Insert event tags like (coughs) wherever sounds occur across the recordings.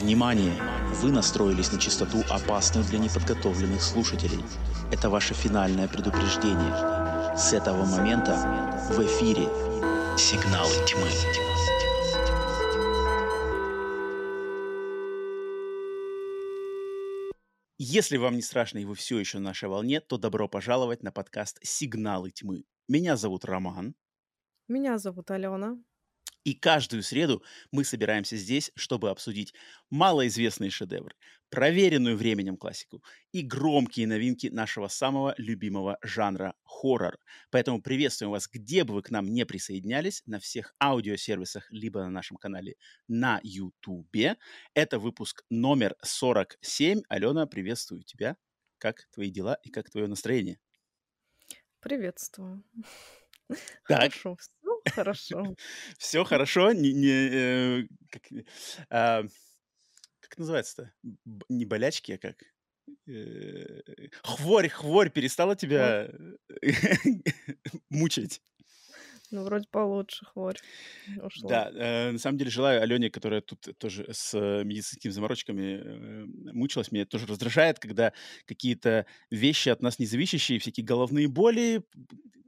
Внимание! Вы настроились на частоту, опасную для неподготовленных слушателей. Это ваше финальное предупреждение. С этого момента в эфире «Сигналы тьмы». Если вам не страшно и вы все еще на нашей волне, то добро пожаловать на подкаст «Сигналы тьмы». Меня зовут Роман. Меня зовут Алена. И каждую среду мы собираемся здесь, чтобы обсудить малоизвестные шедевры, проверенную временем классику и громкие новинки нашего самого любимого жанра – хоррор. Поэтому приветствуем вас, где бы вы к нам не присоединялись, на всех аудиосервисах, либо на нашем канале на YouTube. Это выпуск номер 47. Алена, приветствую тебя. Как твои дела и как твое настроение? Приветствую. (laughs) Так. Хорошо, (laughs) хорошо. Все хорошо, не, не, э, как, а, как называется-то? Не болячки, а как? Э, Хворь, хворь перестала тебя (laughs) мучить. Ну, вроде получше, хворь ушла. Да, э, на самом деле желаю Алене, которая тут тоже с э, медицинскими заморочками э, мучилась, меня это тоже раздражает, когда какие-то вещи от нас не зависящие, всякие головные боли,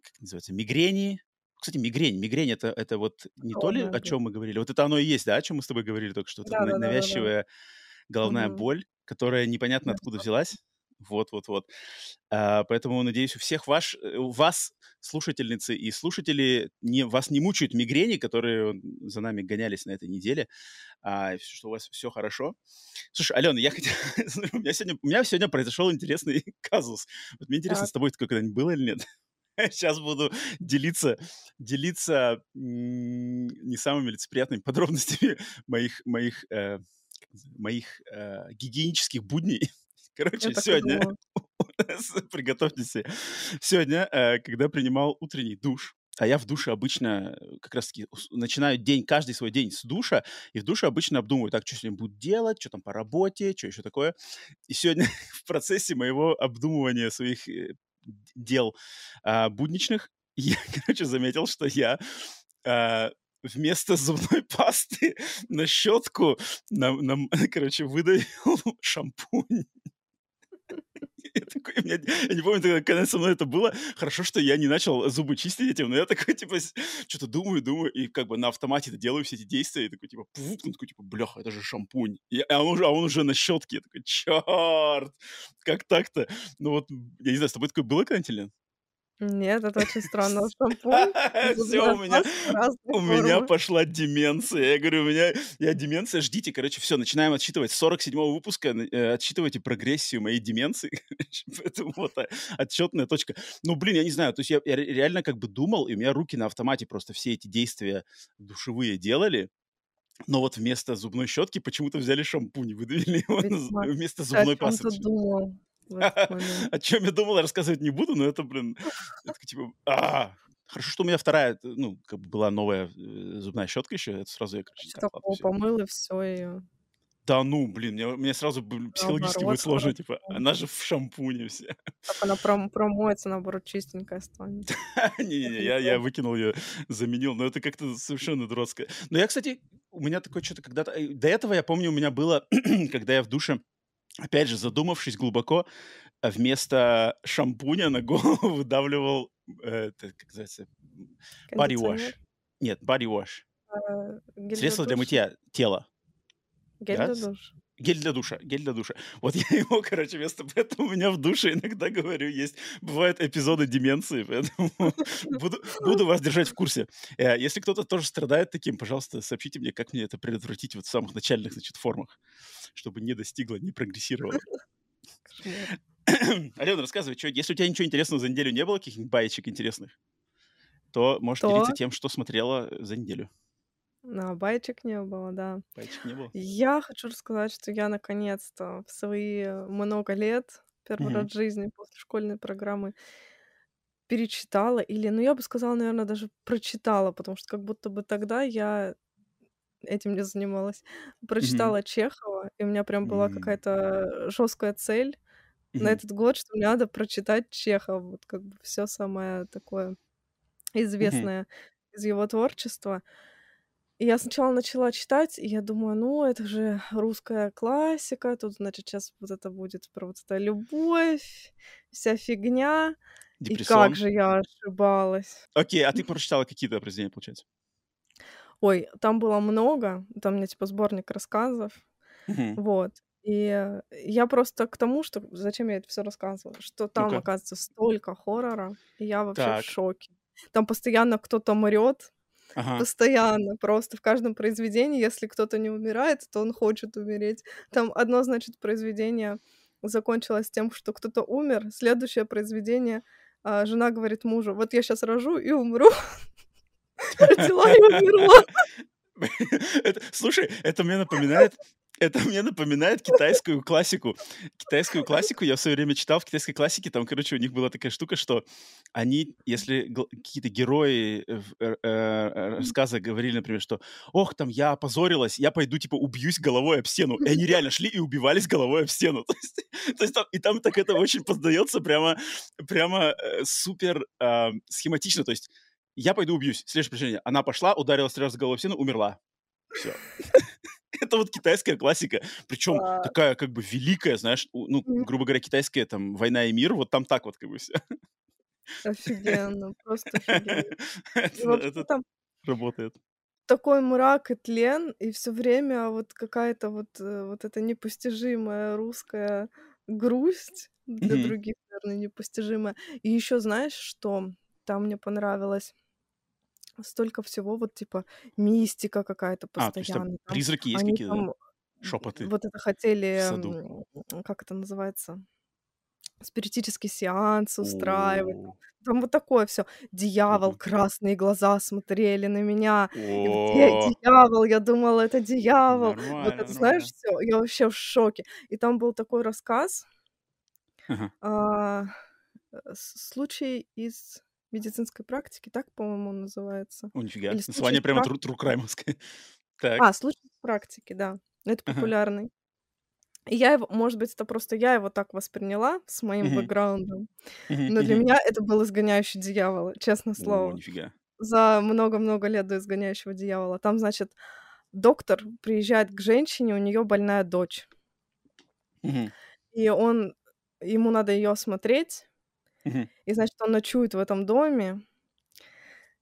как называется, мигрени. Кстати, мигрень. Мигрень это, это вот не то ли, Головная о чем мы говорили? Вот это оно и есть, да, о чем мы с тобой говорили только что? Эта на- Да-да-да-да-да. навязчивая головная Мгм. боль, которая непонятно Да. откуда взялась. Вот-вот-вот. А, поэтому, надеюсь, у всех ваш, э, у вас, слушательницы и слушатели, не, вас не мучают мигрени, которые за нами гонялись на этой неделе, а, что у вас все хорошо. Слушай, Алена, я хотел... (laughs) у, меня сегодня, у меня сегодня произошел интересный (laughs) казус. Вот мне интересно, Так. с тобой такое когда-нибудь было или нет? (laughs) Сейчас буду делиться, делиться не самыми лицеприятными подробностями (laughs) моих, моих, э, моих э, гигиенических будней. (laughs) Я Короче, и сегодня, думала. приготовьтесь себе, сегодня, э, когда принимал утренний душ, а я в душе обычно э, как раз-таки ус- начинаю день, каждый свой день с душа, и в душе обычно обдумываю, так, что сегодня буду делать, что там по работе, что еще такое. И сегодня в процессе моего обдумывания своих э, дел а, будничных, (laughs) я, короче, заметил, что я а, вместо зубной (laughs) пасты на щетку, на, на- (laughs) короче, выдавил шампунь. Я такой, меня- я не помню, тогда, когда со мной это было. Хорошо, что я не начал зубы чистить этим, но я такой, типа, что-то думаю, думаю, и как бы на автомате делаю все эти действия, и такой, типа, пуф, ну, такой, типа, бляха, это же шампунь. И, а, он уже, а он уже на щетке. Я такой, черт, как так-то? Ну вот, я не знаю, с тобой такое было когда-нибудь? Нет, это очень странно. Шампунь, (laughs) Все, у меня, у меня пошла деменция. Я говорю, у меня, я деменция, ждите, короче, все, начинаем отсчитывать. С 47-го выпуска э, отсчитывайте прогрессию моей деменции. (laughs) Поэтому вот а, отчетная точка. Ну, блин, я не знаю, то есть я, я ре- реально как бы думал, и у меня руки на автомате просто все эти действия душевые делали. Но вот вместо зубной щетки почему-то взяли шампунь, и выдавили его Весьма. вместо зубной пасты. (laughs) О чем я думал, рассказывать не буду, но это, блин, это типа, а, хорошо, что у меня вторая, э, ну, как бы была новая э, зубная щетка еще, это сразу я, короче, Что такого? Помыл и все ее. Да ну, блин, мне, мне сразу психологически будет сложно, типа, она же в шампуне вся. Так она пром- промоется, наоборот, чистенькая станет. (laughs) Не-не-не, я, я выкинул ее, заменил, но это как-то совершенно дурацкое. Но я, кстати, у меня такое что-то когда-то... э, До этого, я помню, у меня было, (clears throat) когда я в душе, опять же, задумавшись глубоко, а вместо шампуня на голову (laughs) выдавливал, э, это, как называется, body wash. Нет, body wash. э, для Средство для мытья тела. Гель Да? для душа. Гель для душа, гель для душа. Вот (laughs) я его, короче, вместо поэтому у меня в душе иногда говорю, есть, бывают эпизоды деменции, поэтому (laughs) буду, буду вас держать в курсе. Э, Если кто-то тоже страдает таким, пожалуйста, сообщите мне, как мне это предотвратить вот в самых начальных, значит, формах, чтобы не достигло, не прогрессировало. (laughs) (clears throat) Алена, рассказывай, что, если у тебя ничего интересного за неделю не было, каких-нибудь баечек интересных, то можешь То делиться тем, что смотрела за неделю. На баечек не было, да. Баечек не было? Я хочу рассказать, что я наконец-то в свои много лет, первый Мгм. раз в жизни после школьной программы, перечитала или, ну, я бы сказала, наверное, даже прочитала, потому что как будто бы тогда я этим не занималась. Мгм. Прочитала Чехова, и у меня прям была М, какая-то жесткая цель на мгм. этот год, что мне надо прочитать Чехова, вот как бы все самое такое Мгм. известное из его творчества. И я сначала начала читать, и я думаю, ну, это же русская классика, тут, значит, сейчас вот это будет про вот это любовь, вся фигня. И как Депрессон. же я ошибалась. Окей, а ты (laughs) прочитала какие-то произведения, получается? Ой, там было много, там у меня типа сборник рассказов, Мгм. вот. И я просто к тому, что зачем я это все рассказывала, что там, Ну-ка. оказывается, столько хоррора, и я вообще в Так. шоке. Там постоянно кто-то мрет, Ага. постоянно, просто в каждом произведении, если кто-то не умирает, то он хочет умереть. Там одно, значит, произведение закончилось тем, что кто-то умер, следующее произведение а, жена говорит мужу, вот я сейчас рожу и умру. (laughs) Родила и умерла. (laughs) Слушай, это мне напоминает, это мне напоминает китайскую классику. Китайскую классику я в свое время читал в китайской классике. Там, короче, у них была такая штука, что они, если какие-то герои э, в- э, э, рассказа говорили, например, что «Ох, там я опозорилась, я пойду, типа, убьюсь головой об стену». И они реально шли и убивались головой об стену. (laughs) То есть, там, и там так это очень поздается прямо, прямо э, супер а, схематично. То есть я пойду убьюсь. Следующее предложение. Она пошла, ударилась три головой в стену, умерла. Все. (laughs) Это вот китайская классика. Причем Класс. такая как бы великая, знаешь, ну, грубо говоря, китайская там «Война и мир», вот там так вот как бы все. Офигенно, просто офигенно. (laughs) Это это там работает. такой мрак и тлен, и все время вот какая-то вот, э, вот эта непостижимая русская грусть, для Мгм. других, наверное, непостижимая. И еще знаешь, что там мне понравилось? Столько всего, вот типа мистика какая-то А, то есть призраки есть какие-то, Шепоты вот это хотели, как это называется? Спиритический сеанс устраивать. О, Там вот такое все. Дьявол, красные глаза смотрели на меня. И вот О, дьявол? Я думала, это дьявол. Вот нормально, это, знаешь, все. Я вообще в шоке. И там был такой рассказ, Ага. а, э, случай из медицинской практики, так, по-моему, он называется. О, нифига. Или Название прямо прак тру тру-краймовское. (laughs) Так. А, случай практики, да. Это Ага. популярный. И я его может быть, это просто я его так восприняла с моим Мгм. бэкграундом, Мгм, но для мгм. меня это был "Изгоняющий дьявола", честное О, слово. нифига. За много-много лет до "Изгоняющего дьявола". Там, значит, доктор приезжает к женщине, у нее больная дочь. Мгм. И он ему надо ее осмотреть, И, значит, он ночует в этом доме.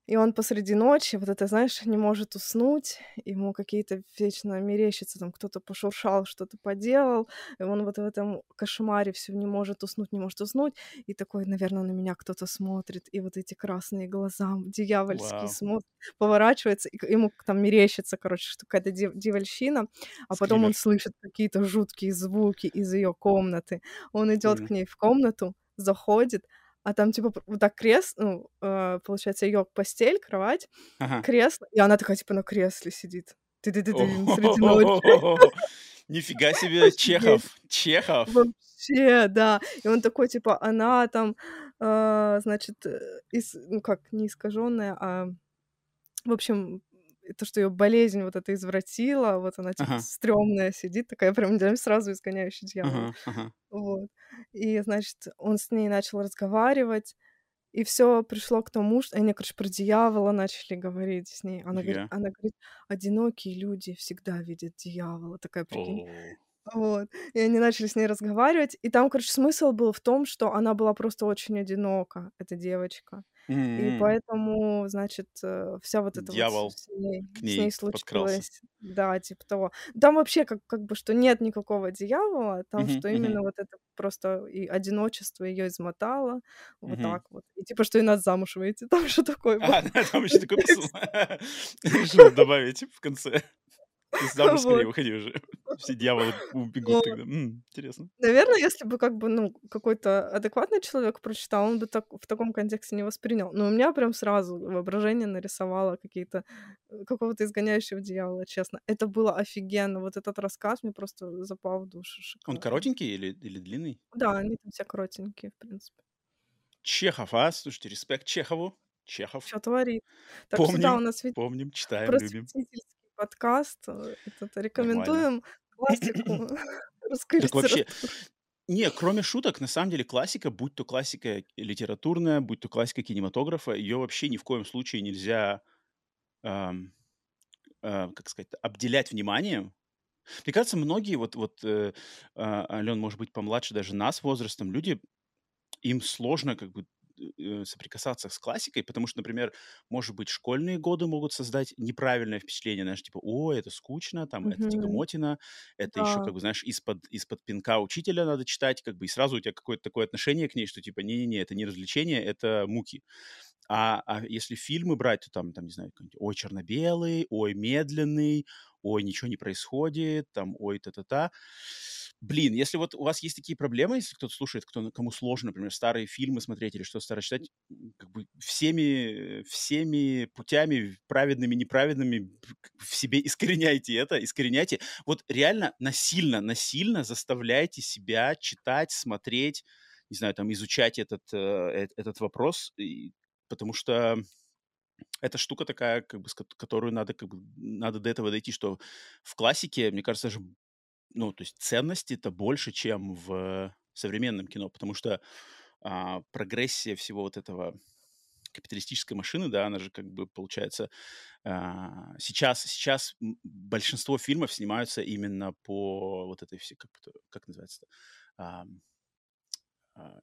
И он посреди ночи, вот это, знаешь, не может уснуть, ему какие-то вечно мерещится, там кто-то пошуршал, что-то поделал, и он вот в этом кошмаре все не может уснуть, не может уснуть, и такой, наверное, на меня кто-то смотрит, и вот эти красные глаза дьявольские Вау. смотрят, поворачивается, и ему там мерещится, короче, что какая-то дев- а потом он слышит какие-то жуткие звуки из ее комнаты. Он идет Понял. к ней в комнату, заходит, а там типа вот так кресло, ну, э, получается, ее постель, кровать, Ага. кресло, и она такая типа на кресле сидит. Ты-ты-ты-ты, среди (laughs) ночи. О, (laughs) Нифига себе. Чехов. Чехов. Вообще, да. И он такой, типа, она там, э, значит, э, ну как, не искаженная, а, в общем, то, что ее болезнь вот это извратила, вот она типа Ага. стрёмная сидит, такая прям сразу изгоняющий дьявола. Ага, ага. Вот. И, значит, он с ней начал разговаривать, и все пришло к тому, что они, короче, про дьявола начали говорить с ней. Она говорит, Нифига. она говорит, одинокие люди всегда видят дьявола. Такая, прикинь. О, Вот. И они начали с ней разговаривать. И там, короче, смысл был в том, что она была просто очень одинока, эта девочка. И м, поэтому, значит, э, вся вот эта вот Дьявол с с ней к с ней ней подкрался. случилось. Да, типа того. Там вообще как как бы, что нет никакого дьявола, там Мгм, что именно вот это просто и одиночество ее измотало, вот мгм. так вот. И типа, что и надо замуж выйти. (laughs) Там еще такое. А, там еще такой посыл. (laughs) (laughs) Решил добавить в конце. Замуж скорее выходи уже. (laughs) Все дьяволы убегут тогда. Интересно. Наверное, если бы как бы, ну, какой-то адекватный человек прочитал, он бы так в таком контексте не воспринял. Но у меня прям сразу воображение нарисовало какие-то э, какого-то изгоняющего дьявола, честно. Это было офигенно. Вот этот рассказ мне просто запал в душу. Он коротенький или, или длинный? Да, они там все коротенькие, в принципе. Чехов, а? Слушайте, респект Чехову. Чехов. Что творит? Так что да, у Помним, нас ведь помним, читаем, любим. Подкаст. э, Этот, рекомендуем классику (coughs) русской Так вообще, не, кроме шуток, на самом деле классика, будь то классика литературная, будь то классика кинематографа, ее вообще ни в коем случае нельзя ам, э, как сказать, обделять вниманием. Мне кажется, многие, вот, вот э, а, Ален, может быть, помладше даже нас возрастом, люди, им сложно как бы э, соприкасаться с классикой, потому что, например, может быть, школьные годы могут создать неправильное впечатление, знаешь, типа, о, это скучно, там, это Мгм. тягомотина, это еще, Да. как бы, знаешь, из-под из-под пинка учителя надо читать, как бы, и сразу у тебя какое-то такое отношение к ней, что, типа, не-не-не, это не развлечение, это муки. А, а если фильмы брать, то там, там, не знаю, какой-нибудь ой, черно-белый, ой, медленный, ой, ничего не происходит, там, ой, та-та-та. Блин, если вот у вас есть такие проблемы, если кто-то слушает, кто, кому сложно, например, старые фильмы смотреть или что-то старое читать, как бы всеми, всеми путями, праведными, неправедными, в себе искореняйте это, искореняйте. Вот реально насильно, насильно заставляйте себя читать, смотреть, не знаю, там, изучать этот, э, э- этот вопрос, и- потому что эта штука такая, как бы, которую надо, как бы, надо до этого дойти, что в классике, мне кажется, даже ну, то есть ценности-то больше, чем в современном кино, потому что а, прогрессия всего вот этого капиталистической машины, да, она же как бы получается а, сейчас сейчас большинство фильмов снимаются именно по вот этой все как как называется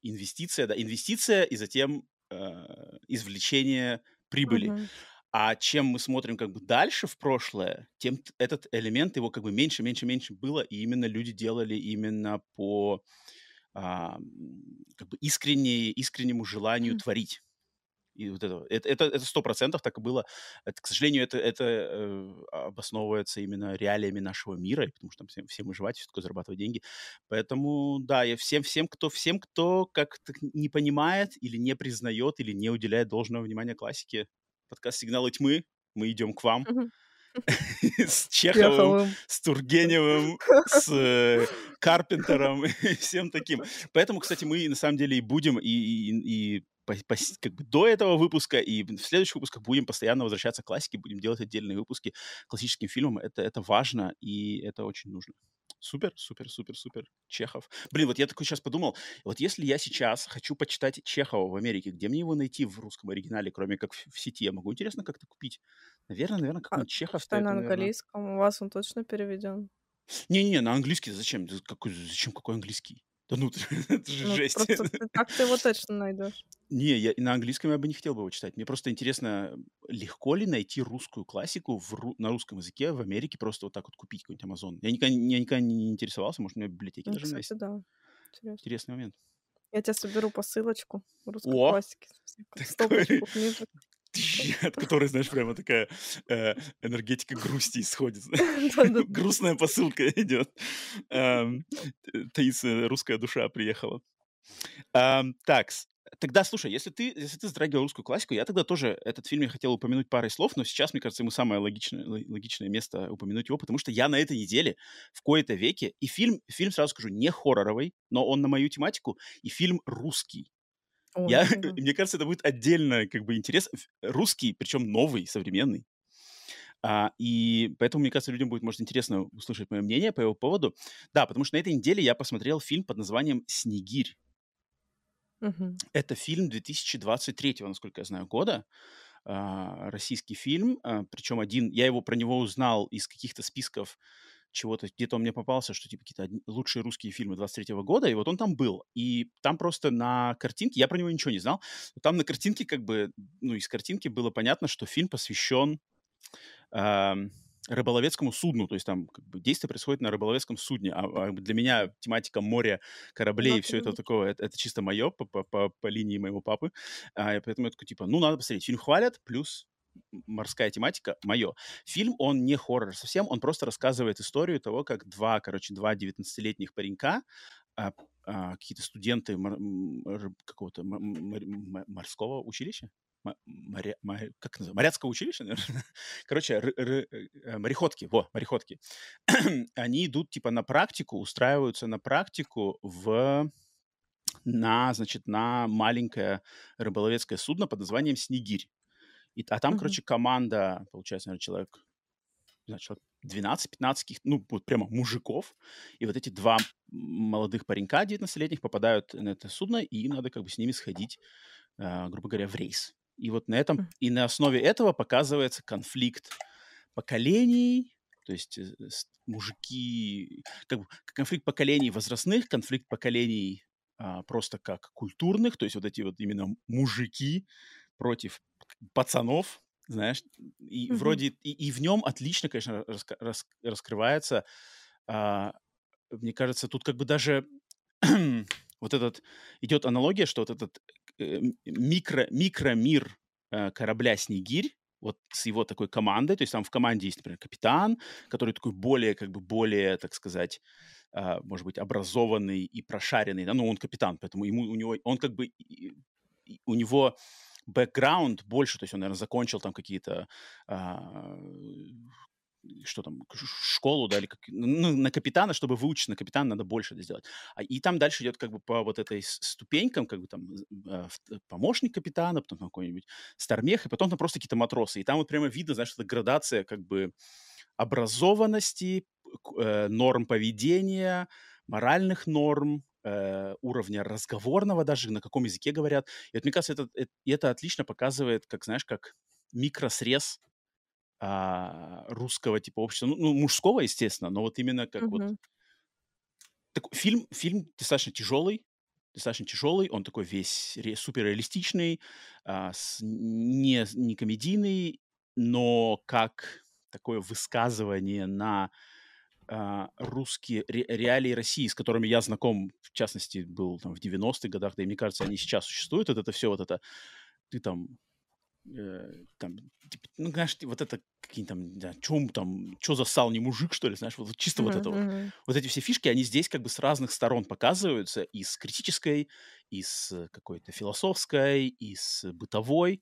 инвестиция, да, инвестиция и затем а, извлечение прибыли. Мгм. А чем мы смотрим как бы дальше в прошлое, тем этот элемент его как бы меньше, меньше, меньше было, и именно люди делали именно по а, как бы искренне, искреннему желанию творить. И вот это, это, это, это сто процентов так и было. Это, к сожалению, это, это э, обосновывается именно реалиями нашего мира, потому что там всем, всем выживать, все такое зарабатывать деньги. Поэтому, да, я всем, всем, кто, всем, кто как-то не понимает или не признает, или не уделяет должного внимания классике, подкаст «Сигналы тьмы», мы идем к вам (laughs) с Чеховым, с Тургеневым, с э, Карпентером (laughs) и всем таким. Поэтому, кстати, мы на самом деле и будем, и, по- по- как бы до этого выпуска, и в следующих выпусках будем постоянно возвращаться к классике, будем делать отдельные выпуски к классическим фильмам. Это, это важно, и это очень нужно. Супер, супер, супер, супер. Чехов. Блин, вот я такой сейчас подумал, вот если я сейчас хочу почитать Чехова в Америке, где мне его найти в русском оригинале, кроме как в, в сети? Я могу, интересно, как-то купить? Наверное, наверное, А, какой-нибудь Чехов, это, на наверное... английском. У вас он точно переведен. Не-не-не, на английский зачем? Какой, зачем какой английский? Да ну, (laughs) это же Ну, жесть. просто ты так ты его точно найдешь. Не, я на английском я бы не хотел бы его читать. Мне просто интересно, легко ли найти русскую классику в ру- на русском языке в Америке, просто вот так вот купить какой-нибудь Амазон. Я никогда, я никогда не интересовался, может, у меня в библиотеке Ну, даже она есть. кстати, да. Интересно. Интересный момент. Я тебе соберу посылочку русской О! классики. (laughs) Стопочку книжек. (laughs) От которой, знаешь, прямо такая э, энергетика грусти исходит. (laughs) Грустная посылка идет. Таинственная русская душа приехала. Так, тогда, слушай, если ты, если ты затрагивал русскую классику, я тогда тоже этот фильм я хотел упомянуть парой слов, но сейчас, мне кажется, ему самое логичное, ло- логичное место упомянуть его, потому что я на этой неделе в кои-то веке, и фильм, фильм, сразу скажу, не хорроровый, но он на мою тематику, и фильм русский. Ой, Я, (laughs) да. мне кажется, это будет отдельно как бы интерес. Русский, причем новый, современный. А, и поэтому, мне кажется, людям будет, может, интересно услышать мое мнение по его поводу. Да, потому что на этой неделе я посмотрел фильм под названием «Снегирь». Мгм. Это фильм 2023, насколько я знаю, года. а, российский фильм. а, причем один, я его про него узнал из каких-то списков чего-то, где-то он мне попался, что типа какие-то лучшие русские фильмы 23 года, и вот он там был. И там просто на картинке, я про него ничего не знал, но там на картинке как бы, ну, из картинки было понятно, что фильм посвящен ам, рыболовецкому судну, то есть там как бы действие происходит на рыболовецком судне, а, а для меня тематика моря, кораблей, все это такое, это, это чисто мое по, по, по, по линии моего папы, а, и поэтому я такой типа, ну надо посмотреть, фильм хвалят, плюс морская тематика мое. Фильм, он не хоррор совсем, он просто рассказывает историю того, как два, короче, два 19-летних паренька, а, а, какие-то студенты мор- м, рыб- какого-то м- м- м- морского училища, моря- моря- как называется, моряцкого училища, наверное. (laughs) Короче, ры- ры- э, мореходки, во, мореходки. (clears throat) Они идут типа на практику, устраиваются на практику в на, значит, на маленькое рыболовецкое судно под названием «Снегирь». И, а там, Мгм. короче, команда, получается, наверное, человек, знаю, человек 12-15, каких- ну, вот прямо мужиков. И вот эти два молодых паренька 19-летних попадают на это судно, и им надо как бы с ними сходить, а, грубо говоря, в рейс. И вот на этом, и на основе этого показывается конфликт поколений, то есть э, мужики, как бы конфликт поколений возрастных, конфликт поколений а, просто как культурных, то есть вот эти вот именно мужики против пацанов, знаешь, и mm-hmm. вроде и, и в нем отлично, конечно, рас, рас, раскрывается. А, мне кажется, тут как бы даже (clears throat) вот этот идет аналогия, что вот этот э, микро микромир э, корабля Снегирь вот с его такой командой, то есть там в команде есть, например, капитан, который такой более, как бы более, так сказать, э, может быть, образованный и прошаренный, да, ну, он капитан, поэтому ему, у него, он как бы, у него бэкграунд больше, то есть он, наверное, закончил там какие-то а, что там, школу, да, или как, ну, на капитана, чтобы выучиться на капитана, надо больше это сделать. А, и там дальше идет как бы по вот этой ступенькам, как бы там э, помощник капитана, потом какой-нибудь стармех, и потом там просто какие-то матросы. И там вот прямо видно, знаешь, это градация как бы образованности, э, норм поведения, моральных норм, э, уровня разговорного даже, на каком языке говорят. И вот мне кажется, это, это, это отлично показывает, как, знаешь, как микросрез а, русского типа общества, ну, ну, мужского, естественно, но вот именно как вот... Так, фильм, фильм достаточно тяжелый, достаточно тяжелый, он такой весь ре, супер реалистичный, а, с, не, не комедийный, но как такое высказывание на русские ре, реалии России, с которыми я знаком, в частности, был там, в 90-х годах, да и мне кажется, они сейчас существуют, вот это все, вот это, ты там э, там, типа, ну, знаешь, вот это какие там, да, чем там, что засал, не мужик, что ли, знаешь, вот чисто mm-hmm. вот это вот. Вот эти все фишки, они здесь как бы с разных сторон показываются, и с критической, и с какой-то философской, и с бытовой.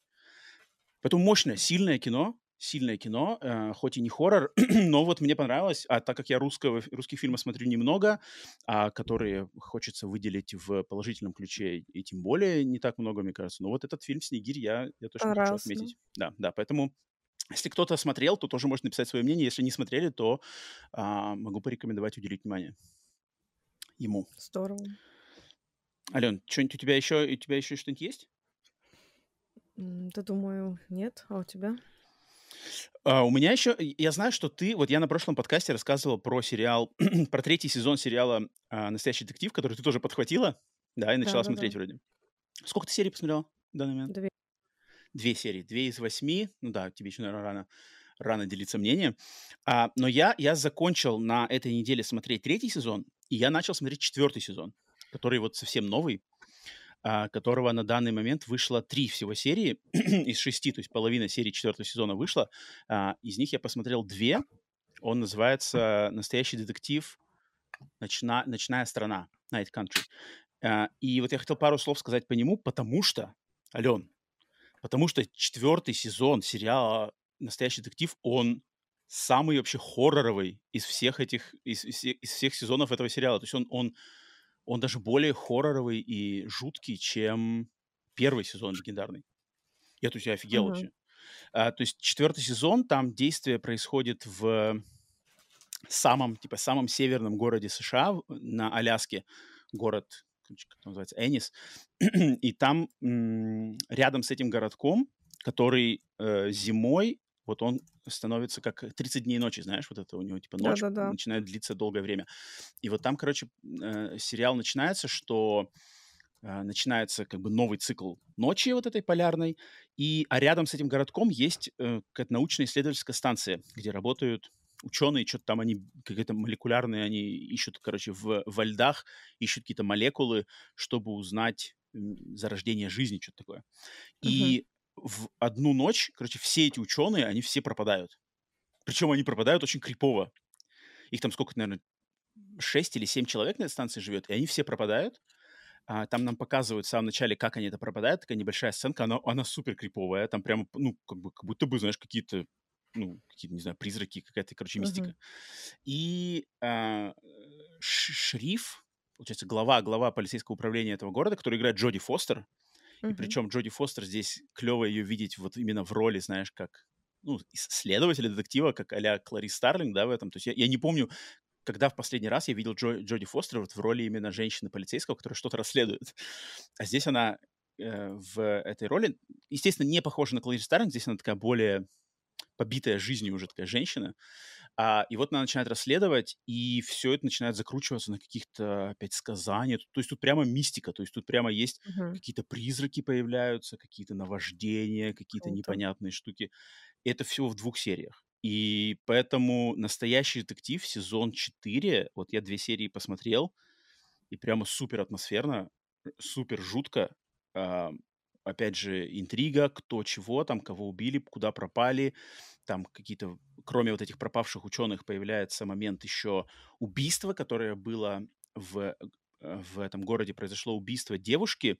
Поэтому мощное, сильное кино, сильное кино, э, хоть и не хоррор, (clears throat) но вот мне понравилось, а так как я русского, русских фильмов смотрю немного, а которые хочется выделить в положительном ключе, и тем более не так много, мне кажется, но вот этот фильм «Снегирь» я, я точно хочу отметить. Да, да, поэтому если кто-то смотрел, то тоже может написать свое мнение. Если не смотрели, то а, могу порекомендовать уделить внимание ему. Здорово. Ален, что-нибудь у тебя еще, у тебя еще что-нибудь есть? Да, думаю, нет. А у тебя? А, у меня еще, я знаю, что ты, вот я на прошлом подкасте рассказывал про сериал, (clears throat) про третий сезон сериала а, «Настоящий детектив», который ты тоже подхватила, да, и начала да, смотреть да. вроде. Сколько ты серий посмотрела в данный момент? Две. Две серии, две из восьми, ну да, тебе еще, наверное, рано, рано делиться мнением. А, но я, я закончил на этой неделе смотреть третий сезон, и я начал смотреть четвертый сезон, который вот совсем новый. А, которого на данный момент вышло три всего серии (clears throat) из шести, то есть половина серии четвертого сезона вышла. А, из них я посмотрел две. Он называется «Настоящий детектив. Ночна, ночная страна. Night Country». А, и вот я хотел пару слов сказать по нему, потому что, Ален, потому что четвертый сезон сериала «Настоящий детектив», он самый вообще хорроровый из всех этих, из, из всех сезонов этого сериала. То есть он, он он даже более хорроровый и жуткий, чем первый сезон легендарный. Я тут я офигел uh-huh. вообще. А, то есть четвертый сезон, там действие происходит в самом, типа, самом северном городе США, на Аляске, город, как называется, Энис, (clears throat) и там м- рядом с этим городком, который э, зимой вот он становится как 30 дней ночи, знаешь, вот это у него типа ночь Да-да-да. начинает длиться долгое время. И вот там, короче, э, сериал начинается, что э, начинается как бы новый цикл ночи вот этой полярной, и, а рядом с этим городком есть э, какая-то научно-исследовательская станция, где работают ученые, что-то там они какие-то молекулярные, они ищут, короче, в, во льдах, ищут какие-то молекулы, чтобы узнать зарождение жизни, что-то такое. И в одну ночь, короче, все эти ученые, они все пропадают. Причем они пропадают очень крипово. Их там сколько, наверное, 6 или 7 человек на этой станции живет, и они все пропадают. А, там нам показывают в самом начале, как они это пропадают. Такая небольшая сценка, она, она супер криповая. Там прямо, ну, как, бы, как будто бы, знаешь, какие-то ну, какие-то, не знаю, призраки, какая-то, короче, мистика. Uh-huh. И а, шериф, получается, глава, глава полицейского управления этого города, который играет Джоди Фостер, и причем Джоди Фостер здесь клево ее видеть вот именно в роли, знаешь, как ну, следователя, детектива, как а-ля Кларис Старлинг, да, в этом. То есть я, я не помню, когда в последний раз я видел Джо, Джоди Фостер вот в роли именно женщины-полицейского, которая что-то расследует. (laughs) А здесь она э, в этой роли, естественно, не похожа на Кларис Старлинг, здесь она такая более побитая жизнью уже такая женщина. А, и вот она начинает расследовать, и все это начинает закручиваться на каких-то опять сказаниях. То есть тут прямо мистика, то есть тут прямо есть Мгм. какие-то призраки появляются, какие-то наваждения, какие-то Круто. непонятные штуки. Это всего в двух сериях. И поэтому «Настоящий детектив» сезон 4, вот я две серии посмотрел, и прямо супер атмосферно, супер жутко. А, опять же, интрига, кто чего там, кого убили, куда пропали. Там какие-то, кроме вот этих пропавших ученых, появляется момент еще убийства, которое было в, э, в этом городе. Произошло убийство девушки,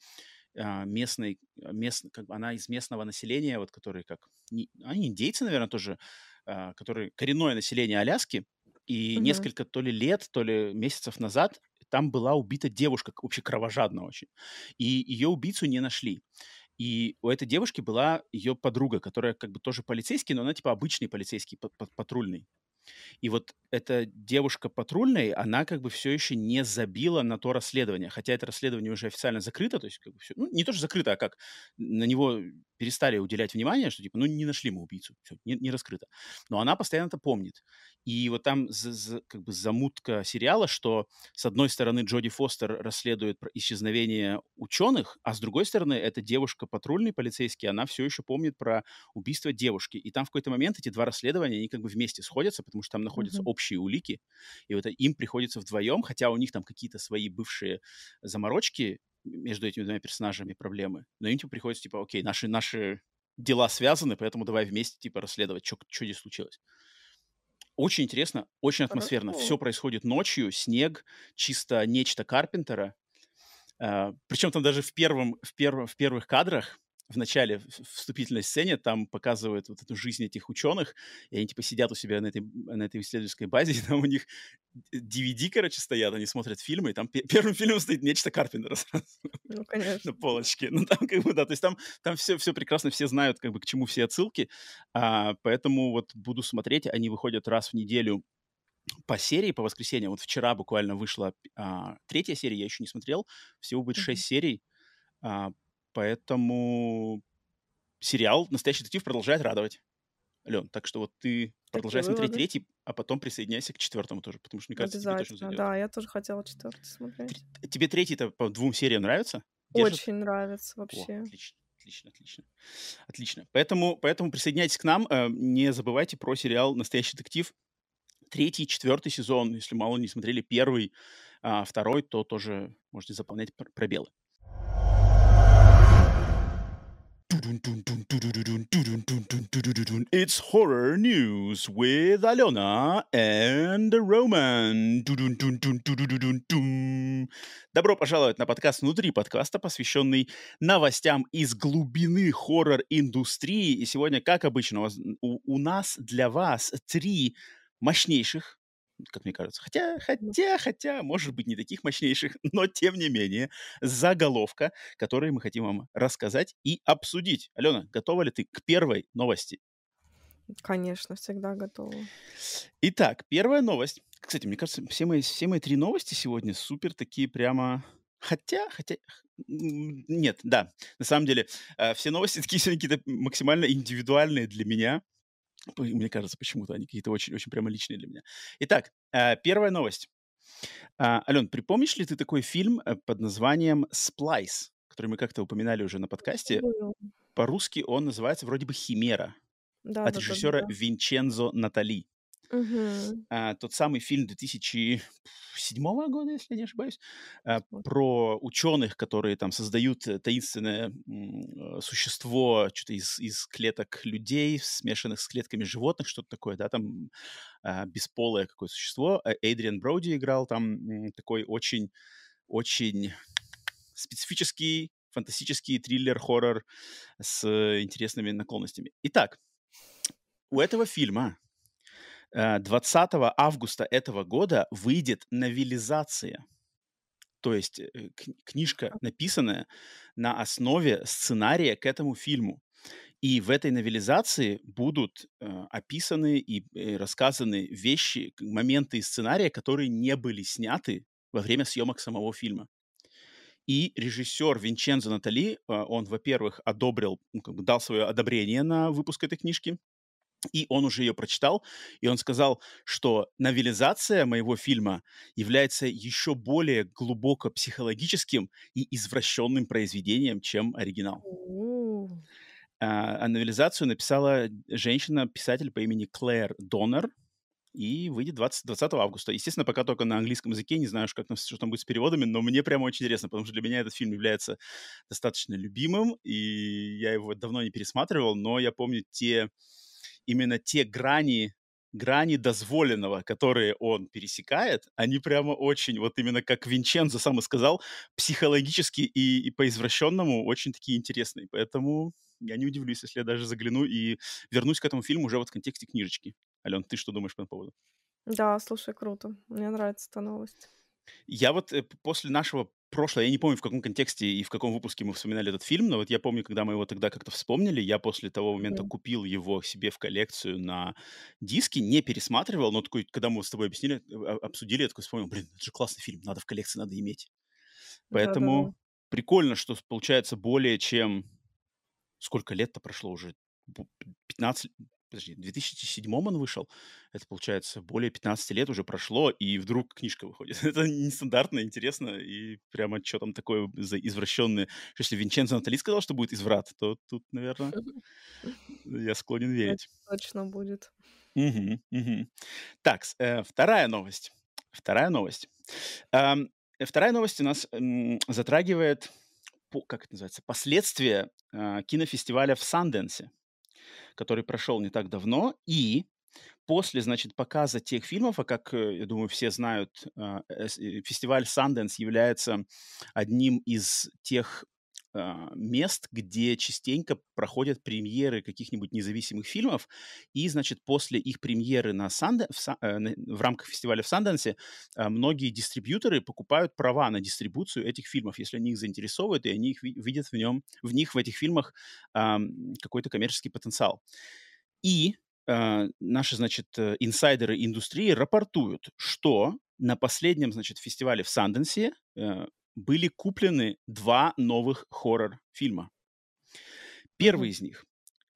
а, местной, мест, как она из местного населения, вот которые как, не- они индейцы, наверное, тоже, а, которые коренное население Аляски, и Мгм. несколько то ли лет, то ли месяцев назад там была убита девушка, вообще кровожадно очень, и ее убийцу не нашли. И у этой девушки была ее подруга, которая как бы тоже полицейский, но она типа обычный полицейский, па- па- патрульный. И вот эта девушка патрульной, она как бы все еще не забила на то расследование, хотя это расследование уже официально закрыто, то есть как бы всё- ну, не то, что закрыто, а как на него перестали уделять внимание, что типа, ну, не нашли мы убийцу, все, не, не раскрыто. Но она постоянно это помнит. И вот там за- за- как бы замутка сериала, что с одной стороны Джоди Фостер расследует исчезновение ученых, а с другой стороны эта девушка патрульный полицейский, она все еще помнит про убийство девушки. И там в какой-то момент эти два расследования, они как бы вместе сходятся, потому что там находятся Мгм. общие улики, и вот им приходится вдвоем, хотя у них там какие-то свои бывшие заморочки между этими двумя персонажами проблемы, но им типа приходится типа, окей, наши, наши дела связаны, поэтому давай вместе типа расследовать, что здесь случилось. Очень интересно, очень атмосферно. Хорошо. Все происходит ночью, снег, чисто нечто Карпентера. А, причем там даже в, первом, в, первом, в первых кадрах, в начале, в вступительной сцене, там показывают вот эту жизнь этих ученых, и они типа сидят у себя на этой, на этой исследовательской базе, (laughs) и там у них DVD, короче, стоят, они смотрят фильмы, и там пе- первым фильмом стоит нечто Карпентера сразу (laughs) Ну, на конечно. полочке. Ну, там как бы, да, то есть там, там все, все прекрасно, все знают, как бы, к чему все отсылки, а, поэтому вот буду смотреть, они выходят раз в неделю по серии, по воскресеньям. Вот вчера буквально вышла а, третья серия, я еще не смотрел, всего будет Мгм. шесть серий, а, поэтому сериал «Настоящий детектив» продолжает радовать. Ален, так что вот ты продолжай Такие смотреть выводы. третий, а потом присоединяйся к четвертому тоже, потому что, мне кажется, тебе точно зайдет. Да, я тоже хотела четвертый смотреть. Тебе третий-то по двум сериям нравится? Держит? Очень нравится О, вообще. отлично, отлично, отлично. Отлично. Поэтому, поэтому присоединяйтесь к нам. э, Не забывайте про сериал «Настоящий детектив». Третий, четвертый сезон. Если мало не смотрели первый, а, второй, то тоже можете заполнять пр- пробелы. It's horror news with Alena and Roman. Добро пожаловать на подкаст внутри подкаста, посвященный новостям из глубины хоррор-индустрии. И сегодня, как обычно, у нас для вас три мощнейших, как мне кажется, хотя, хотя, хотя, может быть, не таких мощнейших, (laughs) но тем не менее, заголовка, которые мы хотим вам рассказать и обсудить. Алена, готова ли ты к первой новости? Конечно, всегда готова. Итак, первая новость. Кстати, мне кажется, все мои, все мои три новости сегодня супер такие прямо... Хотя, хотя... Нет, да. На самом деле, э, все новости такие сегодня какие-то максимально индивидуальные для меня. Мне кажется, почему-то они какие-то очень-очень прямо личные для меня. Итак, э, первая новость. А, Ален, припомнишь ли ты такой фильм э, под названием «Сплайс», который мы как-то упоминали уже на подкасте? По-русски он называется вроде бы «Химера» Да, от да, да, режиссера да. Винчензо Натали. Мгм. А, тот самый фильм 2007 года, если я не ошибаюсь, а, про ученых, которые там создают э, таинственное э, существо что-то из, из клеток людей, смешанных с клетками животных, что-то такое, да, там а, бесполое какое-то существо. А Эйдриан Броуди играл там такой очень, очень специфический фантастический триллер-хоррор с э, интересными наклонностями. Итак, у этого фильма 20 августа этого года выйдет новелизация. То есть э, кни- книжка, написанная на основе сценария к этому фильму. И в этой новелизации будут э, описаны и э, рассказаны вещи, моменты из сценария, которые не были сняты во время съемок самого фильма. И режиссер Винчензо Натали, э, он, во-первых, одобрил, ну, дал свое одобрение на выпуск этой книжки, и он уже ее прочитал, и он сказал, что новелизация моего фильма является еще более глубоко психологическим и извращенным произведением, чем оригинал. А, а новелизацию написала женщина-писатель по имени Клэр Доннер, и выйдет 20, 20 августа. Естественно, пока только на английском языке, не знаю, как, что там будет с переводами, но мне прямо очень интересно, потому что для меня этот фильм является достаточно любимым, и я его давно не пересматривал, но я помню те именно те грани, грани дозволенного, которые он пересекает, они прямо очень, вот именно как Винчензо сам и сказал, психологически и, и по-извращенному очень такие интересные. Поэтому я не удивлюсь, если я даже загляну и вернусь к этому фильму уже вот в контексте книжечки. Ален, ты что думаешь по этому поводу? Да, слушай, круто. Мне нравится эта новость. Я вот э, после нашего прошлое, я не помню, в каком контексте и в каком выпуске мы вспоминали этот фильм, но вот я помню, когда мы его тогда как-то вспомнили, я после того момента mm-hmm. купил его себе в коллекцию на диске, не пересматривал, но такой, когда мы с тобой объяснили, а, обсудили, я такой вспомнил, блин, это же классный фильм, надо в коллекции, надо иметь. Поэтому Да-да-да. прикольно, что получается более чем... Сколько лет-то прошло уже? 15, подожди, в 2007 он вышел, это, получается, более 15 лет уже прошло, и вдруг книжка выходит. (laughs) это нестандартно, интересно, и прямо что там такое за извращенное. Если Винченцо Натали сказал, что будет изврат, то тут, наверное, я склонен (laughs) верить. точно будет. Угу, угу. Так, э, вторая новость. Вторая новость. Э, вторая новость у нас э, затрагивает, по, как это называется, последствия э, кинофестиваля в Санденсе который прошел не так давно, и после, значит, показа тех фильмов, а как, э, я думаю, все знают, а, э, фестиваль Sundance является одним из тех мест, где частенько проходят премьеры каких-нибудь независимых фильмов, и, значит, после их премьеры на Санде, в, э, в рамках фестиваля в Санденсе многие дистрибьюторы покупают права на дистрибуцию этих фильмов, если они их заинтересовывают, и они их видят в нем, в них, в этих фильмах какой-то коммерческий потенциал. И э, наши, значит, инсайдеры индустрии рапортуют, что на последнем, значит, фестивале в Санденсе э, были куплены два новых хоррор-фильма. Первый mm-hmm. из них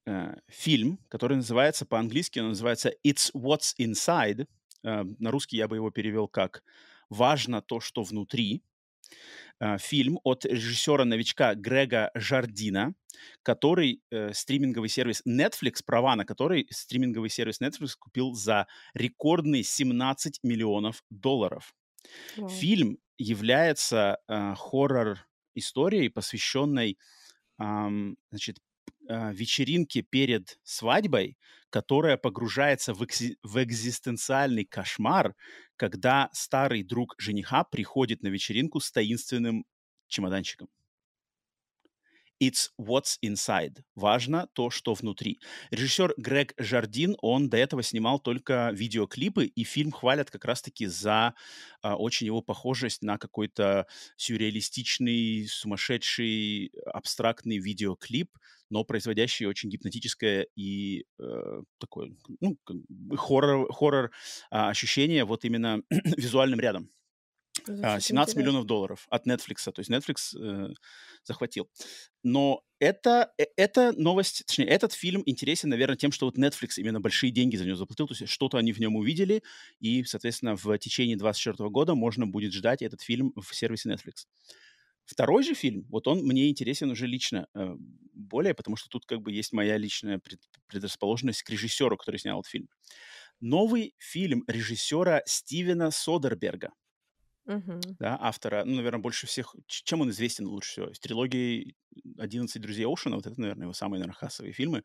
э, фильм, который называется по-английски, он называется It's What's Inside. Э, на русский я бы его перевел как «Важно то, что внутри». Э, фильм от режиссера-новичка Грега Жардина, который э, стриминговый сервис Netflix, права на который стриминговый сервис Netflix купил за рекордные 17 миллионов долларов. Wow. Фильм является э, хоррор-историей, посвященной э, значит, э, вечеринке перед свадьбой, которая погружается в, экзи- в экзистенциальный кошмар, когда старый друг жениха приходит на вечеринку с таинственным чемоданчиком. It's what's inside. Важно то, что внутри. Режиссер Грег Жардин, он до этого снимал только видеоклипы, и фильм хвалят как раз-таки за а, очень его похожесть на какой-то сюрреалистичный, сумасшедший, абстрактный видеоклип, но производящий очень гипнотическое и э, такое, ну, хоррор, хоррор а, ощущение вот именно (clears throat) визуальным рядом. Звучит 17 интересно. миллионов долларов от Netflix. То есть Netflix э, захватил. Но это, э, это новость, точнее, этот фильм интересен, наверное, тем, что вот Netflix именно большие деньги за него заплатил, то есть что-то они в нем увидели, и, соответственно, в течение 2024 года можно будет ждать этот фильм в сервисе Netflix. Второй же фильм, вот он мне интересен уже лично э, более, потому что тут как бы есть моя личная предрасположенность к режиссеру, который снял этот фильм. Новый фильм режиссера Стивена Содерберга – Мгм. да, автора, ну, наверное, больше всех, чем он известен лучше всего? С трилогией «11 друзей Оушена», вот это, наверное, его самые, наверное, кассовые фильмы.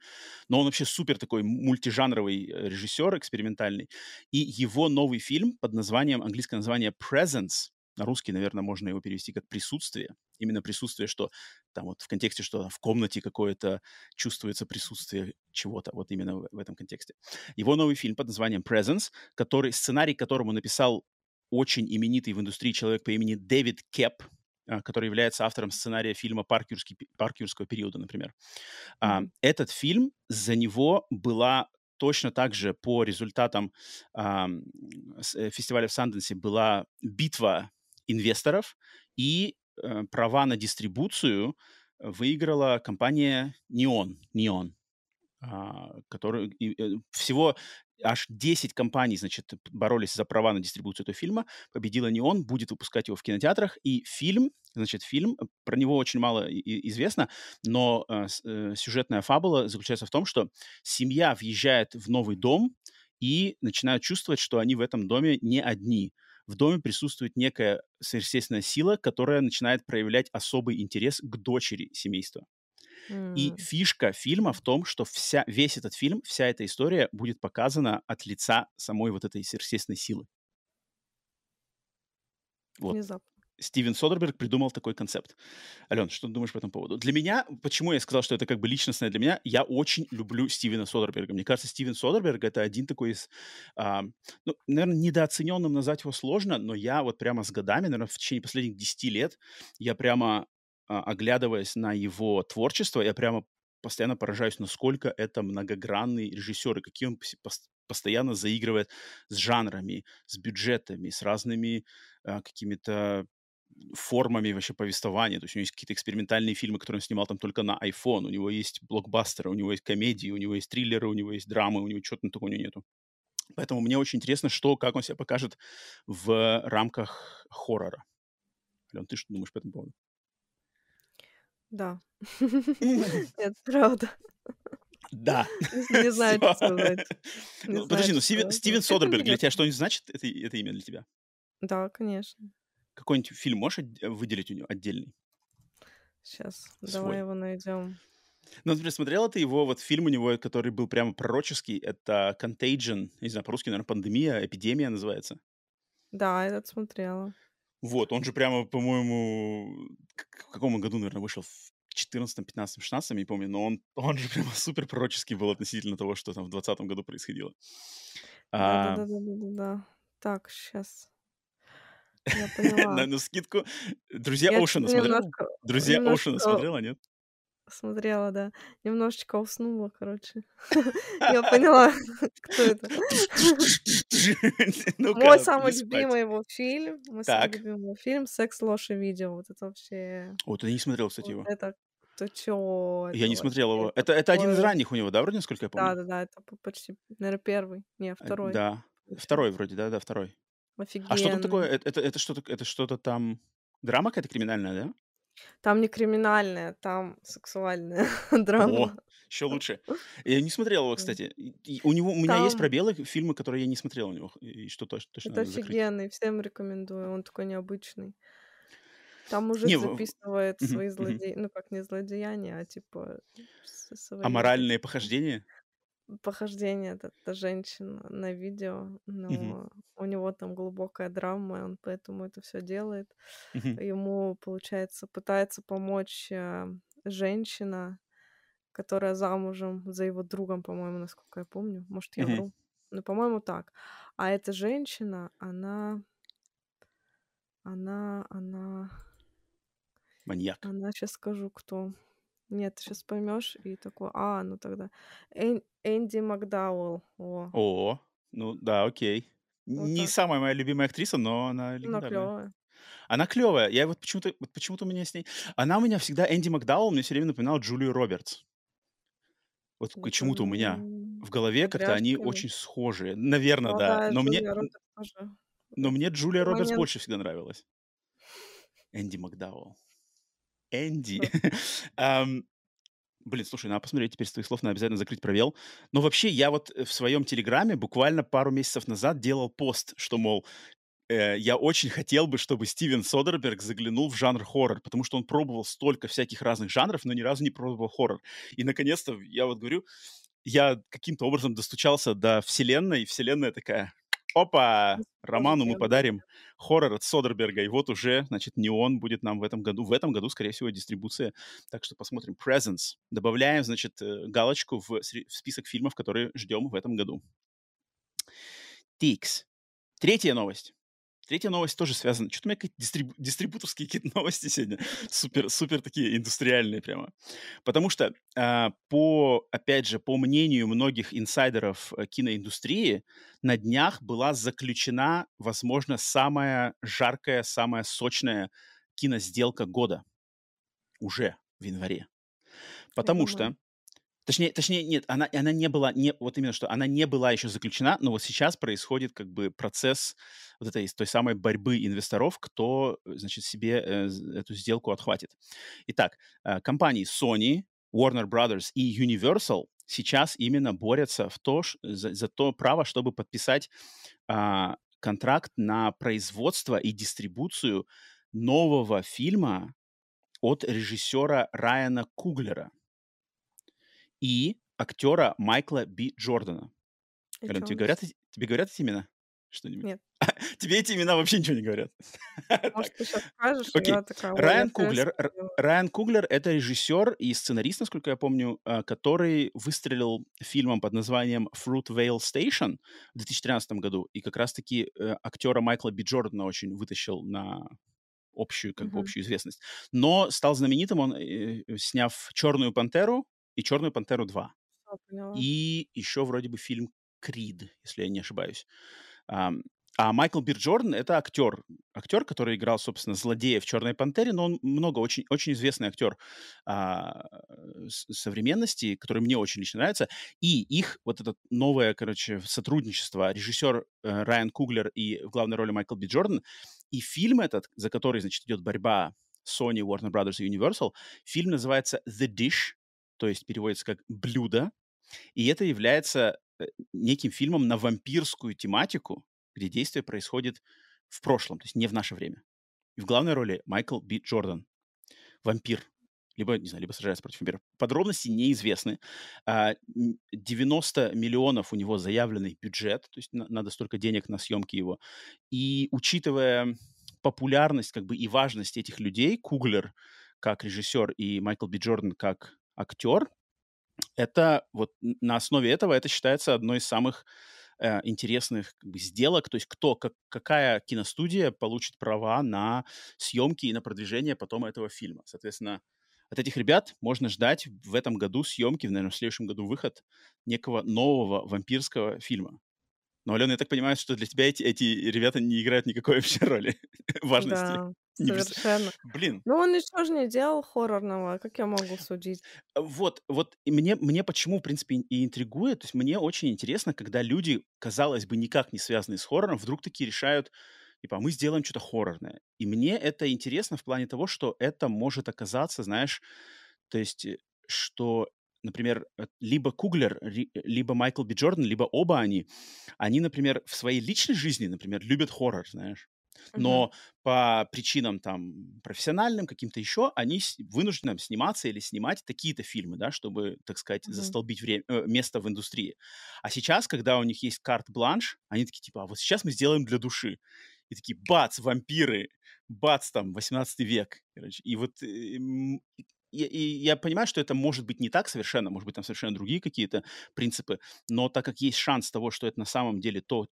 Но он вообще супер такой мультижанровый э, режиссер, экспериментальный. И его новый фильм под названием, английское название «Presence», на русский, наверное, можно его перевести как «присутствие». Именно присутствие, что там вот в контексте, что в комнате какое-то чувствуется присутствие чего-то, вот именно в, в этом контексте. Его новый фильм под названием «Presence», который, сценарий которому написал очень именитый в индустрии человек по имени Дэвид Кеп, а, который является автором сценария фильма «Паркюрский, «Паркюрского периода», например. Mm-hmm. Этот фильм, за него была точно так же по результатам а, фестиваля в Санденсе была битва инвесторов, и а, права на дистрибуцию выиграла компания Neon. Neon. а, который э, всего аж 10 компаний, значит, боролись за права на дистрибуцию этого фильма. Победила не он, будет выпускать его в кинотеатрах. И фильм, значит, фильм, э, про него очень мало известно, но э, э, сюжетная фабула заключается в том, что семья въезжает в новый дом и начинают чувствовать, что они в этом доме не одни. В доме присутствует некая сверхъестественная сила, которая начинает проявлять особый интерес к дочери семейства. И фишка фильма в том, что вся, весь этот фильм, вся эта история будет показана от лица самой вот этой сверхъестественной силы. Вот. Внезапно. Стивен Содерберг придумал такой концепт. Ален, что ты думаешь по этому поводу? Для меня, почему я сказал, что это как бы личностное для меня, я очень люблю Стивена Содерберга. Мне кажется, Стивен Содерберг — это один такой из, а, ну, наверное, недооцененным назвать его сложно, но я вот прямо с годами, наверное, в течение последних 10 лет, я прямо, оглядываясь на его творчество, я прямо постоянно поражаюсь, насколько это многогранный режиссер, и какие он пос- пос- постоянно заигрывает с жанрами, с бюджетами, с разными а, какими-то формами вообще повествования. То есть у него есть какие-то экспериментальные фильмы, которые он снимал там только на iPhone. У него есть блокбастеры, у него есть комедии, у него есть триллеры, у него есть драмы, у него чего-то такого у него нету. Поэтому мне очень интересно, что, как он себя покажет в рамках хоррора. Ален, ты что думаешь по этому поводу? Да. (laughs) (laughs) Нет, правда. Да. (laughs) Не знаю, что сказать. Ну, подожди, ну Стивен, Содерберг для тебя что-нибудь значит, это, это имя для тебя? Да, конечно. Какой-нибудь фильм можешь отде- выделить у него отдельный? Сейчас, Свой. давай его найдем. Ну, например, смотрела ты его, вот фильм у него, который был прямо пророческий, это Contagion, не знаю, по-русски, наверное, пандемия, эпидемия называется. Да, этот смотрела. Вот, он же прямо, по-моему, в каком году, наверное, вышел? В 14, 15, 16, не помню, но он, (laughs) он же прямо супер пророческий был относительно того, что там в 20 году происходило. А, Да-да-да-да-да-да. Так, сейчас. Я (laughs) на, поняла. на скидку. Друзья Я Оушена смотрела? немножко Друзья Оушена смотрела, нет? Смотрела, да. Немножечко уснула, короче. (laughs) Я поняла, (laughs) кто это. (laughs) Мой самый не спать. любимый его фильм, мой самый любимый его фильм «Секс, ложь и видео». Вот это вообще... Вот я не смотрел, кстати, его. это... Ты чё? Я не смотрел его. Это, это один из ранних у него, да, вроде, насколько я помню? Да-да-да, это почти, наверное, первый. Не, А, второй. Да, второй вроде, да, да, второй. А что там такое? Это, это, это что-то, это что-то там... Драма какая-то криминальная, да? Там не криминальная, там сексуальная (laughs) О, драма. еще лучше. Я не смотрел его, М. кстати. И- и у него, у меня есть Там пробелы, фильмы, которые я не смотрел у него, и что точно, точно это надо закрыть. офигенный, всем рекомендую, он такой необычный. Там мужик Не, в- в- записывает мгм, свои мгм. злодеяния, ну как не злодеяния, а типа с- свои вот Аморальные эти похождения? Похождения эта, эта женщина на видео, но у него там глубокая драма, он поэтому это все делает. мгм, Ему, получается, пытается помочь э, женщина, которая замужем за его другом, по-моему, насколько я помню. Может, я мгм. вру. Ну, по-моему, так. А эта женщина, она, она, она, Маньяк. она, сейчас скажу, кто. Нет, сейчас поймешь и такой, а, ну тогда. Эн- Энди Макдауэлл. О, О, ну да, окей. вот Не так. самая моя любимая актриса, но она Она легендарная. клевая. Она клевая. Я вот почему-то, вот почему-то у меня с ней... Она у меня всегда, Энди Макдауэлл, мне все время напоминала Джулию Робертс. Вот Это почему-то у меня м, в голове как-то они очень схожие. Наверное, да. Молодая Но мне, Джулия тоже. но мне Джулия какой Робертс больше всегда нравилась. Энди Макдауэлл. Энди. да. (laughs) Блин, слушай, надо посмотреть теперь с твоих слов, надо обязательно закрыть пробел. Но вообще, я вот э, в своем телеграме буквально пару месяцев назад делал пост, что, мол, э, я очень хотел бы, чтобы Стивен Содерберг заглянул в жанр хоррор, потому что он пробовал столько всяких разных жанров, но ни разу не пробовал хоррор. И, наконец-то, я вот говорю, я каким-то образом достучался до вселенной, и вселенная такая, опа, Роману мы подарим хоррор от Содерберга, и вот уже, значит, не он будет нам в этом году. В этом году, скорее всего, дистрибуция. Так что посмотрим. Presence. Добавляем, значит, э, галочку в список фильмов, которые ждем в этом году. Тикс. Третья новость. Третья новость тоже связана. Что-то у меня какие-то дистрибу- дистрибуторские какие-то (laughs) новости сегодня. Супер, супер такие индустриальные прямо. Потому что, а, по, опять же, по мнению многих инсайдеров э, киноиндустрии, на днях была заключена, возможно, самая жаркая, самая сочная киносделка года. Уже в январе. Потому что Точнее, точнее, нет, она, она не была, не, вот именно что, она не была еще заключена, но вот сейчас происходит как бы процесс вот этой той самой борьбы инвесторов, кто, значит, себе э, эту сделку отхватит. Итак, э, компании Sony, Warner Brothers и Universal сейчас именно борются в то, за, за то право, чтобы подписать э, контракт на производство и дистрибуцию нового фильма от режиссера Райана Куглера и актера Майкла Би Джордана. Ален, тебе говорят, тебе говорят эти имена? Что-нибудь? Нет. (laughs) Тебе эти имена вообще ничего не говорят. (laughs) Может, ты сейчас скажешь, Окей. я такая... Райан Куглер, Райан Куглер — это режиссер и сценарист, насколько я помню, а, который выстрелил фильмом под названием Fruitvale Station в 2013 году. И как раз-таки э, актера Майкла Би Джордана очень вытащил на общую, как бы, общую известность. Но стал знаменитым он, э, сняв «Черную пантеру» и «Черную пантеру 2». И еще вроде бы фильм «Крид», если я не ошибаюсь. А Майкл Бир Джордан — это актер. Актер, который играл, собственно, злодея в «Черной пантере», но он много, очень, очень известный актер а, современности, который мне очень лично нравится. И их вот это новое, короче, сотрудничество, режиссер э, Райан Куглер и в главной роли Майкл Би Джордан, и фильм этот, за который, значит, идет борьба Sony, Warner Brothers и Universal, фильм называется «The Dish», то есть переводится как «блюдо», и это является э, неким фильмом на вампирскую тематику, где действие происходит в прошлом, то есть не в наше время. И в главной роли Майкл Би Джордан, вампир, либо, не знаю, либо сражается против вампиров. Подробности неизвестны. 90 а, миллионов у него заявленный бюджет, то есть надо столько денег на съемки его. И учитывая популярность как бы и важность этих людей, Куглер как режиссер и Майкл Би Джордан как актер, это вот на основе этого это считается одной из самых э, интересных как бы, сделок, то есть кто, как, какая киностудия получит права на съемки и на продвижение потом этого фильма. Соответственно, от этих ребят можно ждать в этом году съемки, наверное, в следующем году выход некого нового вампирского фильма. Но, Алена, я так понимаю, что для тебя эти, эти ребята не играют никакой (laughs) вообще роли важности. Да, (laughs) совершенно. Блин. Ну, он ничего же не делал хоррорного, как я могу судить? Э, вот, вот и мне, мне почему, в принципе, и интригует, то есть мне очень интересно, когда люди, казалось бы, никак не связанные с хоррором, вдруг такие решают, типа, мы сделаем что-то хоррорное. И мне это интересно в плане того, что это может оказаться, знаешь, то есть, э, что например, э, либо Куглер, либо Майкл Би Джордан, либо оба они, они, например, в своей личной жизни, например, любят хоррор, знаешь. Но uh-huh. по причинам там профессиональным, каким-то еще, они вынуждены сниматься или снимать такие-то фильмы, да, чтобы, так сказать, uh-huh. застолбить время, э, место в индустрии. А сейчас, когда у них есть карт-бланш, они такие типа, а вот сейчас мы сделаем для души. И такие, бац, вампиры, бац, там, 18 век. Короче. И вот и, и я понимаю, что это может быть не так совершенно, может быть, там совершенно другие какие-то принципы, но так как есть шанс того, что это на самом деле то,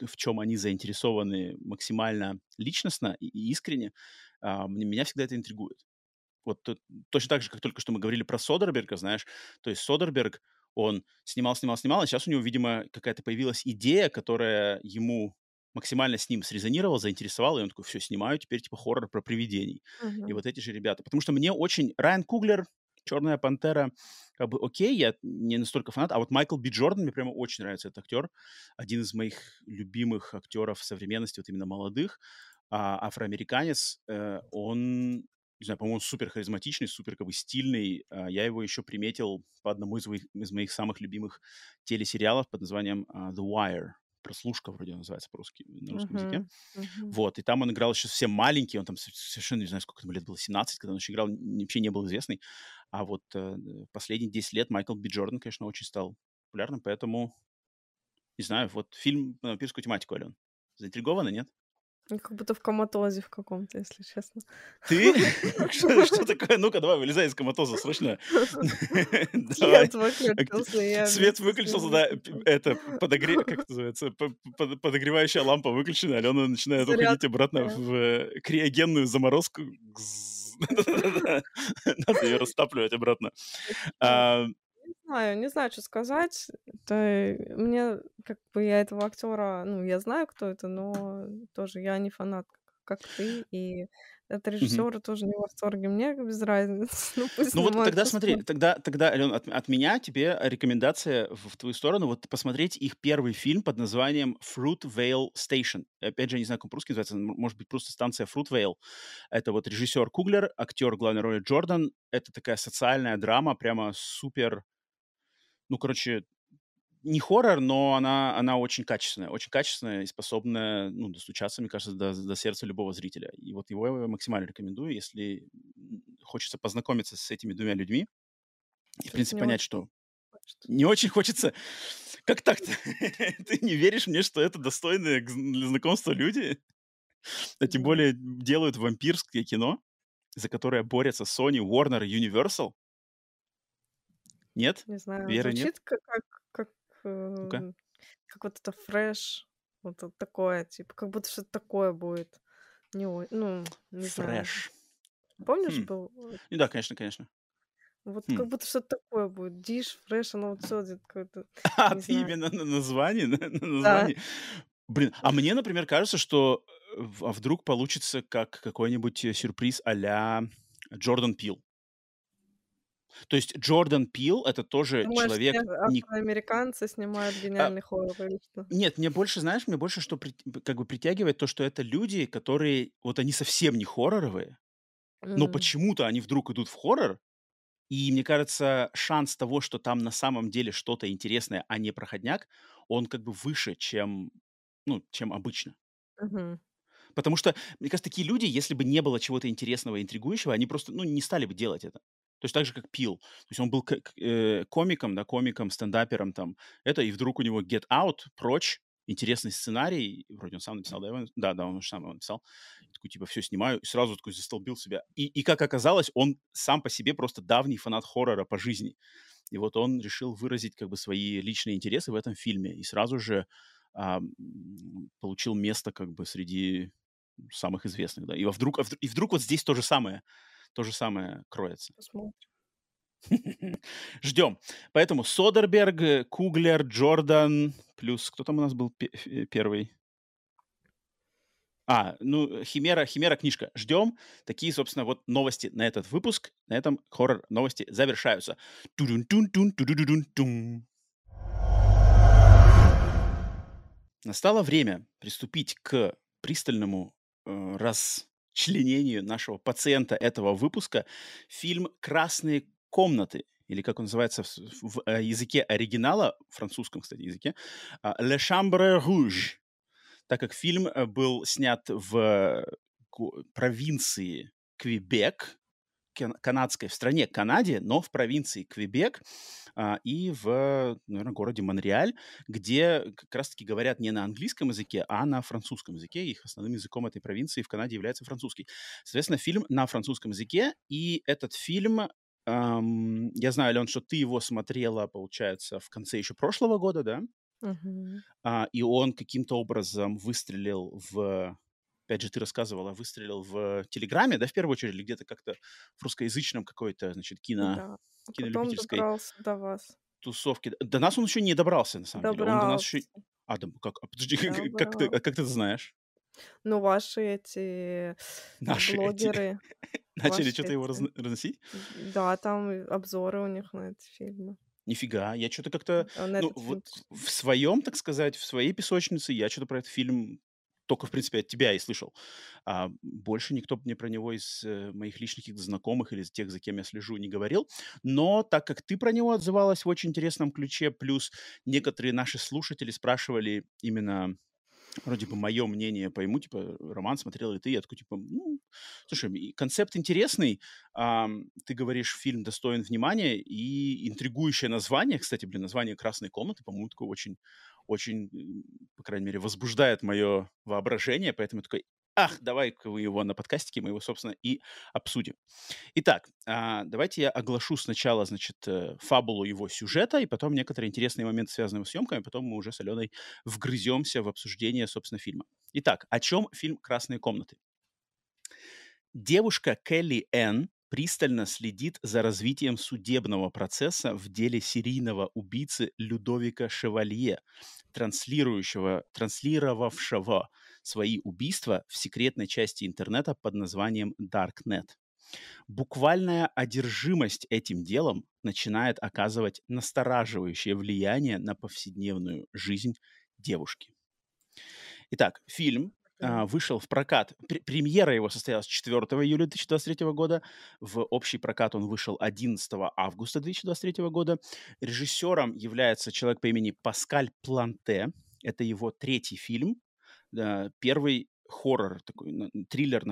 в чем они заинтересованы максимально личностно и искренне, а, меня всегда это интригует. Вот точно так же, как только что мы говорили про Содерберга, знаешь, то есть Содерберг, он снимал, снимал, снимал, а сейчас у него, видимо, какая-то появилась идея, которая ему максимально с ним срезонировал, заинтересовал, и он такой, все, снимаю теперь типа хоррор про привидений. Uh-huh. И вот эти же ребята. Потому что мне очень... Райан Куглер, Черная пантера, как бы окей, я не настолько фанат, а вот Майкл Би Джордан, мне прямо очень нравится этот актер. Один из моих любимых актеров современности, вот именно молодых. А, афроамериканец, э, он не знаю, по-моему, супер харизматичный, супер как бы стильный. А, я его еще приметил по одному из моих, из моих самых любимых телесериалов под названием uh, The Wire прослушка вроде называется по-русски, на русском uh-huh, языке. Uh-huh. Вот, и там он играл еще совсем маленький, он там совершенно не знаю, сколько ему лет было, 17, когда он еще играл, вообще не был известный. А вот э, последние 10 лет Майкл Би Джордан, конечно, очень стал популярным, поэтому, не знаю, вот фильм на вампирскую тематику, Ален. Заинтригована, нет? Как будто в коматозе в каком-то, если честно. Ты? (laughs) Что, что такое? Ну-ка, давай, вылезай из коматоза, срочно. (laughs) (laughs) Свет выключился. Свет выключился, да. Это подогре... Как это называется? Подогревающая лампа выключена, Алена начинает уходить обратно в э, криогенную заморозку. Надо ее растапливать обратно знаю, не знаю, что сказать. Это мне, как бы, я этого актера, ну, я знаю, кто это, но тоже я не фанат. как ты, и от режиссера тоже не в восторге. Мне без разницы. (laughs) Ну, пусть Ну вот тогда смотри, тогда, тогда, Ален, от, от меня тебе рекомендация в, в твою сторону, вот посмотреть их первый фильм под названием Fruitvale Station. Опять же, не знаю, как по-русски называется, может быть, просто станция Fruitvale. Это вот режиссер Куглер, актер главной роли Джордан. Это такая социальная драма, прямо супер, ну, короче, не хоррор, но она, она очень качественная, очень качественная и способная, ну, достучаться, мне кажется, до, до сердца любого зрителя. И вот его я максимально рекомендую, если хочется познакомиться с этими двумя людьми и, в принципе, не понять, очень что хочется. не очень хочется. (laughs) Как так-то? (laughs) Ты не веришь мне, что это достойные для знакомства люди? А тем более делают вампирское кино, за которое борются Sony, Warner, Universal? Нет? Не знаю, Веры нет? звучит как как как, Ну-ка. э, как вот это фреш, вот такое, типа, как будто что-то такое будет. Не ну, не знаю. Фреш. Помнишь, Хм. был, э, Ну да, конечно, конечно. вот Хм. как будто что-то такое будет. Диш, фреш, оно вот всё какое-то, (laughs) А, ты знаю. именно на название, (laughs) на на Да. название. Блин, а мне, например, кажется, что, э, а вдруг получится как какой-нибудь, э, сюрприз а-ля Джордан Пил. То есть Джордан Пил- это тоже Думаешь, человек не афроамериканцы снимают А, гениальный хоррор или что? нет, мне больше, знаешь, мне больше что как бы притягивает то, что это люди, которые вот они совсем не хорроровые, но М. почему-то они вдруг идут в хоррор, и мне кажется, шанс того, что там на самом деле что-то интересное, а не проходняк, он как бы выше, чем, ну, чем обычно. Мгм. Потому что, мне кажется, такие люди, если бы не было чего-то интересного, интригующего, они просто, ну, не стали бы делать это. То есть так же, как Пил. То есть он был э, комиком, да, комиком, стендапером там. Это, и вдруг у него Get Out, прочь, интересный сценарий. Вроде он сам написал, да? его? Да, да, он сам его написал. И такой, типа, все снимаю. И сразу такой застолбил себя. И, и как оказалось, он сам по себе просто давний фанат хоррора по жизни. И вот он решил выразить как бы свои личные интересы в этом фильме. И сразу же а, получил место как бы среди самых известных, да. И, вдруг, а вд- и вдруг вот здесь то же самое, то же самое кроется. Посмотрим. (laughs) Ждем. Поэтому Содерберг, Куглер, Джордан, плюс кто там у нас был э, первый? А, ну, Химера, Химера книжка. Ждем. Такие, собственно, вот новости на этот выпуск. На этом хоррор новости завершаются. Настало время приступить к пристальному э, расчленению нашего пациента этого выпуска. Фильм «Красные комнаты», или как он называется в, с- в, э, языке оригинала, французском, кстати, языке, а, «Le Chambre Rouge», так как фильм э, был снят в э, провинции Квебек, канадской, в стране Канаде, но в провинции Квебек а, и в, наверное, городе Монреаль, где как раз-таки говорят не на английском языке, а на французском языке. Их основным языком этой провинции в Канаде является французский. Соответственно, фильм на французском языке, и этот фильм, ам, я знаю, Ален, что ты его смотрела, получается, в конце еще прошлого года, да? Мгм. А, и он каким-то образом выстрелил в... Опять же, ты рассказывала, выстрелил в Телеграме, да, в первую очередь, или где-то как-то в русскоязычном какой-то, значит, кино, Да. А кинолюбительской добрался до вас. тусовке. До нас он еще не добрался, на самом деле. Он до нас еще... Добрался. А, да, как, а, подожди, (laughs) как, как ты, Добрался. а как ты это знаешь? Ну, ваши эти Наши эти (laughs) блогеры, начали ваши что-то его эти, разно- разносить? да, там обзоры у них на эти фильмы. Нифига, я что-то как-то... А Ну, вот в своем, так сказать, в своей песочнице я что-то про этот фильм только, в принципе, от тебя и слышал. А больше никто мне про него из э, моих личных знакомых или тех, за кем я слежу, не говорил. Но так как ты про него отзывалась в очень интересном ключе, плюс некоторые наши слушатели спрашивали именно вроде бы мое мнение по ему, типа, Роман, смотрел ли ты? Я такой, типа, ну, слушай, концепт интересный, ам, ты говоришь, фильм достоин внимания, и интригующее название, кстати, блин, название «Красной комнаты», по-моему, такое очень, очень, по крайней мере, возбуждает мое воображение, поэтому я такой, ах, давай-ка вы его на подкастике, мы его, собственно, и обсудим. Итак, а, давайте я оглашу сначала, значит, э, фабулу его сюжета, и потом некоторые интересные моменты, связанные с съемками, потом мы уже с Аленой вгрыземся в обсуждение, собственно, фильма. Итак, о чем фильм «Красные комнаты»? Девушка Келли Энн пристально следит за развитием судебного процесса в деле серийного убийцы Людовика Шевалье, транслирующего, транслировавшего свои убийства в секретной части интернета под названием Darknet. Буквальная одержимость этим делом начинает оказывать настораживающее влияние на повседневную жизнь девушки. Итак, фильм а, вышел в прокат. Премьера его состоялась 4 июля 2023 года. В общий прокат он вышел 11 августа 2023 года. Режиссером является человек по имени Паскаль Планте. Это его третий фильм. Первый хоррор, такой триллер,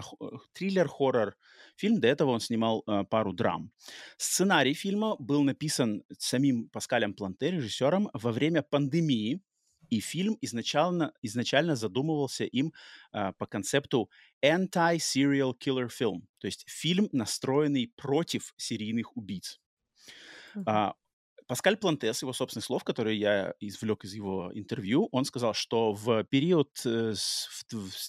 триллер-хоррор фильм. До этого он снимал э, пару драм. Сценарий фильма был написан самим Паскалем Планте, режиссером, во время пандемии и фильм изначально, изначально задумывался им а, по концепту anti-serial killer film, то есть фильм, настроенный против серийных убийц. Uh-huh. А, Паскаль Плантес, его собственных слов, которые я извлек из его интервью, он сказал, что в период э, с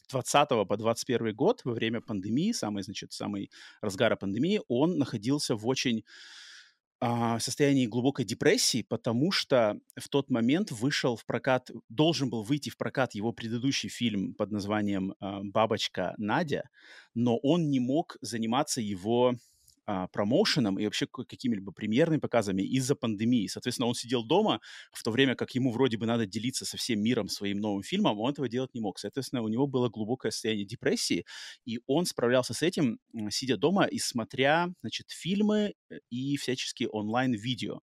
20 по 21 год, во время пандемии, самый, значит, самый разгара пандемии, он находился в очень а, состоянии глубокой депрессии, потому что в тот момент вышел в прокат, должен был выйти в прокат его предыдущий фильм под названием а, «Бабочка Надя», но он не мог заниматься его а, промоушеном и вообще какими-либо премьерными показами из-за пандемии. Соответственно, он сидел дома, в то время как ему вроде бы надо делиться со всем миром своим новым фильмом, он этого делать не мог. Соответственно, у него было глубокое состояние депрессии, и он справлялся с этим, сидя дома и смотря, значит, фильмы э, и всяческие онлайн-видео.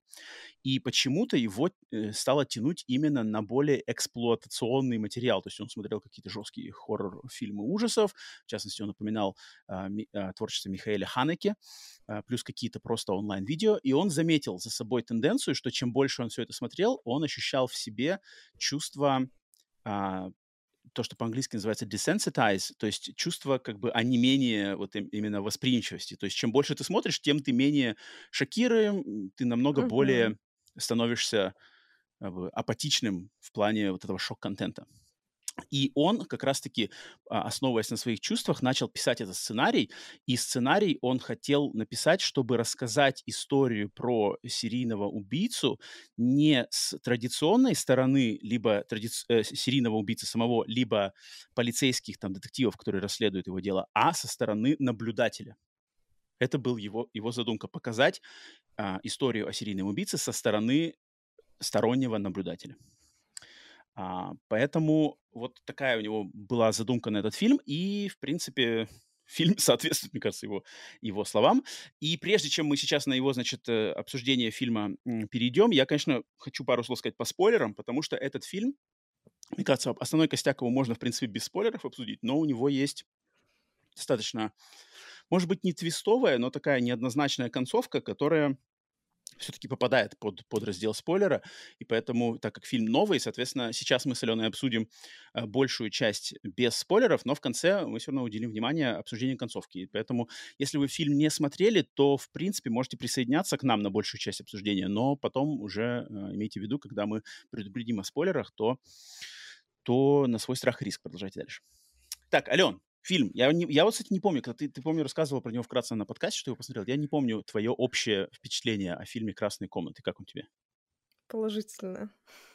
И почему-то его э, стало тянуть именно на более эксплуатационный материал. То есть он смотрел какие-то жесткие хоррор-фильмы ужасов. В частности, он упоминал а, ми, а, творчество Михаэля Ханеке, а, плюс какие-то просто онлайн-видео. И он заметил за собой тенденцию, что чем больше он все это смотрел, он ощущал в себе чувство а, то, что по-английски называется desensitize, то есть чувство как бы онемения вот именно восприимчивости. То есть чем больше ты смотришь, тем ты менее шокируем, ты намного uh-huh. более становишься бы, апатичным в плане вот этого шок-контента. И он как раз-таки, а, основываясь на своих чувствах, начал писать этот сценарий. И сценарий он хотел написать, чтобы рассказать историю про серийного убийцу не с традиционной стороны либо тради... э, серийного убийцы самого, либо полицейских там детективов, которые расследуют его дело, а со стороны наблюдателя. Это был его, его задумка показать а, историю о серийном убийце со стороны стороннего наблюдателя. А, поэтому вот такая у него была задумка на этот фильм, и, в принципе, (laughs) фильм соответствует, мне кажется, его, его словам. И прежде чем мы сейчас на его, значит, э, обсуждение фильма перейдем, я, конечно, хочу пару слов сказать по спойлерам, потому что этот фильм, мне кажется, основной костяк его можно, в принципе, без спойлеров обсудить, но у него есть достаточно может быть, не твистовая, но такая неоднозначная концовка, которая все-таки попадает под, под раздел спойлера, и поэтому, так как фильм новый, соответственно, сейчас мы с Аленой обсудим э, большую часть без спойлеров, но в конце мы все равно уделим внимание обсуждению концовки. И поэтому, если вы фильм не смотрели, то, в принципе, можете присоединяться к нам на большую часть обсуждения, но потом уже э, имейте в виду, когда мы предупредим о спойлерах, то, то на свой страх и риск продолжайте дальше. Так, Ален, Фильм. Я, не, я вот, кстати, не помню, когда ты, ты, помню, рассказывал про него вкратце на подкасте, что его посмотрел. Я не помню твое общее впечатление о фильме «Красные комнаты». Как он тебе? Положительно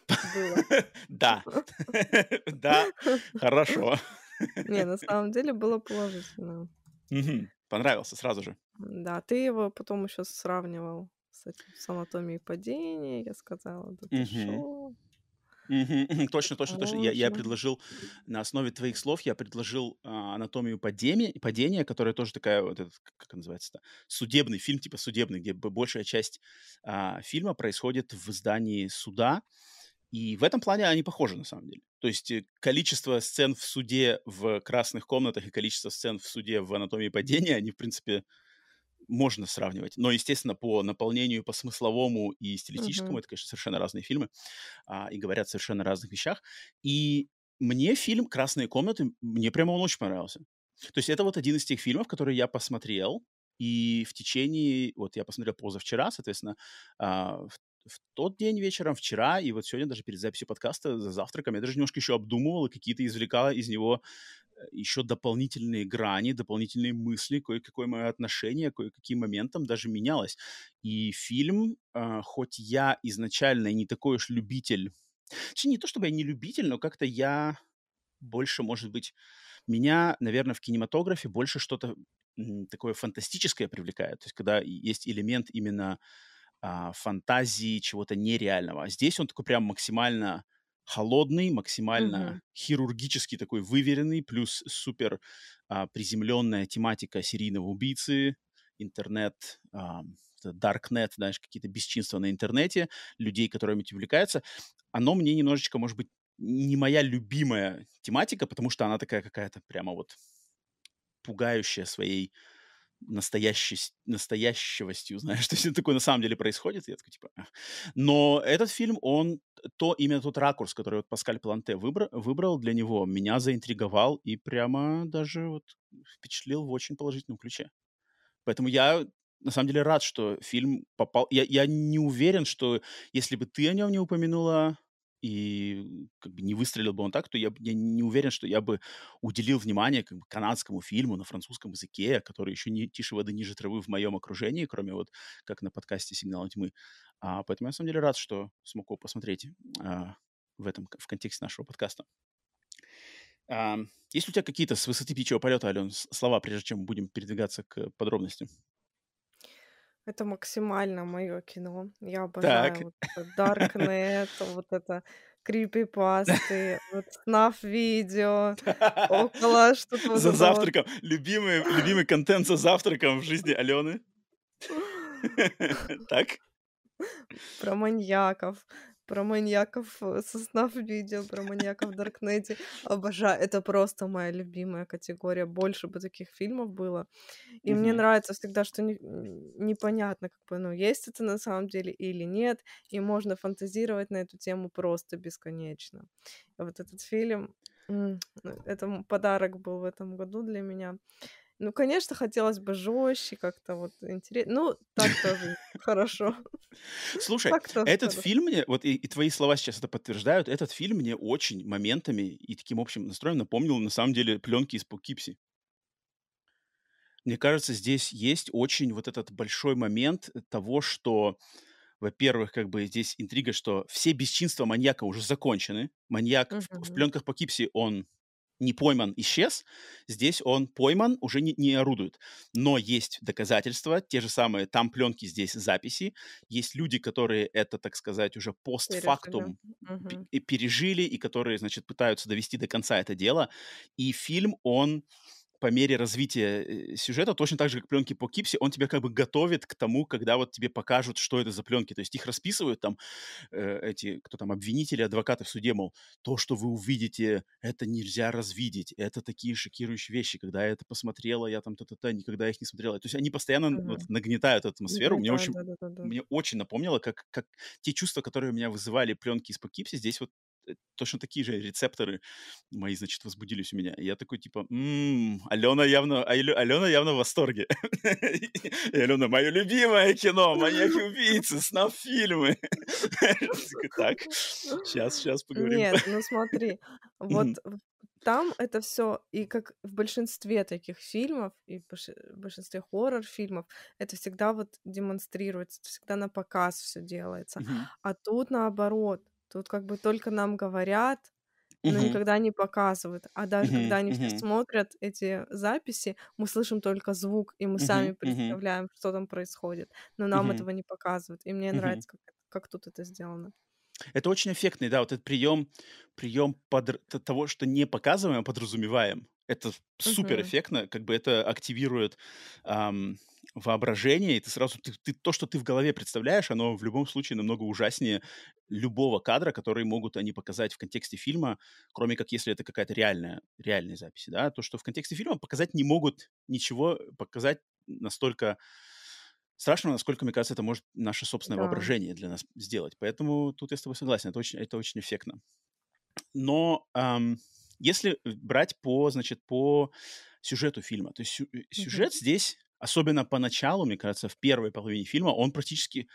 (laughs) Да. (laughs) Да, хорошо. Не, на (laughs) самом деле было положительно. Понравился сразу же. Да, ты его потом еще сравнивал с этим, с анатомией падения, я сказала, да ты? Точно, точно, точно. Я, я предложил на основе твоих слов, я предложил а, анатомию падения, падения, которая тоже такая вот этот, как называется-то, судебный фильм, типа судебный, где большая часть а, фильма происходит в здании суда. И в этом плане они похожи, на самом деле. То есть э, количество сцен в суде в красных комнатах и количество сцен в суде в анатомии падения, они, в принципе, можно сравнивать. Но, естественно, по наполнению, по смысловому и стилистическому, uh-huh. это, конечно, совершенно разные фильмы а, и говорят совершенно разных вещах. И мне фильм «Красные комнаты», мне прямо он очень понравился. То есть это вот один из тех фильмов, которые я посмотрел, и в течение, вот я посмотрел позавчера, соответственно, а, в, в тот день вечером, вчера, и вот сегодня даже перед записью подкаста за завтраком я даже немножко еще обдумывал и какие-то извлекал из него еще дополнительные грани, дополнительные мысли, кое-какое мое отношение, кое-каким моментам даже менялось. И фильм, э, хоть я изначально не такой уж любитель, точнее, не то чтобы я не любитель, но как-то я больше, может быть, меня, наверное, в кинематографе больше что-то такое фантастическое привлекает. То есть когда есть элемент именно а, фантазии, чего-то нереального. А здесь он такой прям максимально холодный, максимально Мгм. хирургически такой выверенный, плюс супер а, приземленная тематика серийного убийцы, интернет, а, даркнет, знаешь, какие-то бесчинства на интернете, людей, которыми этим увлекаются. Оно мне немножечко, может быть, не моя любимая тематика, потому что она такая какая-то прямо вот пугающая своей настоящей, настоящевостью, (laughs) знаешь, то есть это такое на самом деле происходит, я такой, типа... Но этот фильм, он, то, именно тот ракурс, который вот Паскаль Планте выбрал, выбрал для него, меня заинтриговал и прямо даже вот впечатлил в очень положительном ключе. Поэтому я на самом деле рад, что фильм попал... Я, я не уверен, что если бы ты о нем не упомянула, и как бы не выстрелил бы он так, то я, я не уверен, что я бы уделил внимание как бы, канадскому фильму на французском языке, который еще не тише воды ниже травы в моем окружении, кроме вот как на подкасте «Сигнал тьмы». А, поэтому я на самом деле рад, что смог его посмотреть а, в этом, в контексте нашего подкаста. А, есть у тебя какие-то с высоты птичьего полета, Ален, слова, прежде чем будем передвигаться к подробностям? Это максимально мое кино. Я Так. обожаю вот (laughs) это Darknet, вот это крипипасты, вот снаф-видео, около что-то вот За это вот. завтраком. Любимый, любимый контент за завтраком в жизни Алены. (laughs) (laughs) Так. Про маньяков, про маньяков э, со снаф-видео, про маньяков в Даркнете. Обожаю. Это просто моя любимая категория. Больше бы таких фильмов было. И мне Мгм. нравится всегда, что не- непонятно, как бы, ну, есть это на самом деле или нет, и можно фантазировать на эту тему просто бесконечно. Вот этот фильм, ну, это подарок был в этом году для меня. Ну, конечно, хотелось бы жестче, как-то вот интересно. Ну, так тоже (laughs) хорошо. Слушай, этот фильм мне, вот и, и твои слова сейчас это подтверждают, этот фильм мне очень моментами и таким общим настроем напомнил на самом деле пленки из Poughkeepsie. Мне кажется, здесь есть очень вот этот большой момент того, что, во-первых, как бы здесь интрига, что все бесчинства маньяка уже закончены. Маньяк в, пленках Poughkeepsie, он не пойман, исчез. Здесь он пойман, уже не, не орудует. Но есть доказательства, те же самые, там пленки, здесь записи. Есть люди, которые это, так сказать, уже Пережили. постфактум пе- Мгм. и пережили, и которые, значит, пытаются довести до конца это дело. И фильм, он по мере развития э, сюжета, точно так же, как пленки по Кипсе, он тебя как бы готовит к тому, когда вот тебе покажут, что это за пленки. То есть их расписывают там э, эти, кто там, обвинители, адвокаты в суде, мол, то, что вы увидите, это нельзя развидеть, это такие шокирующие вещи. Когда я это посмотрела, я там та-та-та, никогда их не смотрела. То есть они постоянно вот Мгм. нагнетают атмосферу. Мне Нагнетает, очень, да-да-да-да. мне очень напомнило, как, как те чувства, которые у меня вызывали пленки из Покипси, здесь вот точно такие же рецепторы мои, значит, возбудились у меня. И я такой, типа, «М, Алена явно, Алё- Алена явно в восторге. (laughs) И Алена, мое любимое кино, маньяки-убийцы, (laughs) снаф-фильмы. (laughs) Так, сейчас, сейчас поговорим. Нет, ну смотри, вот там это все и как в большинстве таких фильмов, и в больш в большинстве хоррор-фильмов, это всегда вот демонстрируется, всегда на показ все делается. А тут наоборот, тут как бы только нам говорят, но Мгм. никогда не показывают. А даже Мгм. когда они все Мгм. смотрят эти записи, мы слышим только звук, и мы сами представляем, что там происходит. Но нам этого не показывают. И мне нравится, как как тут это сделано. Это очень эффектный, да, вот этот прием, прием т- того, что не показываем, а подразумеваем. Это супер эффектно, как бы это активирует ам, воображение, и ты сразу, ты, ты- то, что ты в голове представляешь, оно в любом случае намного ужаснее любого кадра, который могут они показать в контексте фильма, кроме как если это какая-то реальная, реальная запись, да, то, что в контексте фильма показать не могут ничего, показать настолько страшного, насколько, мне кажется, это может наше собственное Да. воображение для нас сделать. Поэтому тут я с тобой согласен, это очень, это очень эффектно. Но ам, если брать по, значит, по сюжету фильма, то есть э, сюжет здесь, особенно поначалу, мне кажется, в первой половине фильма, он практически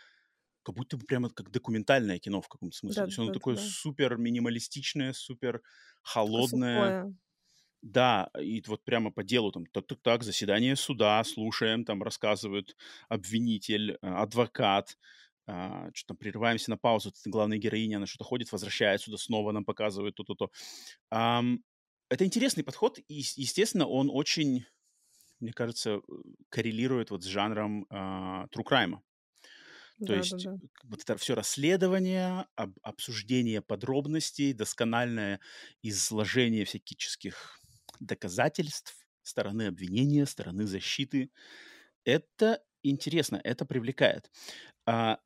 как будто бы прямо как документальное кино в каком-то смысле. То есть оно такое Да-да-да-да. супер минималистичное, супер холодное, сухое. да, и вот прямо по делу, там, так-так-так, заседание суда, слушаем, там рассказывают обвинитель, а, адвокат, а, что там прерываемся на паузу, главная героиня, она что-то ходит, возвращается сюда, снова нам показывают то-то-то. Это интересный подход, и, естественно, он очень, мне кажется, э, коррелирует вот с жанром э, true crime. То Да, есть да-да. вот это все расследование, об- обсуждение подробностей, доскональное изложение всяких доказательств, стороны обвинения, стороны защиты. Это интересно, это привлекает. А,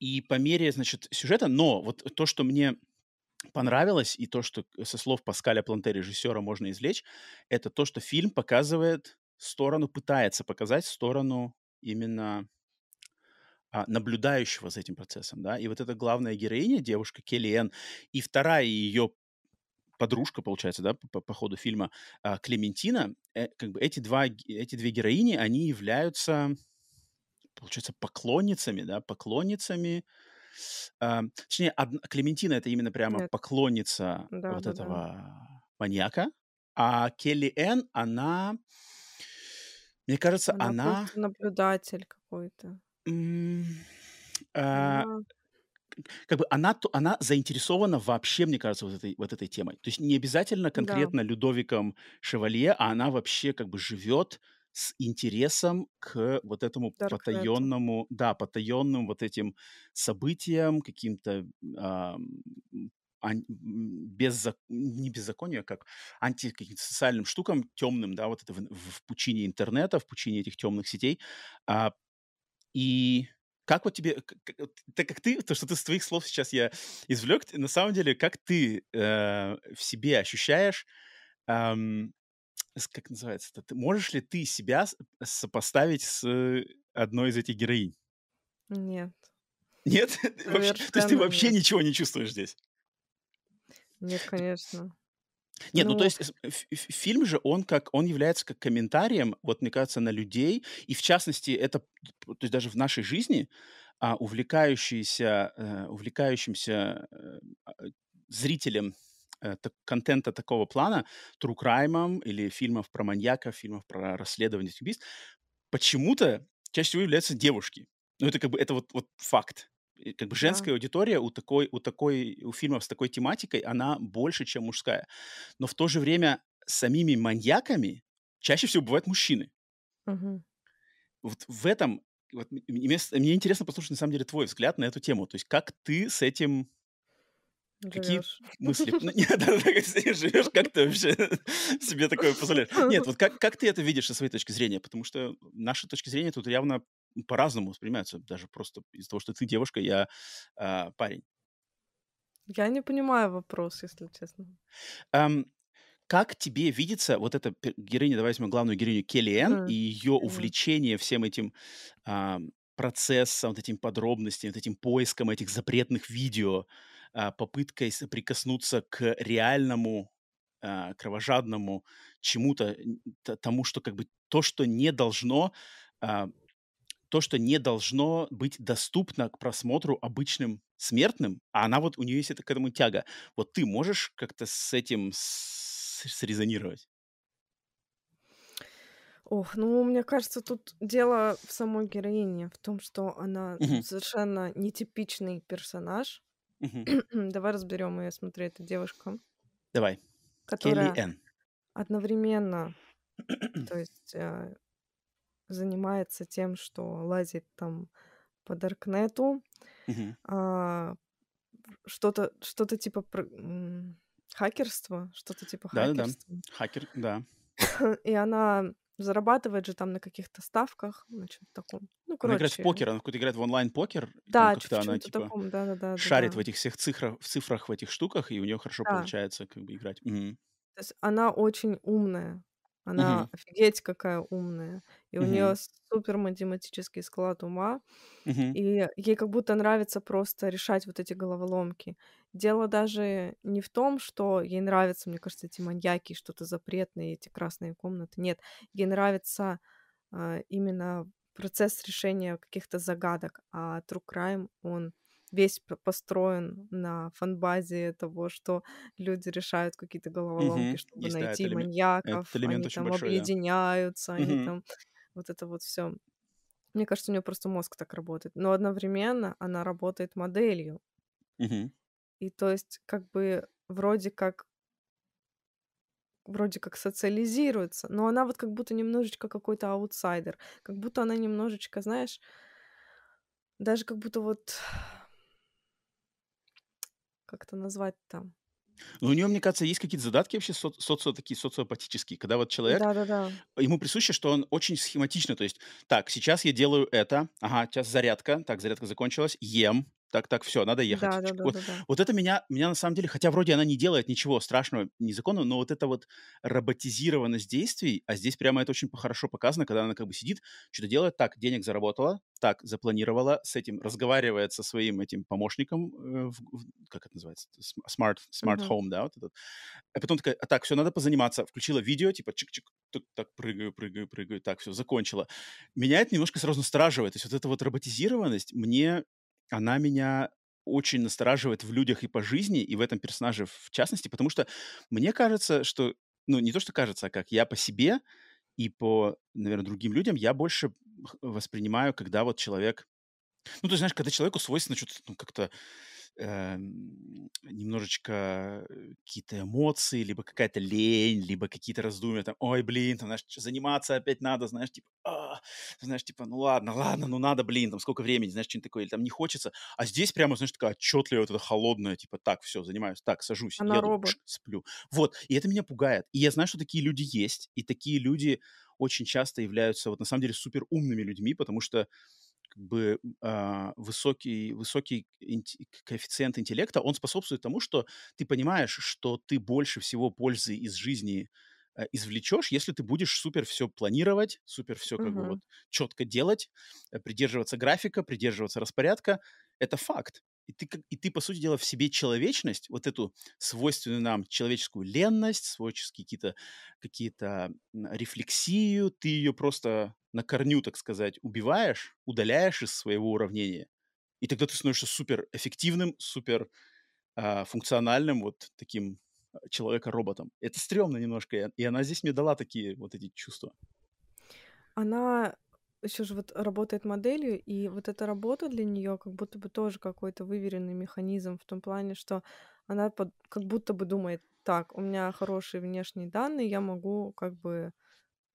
и по мере, значит, сюжета, но вот то, что мне понравилось, и то, что со слов Паскаля Планте, режиссера, можно извлечь, это то, что фильм показывает сторону, пытается показать сторону именно а, наблюдающего за этим процессом, да, и вот эта главная героиня, девушка Келли Энн, и вторая ее подружка, получается, да, по, по ходу фильма, а, Клементина, э, как бы эти, два, эти две героини, они являются, получается, поклонницами, да, поклонницами, а, точнее, одна, Клементина это именно прямо Нет. поклонница Да, вот да, да. этого маньяка, а Келли Энн, она, мне кажется, Она она... наблюдатель какой-то. м, а, Она как бы она, она заинтересована вообще, мне кажется, вот этой, вот этой темой. То есть не обязательно Да. конкретно Людовиком Шевалье, а она вообще как бы живет с интересом к вот этому Даркнету. потаенному, да, потаенным вот этим событиям, каким-то ан- м, беззак- не беззаконию, а как анти каким-то социальным штукам темным, да, вот это в, в пучине интернета, в пучине этих темных сетей. А, и как вот тебе, так как ты, то, что ты с твоих слов сейчас я извлек, на самом деле, как ты э, в себе ощущаешь, как называется это, ты, можешь ли ты себя сопоставить с э, одной из этих героинь? Нет, Нет? (laughs) Вообще- то есть ты вообще нет. ничего не чувствуешь здесь? нет, конечно. Нет, ну то Ну, есть ф- ф- фильм же, он как, он является как комментарием, вот мне кажется, на людей, и в частности, это, то есть даже в нашей жизни, а, увлекающиеся, э, увлекающимся э, а, зрителям контента такого плана, true crime или фильмов про маньяков, фильмов про расследование убийств, почему-то чаще всего являются девушки. Ну, это как бы, это вот, вот факт. И Как бы да, женская аудитория у такой, у такой, у фильмов с такой тематикой, она больше, чем мужская. Но в то же время самими маньяками чаще всего бывают мужчины. мгм. Вот в этом, вот, мне, мне интересно послушать, на самом деле, твой взгляд на эту тему. То есть как ты с этим, какие Живешь. (laughs) мысли... Ну, нет, (laughs) да, да, живешь, как ты вообще (laughs) себе такое позволяешь? Нет, вот как, как ты это видишь со своей точки зрения? Потому что наши точки зрения тут явно по-разному воспринимаются, даже просто из-за того, что ты девушка, я а, парень. Я не понимаю вопрос, если честно. Как тебе видится вот эта героиня, давай возьмем главную героиню Келли Энн и М, ее увлечение всем этим процессом, вот этим подробностям, вот этим поиском этих запретных видео, попыткой соприкоснуться к реальному а, кровожадному чему-то, тому, что как бы то, что не должно, а, то, что не должно быть доступно к просмотру обычным смертным, а она вот, у нее есть это к этому тяга. Вот ты можешь как-то с этим срезонировать? Ох, ну, мне кажется, тут дело в самой героине, в том, что она Мгм, совершенно нетипичный персонаж. (clears throat) Давай разберем ее. Смотри, это девушка, Давай. Келли которая Энн. одновременно, (clears throat) то есть, э, занимается тем, что лазит там по Даркнету, Мгм. а, что-то, что-то типа про- м, хакерства, что-то типа Да-да-да. хакерства. Хакер, да. И она зарабатывает же там на каких-то ставках, на чём-то таком. Ну, Она играет в короче, покер, она какой-то играет в онлайн-покер, да, в как-то она чем-то типа таком, да-да-да, шарит в да-да. этих всех цифрах, в цифрах в этих штуках, и у нее хорошо Да. получается как бы играть. Мгм. То есть она очень умная, она Мгм. офигеть какая умная, и у Мгм. нее супер математический склад ума, Мгм. и ей как будто нравится просто решать вот эти головоломки. Дело даже не в том, что ей нравятся, мне кажется, эти маньяки, что-то запретное, эти красные комнаты. Нет, ей нравится а, именно процесс решения каких-то загадок, а True Crime, он весь построен на фанбазе того, что люди решают какие-то головоломки, Мгм. чтобы Есть, да, найти элемент, маньяков, элемент они там большой, да. объединяются, они Мгм. там вот это вот все. Мне кажется, у нее просто мозг так работает. Но одновременно она работает моделью. Мгм. И то есть как бы вроде как вроде как социализируется, но она вот как будто немножечко какой-то аутсайдер, как будто она немножечко, знаешь, даже как будто вот как это назвать-то? Ну, у нее, мне кажется, есть какие-то задатки вообще со социо такие социопатические, когда вот человек, Да-да-да. ему присуще, что он очень схематично, то есть: "Так, сейчас я делаю это, ага, сейчас зарядка, так, зарядка закончилась, ем, так так, все, надо ехать". Чик. Вот Да-да-да-да-да. вот это меня меня на самом деле, хотя вроде она не делает ничего страшного, незаконного, но вот эта вот роботизированность действий, а здесь прямо это очень хорошо показано, когда она как бы сидит, что то делает: так, денег заработала, так, запланировала, с этим разговаривает со своим этим помощником, э, в в как это называется? Smart smart Мгм. home, да, вот этот. А потом такая: "А, так, все, надо позаниматься". Включила видео, типа чик-чик, тук, так, прыгаю, прыгаю, прыгаю, так, все, закончила. Меня это немножко сразу настораживает. То есть вот эта вот роботизированность, мне она меня очень настораживает в людях и по жизни, и в этом персонаже в частности, потому что мне кажется, что, ну, не то, что кажется, а как я по себе и по, наверное, другим людям, я больше воспринимаю, когда вот человек ну, ты знаешь, когда человеку свойственно что то ну, как-то, эм, немножечко, э, какие-то эмоции, либо какая-то лень, либо какие-то раздумья, там: "Ой, блин, там, знаешь, заниматься опять надо", знаешь, типа, а, знаешь, типа: "Ну ладно, ладно, ну надо, блин, там сколько времени", знаешь, что-нибудь такое, или там не хочется. А здесь прямо, знаешь, такая отчетливая, вот эта холодная, типа: "Так, все, занимаюсь, так, сажусь, Она еду, робот. пш, сплю". Вот, и это меня пугает. И я знаю, что такие люди есть, и такие люди очень часто являются, вот на самом деле, супер умными людьми, потому что как бы, а, высокий высокий коэффициент интеллекта, он способствует тому, что ты понимаешь, что ты больше всего пользы из жизни, э, извлечешь, если ты будешь супер все планировать, супер все как бы вот четко делать, э, придерживаться графика, придерживаться распорядка. Это факт. И ты и ты, по сути дела, в себе человечность, вот эту свойственную нам человеческую ленность, свойческие какие-то какие-то, рефлексию, ты ее просто на корню, так сказать, убиваешь, удаляешь из своего уравнения, и тогда ты становишься супер эффективным, супер, а, функциональным, вот таким, а, человека-роботом. Это стрёмно немножко, и она здесь мне дала такие вот эти чувства. Она еще же вот работает моделью, и вот эта работа для нее как будто бы тоже какой-то выверенный механизм в том плане, что она под- как будто бы думает, так, у меня хорошие внешние данные, я могу как бы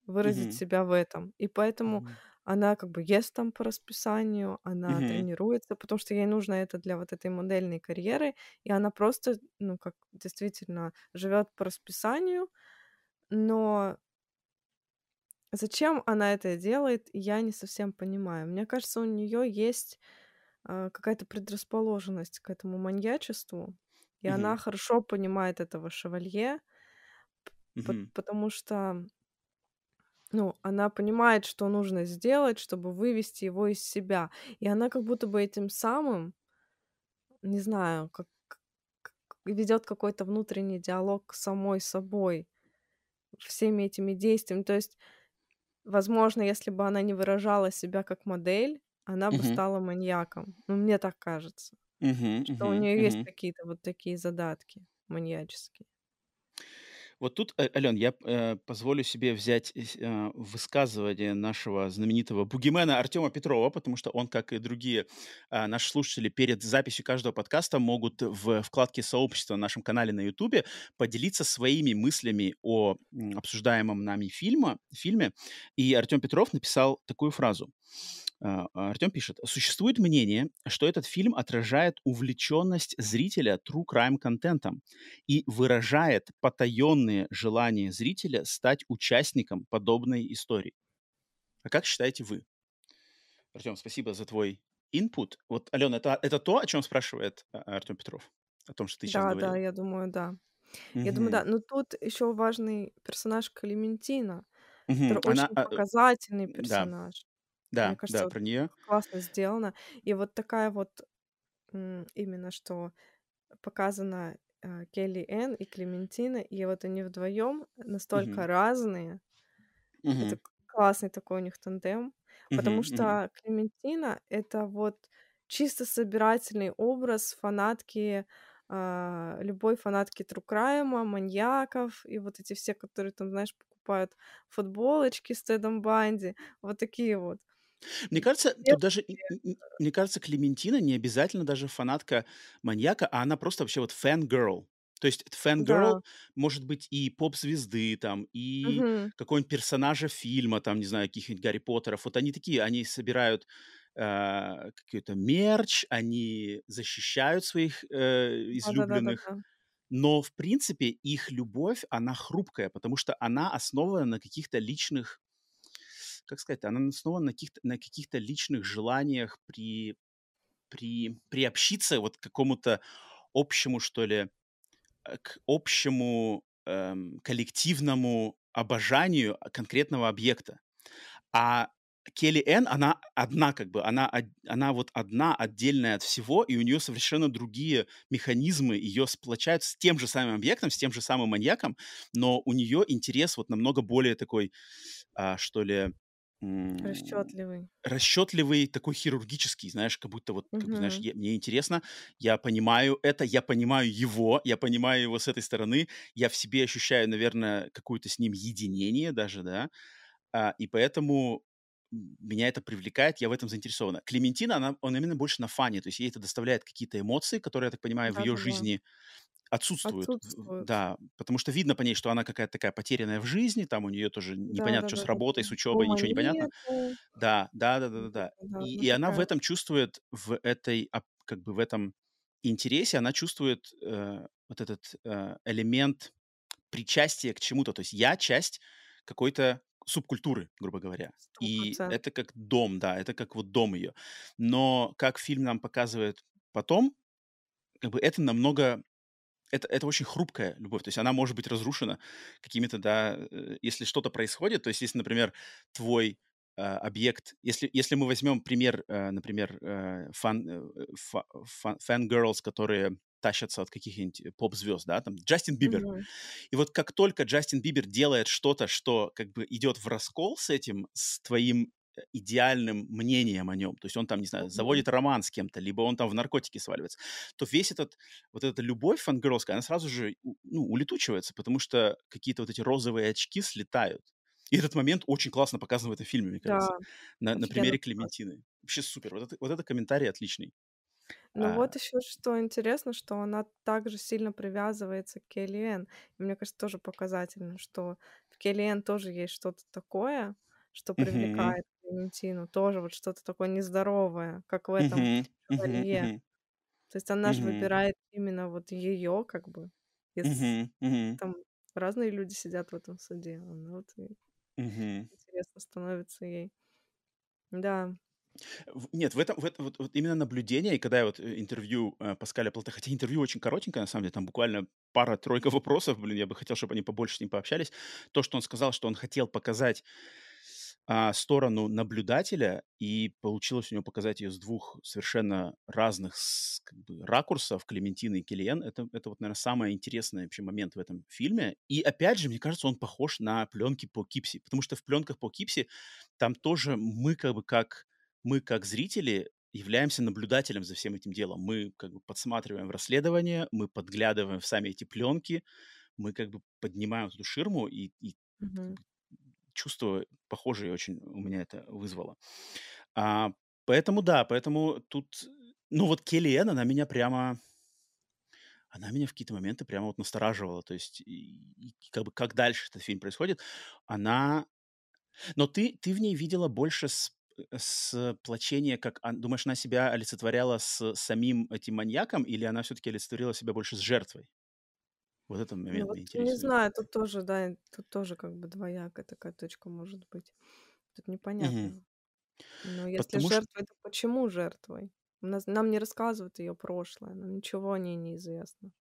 выразить Мгм. себя в этом. И поэтому Мгм. она как бы ест там по расписанию, она Мгм. тренируется, потому что ей нужно это для вот этой модельной карьеры, и она просто, ну, как действительно живет по расписанию, но Зачем она это делает, я не совсем понимаю. Мне кажется, у нее есть а, какая-то предрасположенность к этому маньячеству, и она Мгм. хорошо понимает этого шевалье, пот- Мгм. потому что, ну, она понимает, что нужно сделать, чтобы вывести его из себя. И она как будто бы этим самым, не знаю, как ведет какой-то внутренний диалог с самой собой всеми этими действиями. То есть Возможно, если бы она не выражала себя как модель, она бы Мгм. стала маньяком. Ну, мне так кажется, Мгм. что у Мгм. нее есть Мгм. какие-то вот такие задатки маньяческие. Вот тут, э, Ален, я, э, позволю себе взять э, высказывание нашего знаменитого бугимена Артема Петрова, потому что он, как и другие, а, наши слушатели, перед записью каждого подкаста могут в вкладке "Сообщества" на нашем канале на "Ютубе" поделиться своими мыслями о, обсуждаемом нами фильма фильме. И Артем Петров написал такую фразу. А, Артем пишет: "Существует мнение, что этот фильм отражает увлеченность зрителя true crime контентом и выражает потаенные желания зрителя стать участником подобной истории. А как считаете вы? Артем, спасибо за твой input. Вот, Алена, это, это то, о чем спрашивает а, Артем Петров? О том, что ты сейчас Да, да, говорила? я думаю, да. Я думаю, да. Но тут еще важный персонаж Клементина, Мгм. который Она, очень а, э, показательный да, персонаж. Мне да, да, кажется, вот про нее. классно сделано. И вот такая вот именно что показана Келли Энн и Клементина, и вот они вдвоем настолько Мгм. разные, Это Мгм. к классный такой у них тандем, потому Мгм. Мгм. что Клементина- это вот чисто собирательный образ фанатки, а, любой фанатки true крайма, маньяков и вот эти все, которые там, знаешь, покупают футболочки с Тедом Банди. Вот такие вот. Мне кажется, тут даже, мне кажется, Клементина не обязательно даже фанатка маньяка, а она просто вообще вот фэн-герл. То есть Да. фэн-герл может быть и поп-звезды, там, и Мгм. какого-нибудь персонажа фильма, там, не знаю, каких-нибудь Гарри Поттеров. Вот они такие, они собирают а, какой-то мерч, они защищают своих э, излюбленных, Да-да-да-да-да. но, в принципе, их любовь, она хрупкая, потому что она основана на каких-то личных, как сказать, она основана на каких-то, на каких-то личных желаниях при, при, приобщиться вот к какому-то общему, что ли, э, к общему эм, коллективному обожанию конкретного объекта. А Келли Энн, она одна как бы, она, она вот одна отдельная от всего, и у нее совершенно другие механизмы ее сплочают с тем же самым объектом, с тем же самым маньяком, но у нее интерес вот намного более такой, а, что ли, м, Расчетливый. расчетливый, такой хирургический, знаешь, как будто вот, как бы, знаешь, Мгм. я- мне интересно, я понимаю это, я понимаю его, я понимаю его с этой стороны, я в себе ощущаю, наверное, какое-то с ним единение даже, да, а, и поэтому м, меня это привлекает, я в этом заинтересована. Клементина, она, он именно больше на фане, то есть ей это доставляет какие-то эмоции, которые, я так понимаю, в ее Да-да-да. жизни отсутствуют. В- Отсутствуют. Да, потому что видно по ней, что она какая-то такая потерянная в жизни, там у нее тоже непонятно, что с работой, Да-да-да-да-да. с учебой, Дома ничего не понятно. Да, да, да, да, да, да. Да-да-да. И, и она в этом чувствует, в этой, как бы в этом интересе, она чувствует э, вот этот э, элемент причастия к чему-то. То есть я часть какой-то субкультуры, грубо говоря. сто И процентов. это как дом, да, это как вот дом ее. Но как фильм нам показывает потом, как бы это намного это, это очень хрупкая любовь, то есть она может быть разрушена какими-то, да, э, если что-то происходит, то есть если, например, твой э, объект, если, если мы возьмем пример, э, например, э, фан, э, fa- fa- fangirls, которые тащатся от каких-нибудь поп-звезд, да, там Джастин Бибер. Мгм. И вот как только Джастин Бибер делает что-то, что как бы идет в раскол с этим, с твоим э, идеальным мнением о нем, то есть он там, не знаю, заводит роман с кем-то, либо он там в наркотики сваливается, то весь этот, вот эта любовь фангерлская, она сразу же ну, улетучивается, потому что какие-то вот эти розовые очки слетают. И этот момент очень классно показан в этом фильме, мне Да, кажется, на, на офигенно примере. Клементины. Вообще супер. Вот это, вот это комментарий отличный. Ну А, вот еще что интересно, что она также сильно привязывается к Келлиэн. И мне кажется, тоже показательно, что в Келлиэн тоже есть что-то такое, что привлекает Клементину. Тоже вот что-то такое нездоровое, как в этом мгм, мгм, «Шевалье». мгм, То есть она же мгм, выбирает именно вот ее как бы. Из... мгм, мгм, Там разные люди сидят в этом суде. Она вот и мгм. интересно становится ей. Да. В нет, в этом в этом вот вот именно наблюдение, и когда я вот, э, интервью, э, Паскаля Плата хотя интервью очень коротенькое, на самом деле, там буквально пара-тройка вопросов, блин, я бы хотел, чтобы они побольше с ним пообщались. То, что он сказал, что он хотел показать, а, сторону наблюдателя, и получилось у него показать ее с двух совершенно разных как бы ракурсов, Клементины и Киллиан. Это это вот, наверно, самый интересный вообще момент в этом фильме. И опять же, мне кажется, он похож на пленки по Кипси, потому что в пленках по Кипси там тоже мы как бы как мы как зрители являемся наблюдателем за всем этим делом. Мы как бы подсматриваем в расследование, мы подглядываем в сами эти пленки, мы как бы поднимаем эту ширму, и, и бы чувство похожее очень у меня это вызвало. А, поэтому да, поэтому тут, ну вот Келли она меня прямо, она меня в какие-то моменты прямо вот настораживала. То есть и, и как бы как дальше этот фильм происходит, она но ты ты в ней видела больше с э, сплочение, как думаешь, она себя олицетворяла с самим этим маньяком, или она все таки олицетворила себя больше с жертвой? Вот этот Ну момент вот меня не знаю, тут тоже, да, тут тоже как бы двоякая такая точка может быть. Тут непонятно. Но если Потому что жертвой, то почему жертвой? Нас нам не рассказывают ее прошлое, нам ничего о ней не известно.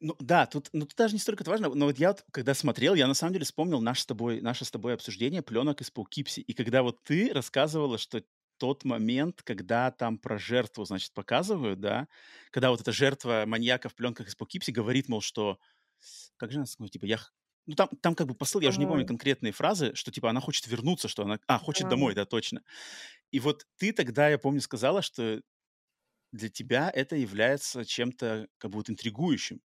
ну да, тут ну тут даже не столько это важно, но вот я вот когда смотрел, я на самом деле вспомнил наш с тобой наше с тобой обсуждение пленок из Poughkeepsie. И когда вот ты рассказывала, что тот момент, когда там про жертву, значит, показывают, да, когда вот эта жертва маньяка в пленках из Poughkeepsie говорит, мол, что Как же она сказала, типа, я ну, там там как бы посыл, я уже не помню конкретные фразы, что, типа, она хочет вернуться, что она а, хочет домой, да, точно. И вот ты тогда, я помню, сказала, что для тебя это является чем-то как бы вот интригующим,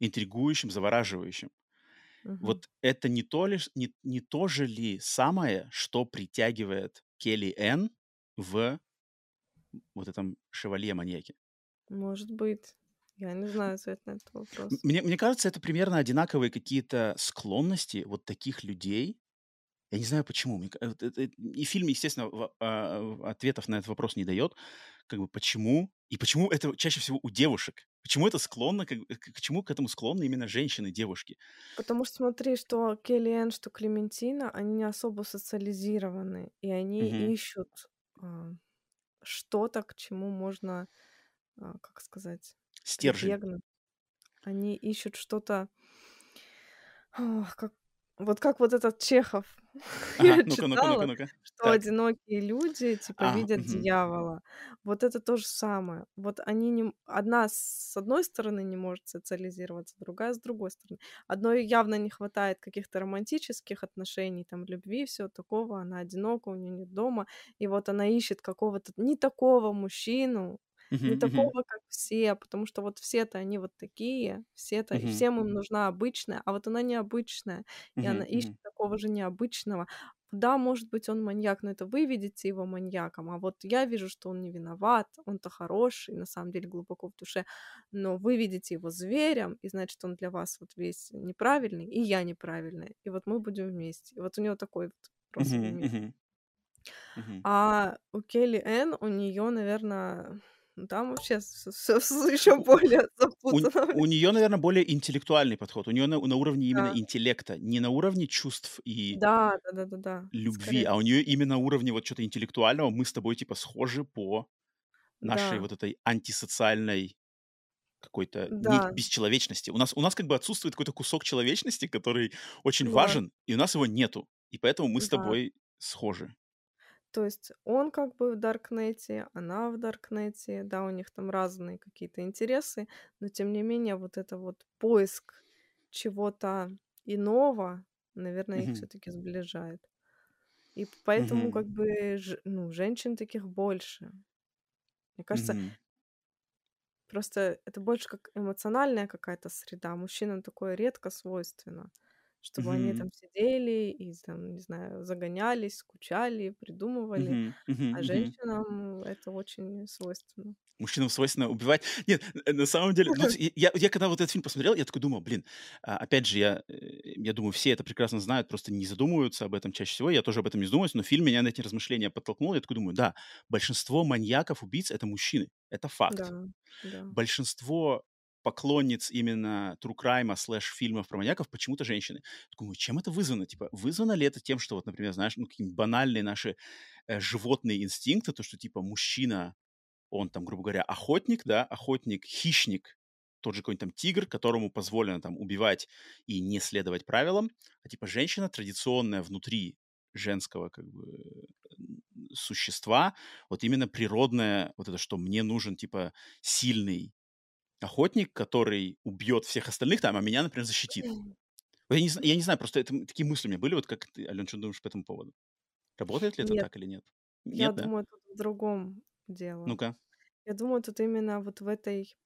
интригующим, завораживающим. Мгм. Вот это не то лишь не не то же ли самое, что притягивает Келли Энн в вот этом «Шевалье-маньяке»? Может быть. Я не знаю ответ на этот вопрос. Мне, мне кажется, это примерно одинаковые какие-то склонности вот таких людей. Я не знаю почему. Это- И фильм, естественно, а, ответов на этот вопрос не дает. Как бы почему? И почему это чаще всего у девушек? Почему это склонно, как, бы- к чему к этому склонны именно женщины, девушки? Потому что смотри, что Келлиэн, что Клементина, они не особо социализированы, и они Мгм. ищут что-то, к чему можно, а, как сказать, Стержень. прибегнуть. Они ищут что-то, как вот как вот этот Чехов. (laughs) Ага, Я ну-ка, ну-ка, ну-ка, читала, ну-ка. что Так. одинокие люди, типа, А, видят мгм. дьявола. Вот это то же самое. Вот они не одна с одной стороны не может социализироваться, другая с другой стороны. Одной явно не хватает каких-то романтических отношений, там, любви, всего такого. Она одинока, у неё нет дома. И вот она ищет какого-то не такого мужчину, не Мгм, мгм, такого, как все, потому что вот все-то они вот такие, все-то и мгм, всем им нужна обычная, а вот она необычная, и она ищет такого же необычного. Да, может быть, он маньяк, но это вы видите его маньяком, а вот я вижу, что он не виноват, он-то хороший, на самом деле, глубоко в душе, но вы видите его зверем, и значит, он для вас вот весь неправильный, и я неправильная, и вот мы будем вместе. И вот у него такой вот просто мир. мгм, мгм. А у Келли Энн, у нее, наверное, там вообще все еще более У, запутанно. (laughs) у нее, наверное, более интеллектуальный подход. У нее на, на уровне именно Да, интеллекта, не на уровне чувств и да, да-да-да-да, любви, скорее, а у нее именно уровне вот что-то интеллектуального. Мы с тобой типа схожи по нашей да, вот этой антисоциальной какой-то да, бесчеловечности. У нас, у нас как бы отсутствует какой-то кусок человечности, который очень вот, важен, и у нас его нету. И поэтому мы с да. тобой схожи. То есть он как бы в Даркнете, она в Даркнете, да, у них там разные какие-то интересы, но тем не менее вот это вот поиск чего-то иного, наверное, их Мгм. все-таки сближает. И поэтому Мгм. как бы, ну, женщин таких больше. Мне кажется, Мгм. Просто это больше как эмоциональная какая-то среда. Мужчинам такое редко свойственно, чтобы они Мгм. там сидели и там, не знаю, загонялись, скучали, придумывали, Мгм. Мгм. а женщинам это очень свойственно. Мужчинам свойственно убивать. Нет, э, на самом деле, ну, (laughs) я я когда вот этот фильм посмотрел, я такой думал: "Блин". А, опять же, я, э, я думаю, все это прекрасно знают, просто не задумываются об этом чаще всего. Я тоже об этом не задумываюсь, но фильм меня на эти размышления подтолкнул. Я такой думаю: да, большинство маньяков, убийц- это мужчины. Это Да, факт. да. Большинство поклонниц именно true crime слэш фильмов про маньяков почему-то женщины. Думаю, чем это вызвано? Типа, вызвано ли это тем, что вот, например, знаешь, ну, какие-нибудь банальные наши, э, животные инстинкты, то, что типа мужчина он там, грубо говоря, охотник, да, охотник, хищник, тот же какой-нибудь там тигр, которому позволено там убивать и не следовать правилам, а типа женщина традиционная внутри женского как бы существа, вот именно природное вот это, что мне нужен типа сильный охотник, который убьет всех остальных там, а меня, например, защитит. Вот Я не, я не знаю, просто это, такие мысли у меня были, вот как ты, Ален, что думаешь по этому поводу? Работает ли это Нет, так или нет? я Нет, да? думаю, тут в другом дело. Ну-ка. Я думаю, тут именно вот в этой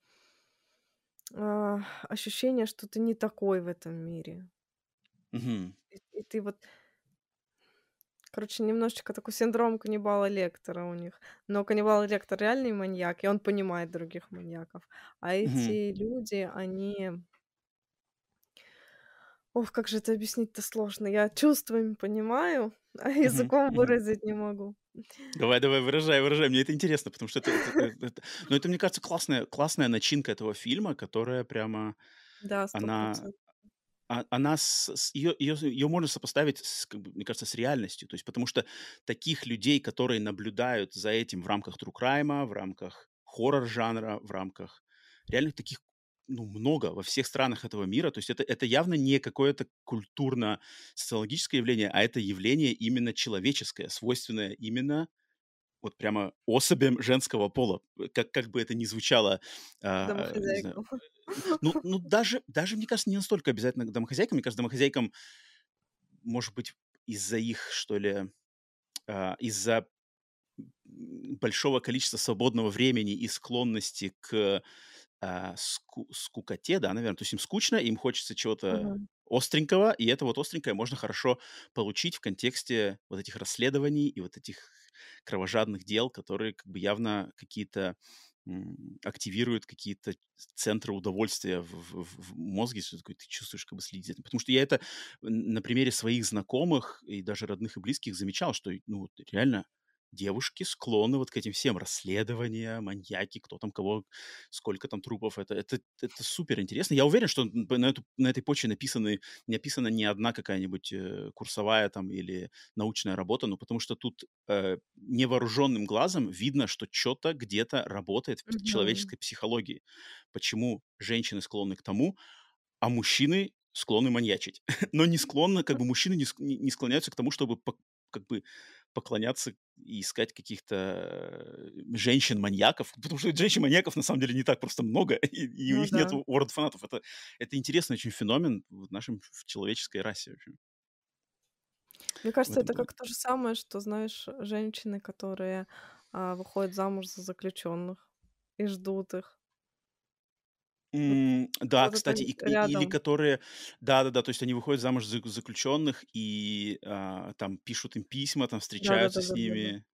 а, ощущение, что ты не такой в этом мире. Мгм. И, и ты вот Короче, немножечко такой синдром каннибала Лектора у них. Но каннибал Лектор реальный маньяк, и он понимает других маньяков. А эти люди, они... Ох, как же это объяснить-то сложно. Я чувствами понимаю, (laughs) а языком выразить не могу. Давай, давай, выражай, выражай. Мне это интересно, потому что это, это, (laughs) это- это- ну, это, мне кажется, классная, классная начинка этого фильма, которая прямо, Да, сто она, процентов. Она, с, с- ее, ее, ее можно сопоставить, с, как мне кажется, с реальностью. То есть, потому что таких людей, которые наблюдают за этим в рамках true crime, в рамках хоррор-жанра, в рамках реально таких ну, много во всех странах этого мира. То есть это, это явно не какое-то культурно-социологическое явление, а это явление именно человеческое, свойственное именно вот прямо особям женского пола. Э, Как, как бы это ни звучало, а, Домохозяйка. ну, (laughs) ну даже, даже, мне кажется, не настолько обязательно к домохозяйкам. Мне кажется, домохозяйкам, может быть, из-за их, что ли, а, из-за большого количества свободного времени и склонности к а, ску- скукоте, да, наверное. То есть им скучно, им хочется чего-то Мгм. остренького, и это вот остренькое можно хорошо получить в контексте вот этих расследований и вот этих кровожадных дел, которые как бы явно какие-то м, активирует какие-то центры удовольствия в, в- в мозге, что такое, ты чувствуешь как бы следить за этим. Потому что я это на примере своих знакомых и даже родных и близких замечал, что ну реально девушки склонны вот к этим всем расследования, маньяки, кто там кого, сколько там трупов. Это, это, это супер интересно. Я уверен, что на, эту, на этой почве написаны, не написана ни одна какая-нибудь э, курсовая там или научная работа, ну потому что тут э, невооруженным глазом видно, что что-то где-то работает в Мгм. человеческой психологии. Почему женщины склонны к тому, а мужчины склонны маньячить. (laughs) Но не склонны, как бы мужчины не, не- склоняются к тому, чтобы как бы поклоняться и искать каких-то э, женщин-маньяков, (laughs) потому что женщин-маньяков на самом деле не так просто много, (laughs) и, и у Ну них нет да. орд фанатов. Это, это интересный очень феномен в нашем в человеческой расе вообще, Мне кажется, это плане. как то же самое, что, знаешь, женщины, которые, а, выходят замуж за заключенных и ждут их. М, да, вот это кстати, и и или которые да-да-да, то есть они выходят замуж за заключенных и, а, там пишут им письма, там встречаются с Да-да-да-да-да-да. ними.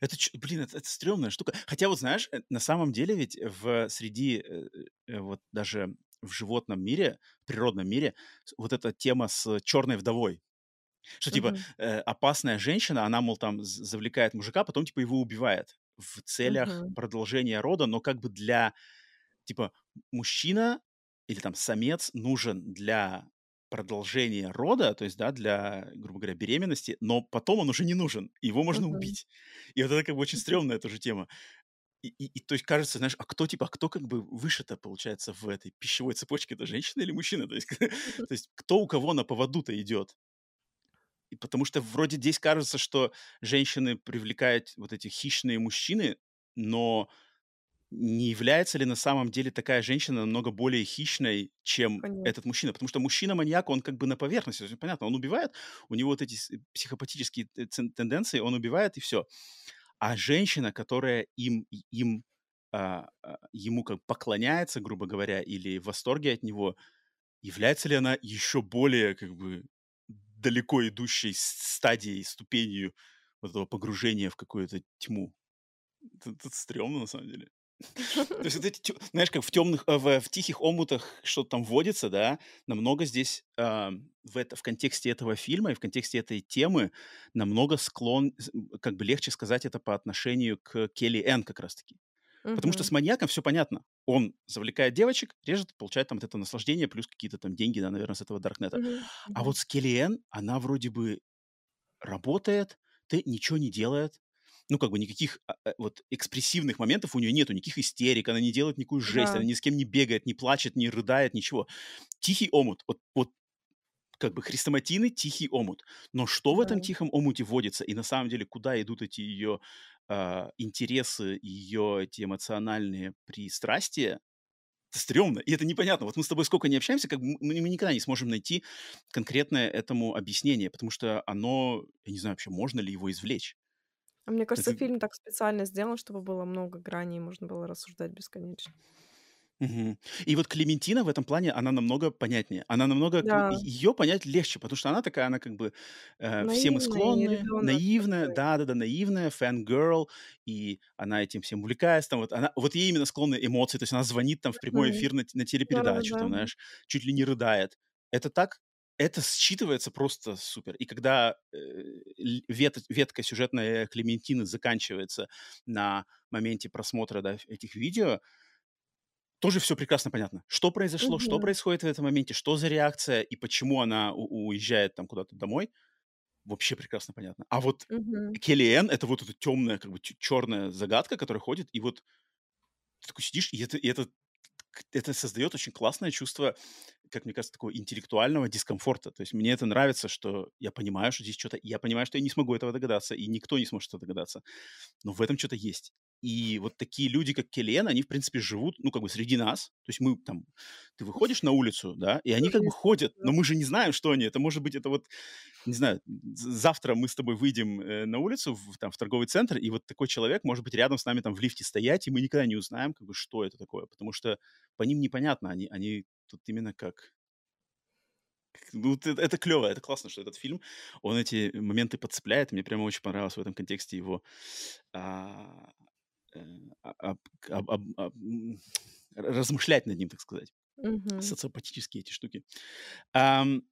Это ч блин, это это стрёмная штука. Хотя вот знаешь, э, на самом деле ведь в среди, э, э, вот даже в животном мире, в природном мире, с вот эта тема с черной вдовой, что типа, э, опасная женщина, она, мол, там завлекает мужика, потом типа его убивает в целях Мгм. продолжения рода, но как бы для типа мужчина или там самец нужен для продолжения рода, то есть, да, для, грубо говоря, беременности, но потом он уже не нужен, его можно Мгм. убить. И вот это как бы очень стрёмная тоже тема. И, и, и то есть кажется, знаешь, а кто типа, а кто как бы выше-то получается в этой пищевой цепочке, это женщина или мужчина? (laughs) То есть, (laughs) то есть кто у кого на поводу-то идет? И потому что вроде здесь кажется, что женщины привлекают вот эти хищные мужчины, но не является ли на самом деле такая женщина намного более хищной, чем этот Конечно. мужчина? Потому что мужчина-маньяк, он как бы на поверхности, понятно, он убивает, у него вот эти с- психопатические тенденции, он убивает и все. А женщина, которая им, им а, а, ему как поклоняется, грубо говоря, или в восторге от него, является ли она еще более как бы далеко идущей стадией, ступенью вот этого погружения в какую-то тьму? Это, это стрёмно, на самом деле. (laughs) То есть вот (laughs) эти, знаешь, как в темных, э, в в тихих омутах что-то там водится, да, намного здесь, ам, в это в контексте этого фильма и в контексте этой темы намного склон как бы легче сказать это по отношению к Келли Энн как раз таки. Потому что с маньяком все понятно. Он завлекает девочек, режет, получает там вот это наслаждение, плюс какие-то там деньги, да, наверное, с этого даркнета. Мгм. А вот с Келли Энн, она вроде бы работает, ты ничего не делает. Ну, как бы никаких а, э, вот экспрессивных моментов у нее нету, никаких истерик, она не делает никакую жесть, Да, она ни с кем не бегает, не плачет, не рыдает, ничего. Тихий омут. Вот, вот как бы хрестоматийный тихий омут. Но что в этом тихом омуте водится? И на самом деле, куда идут эти ее а, интересы, ее эти эмоциональные пристрастия, это стрёмно, и это непонятно. Вот мы с тобой сколько не общаемся, как мы, мы никогда не сможем найти конкретное этому объяснение, потому что оно, я не знаю вообще, можно ли его извлечь. А мне кажется, Это фильм так специально сделан, чтобы было много граней, и можно было рассуждать бесконечно. Мгм. И вот Клементина в этом плане, она намного понятнее. Она намного Да, ее понять легче, потому что она такая, она как бы, э, все мы наивный склонны, ребенок наивная, такой. да-да-да, наивная, фэн-герл, и она этим всем увлекается. Там вот она вот ей именно склонны эмоции, то есть она звонит там в прямой Мгм. эфир на т на телепередачу, Да-да-да. там, знаешь, чуть ли не рыдает. Это так это считывается просто супер. И когда, э, вет ветка сюжетная Клементины заканчивается на моменте просмотра, да, этих видео, тоже все прекрасно понятно. Что произошло, что Мгм. происходит в этом моменте, что за реакция и почему она уезжает там куда-то домой, вообще прекрасно понятно. А вот Мгм. Келли это вот эта темная, как бы черная загадка, которая ходит, и вот ты такой сидишь, и это и это это создает очень классное чувство, как мне кажется, такого интеллектуального дискомфорта. То есть мне это нравится, что я понимаю, что здесь что то я понимаю, что я не смогу этого догадаться, и никто не сможет этого догадаться. Но в этом что то есть. И вот такие люди, как Келлиэн, они, в принципе, живут, ну, как бы среди нас. То есть мы там ты выходишь на улицу, да, и они как бы ходят, но мы же не знаем, что они. Это может быть, это вот, не знаю, завтра мы с тобой выйдем, э, на улицу, в там в торговый центр, и вот такой человек может быть рядом с нами там в лифте стоять, и мы никогда не узнаем, как бы, что это такое, потому что по ним непонятно. Они они тут именно как ну, это клёво, это классно, что этот фильм, он эти моменты подцепляет. Мне прямо очень понравилось в этом контексте его, а, об, об, об, об, размышлять над ним, так сказать. Мгм. Социопатические эти штуки. Ам,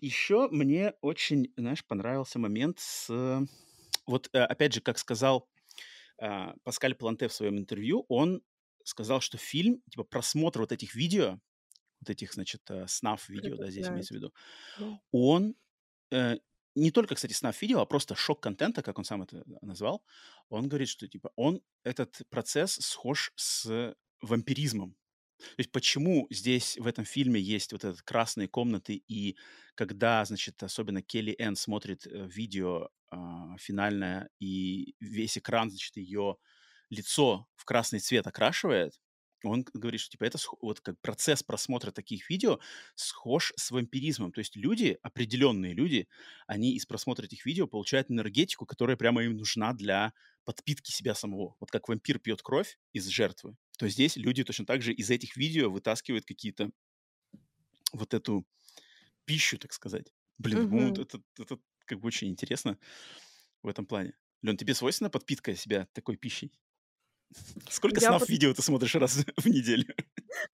еще мне очень, знаешь, понравился момент с... Вот, э, опять же, как сказал а, Паскаль Планте в своем интервью, он сказал, что фильм, типа просмотр вот этих видео, вот этих, значит, э, снав-видео, да, здесь имеется в виду, он э, не только, кстати, снав-видео, а просто шок-контента, как он сам это назвал, он говорит, что, типа, он, этот процесс схож с вампиризмом. То есть почему здесь в этом фильме есть вот этот красные комнаты, и когда, значит, особенно Келли Энн смотрит э, видео а, финальное, и весь экран, значит, ее лицо в красный цвет окрашивает, он говорит, что типа это вот как процесс просмотра таких видео схож с вампиризмом. То есть люди, определенные люди, они из просмотра этих видео получают энергетику, которая прямо им нужна для подпитки себя самого. Вот как вампир пьет кровь из жертвы, то здесь люди точно так же из этих видео вытаскивают какие-то вот эту пищу, так сказать. Блин, ну, вот Мгм. это, это как бы очень интересно в этом плане. Лен, тебе свойственна подпитка себя такой пищей? Сколько Я снав под- видео ты смотришь раз (laughs) в неделю?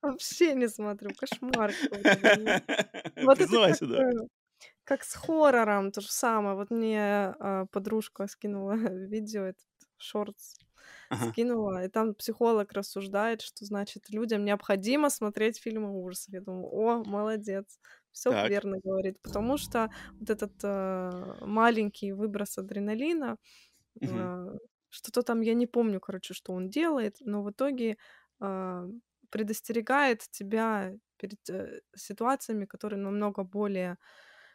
вообще не смотрю, кошмар. (laughs) Вот Признавайся, да. э, как с хоррором, то же самое. Вот мне а, подружка скинула (laughs) видео, этот шортс Ага. скинула, и там психолог рассуждает, что значит людям необходимо смотреть фильмы ужасов. Я думаю, о, молодец, все Так. верно говорит, потому что вот этот э, маленький выброс адреналина, э, что-то там я не помню, короче, что он делает, но в итоге а, предостерегает тебя перед э, ситуациями, которые намного более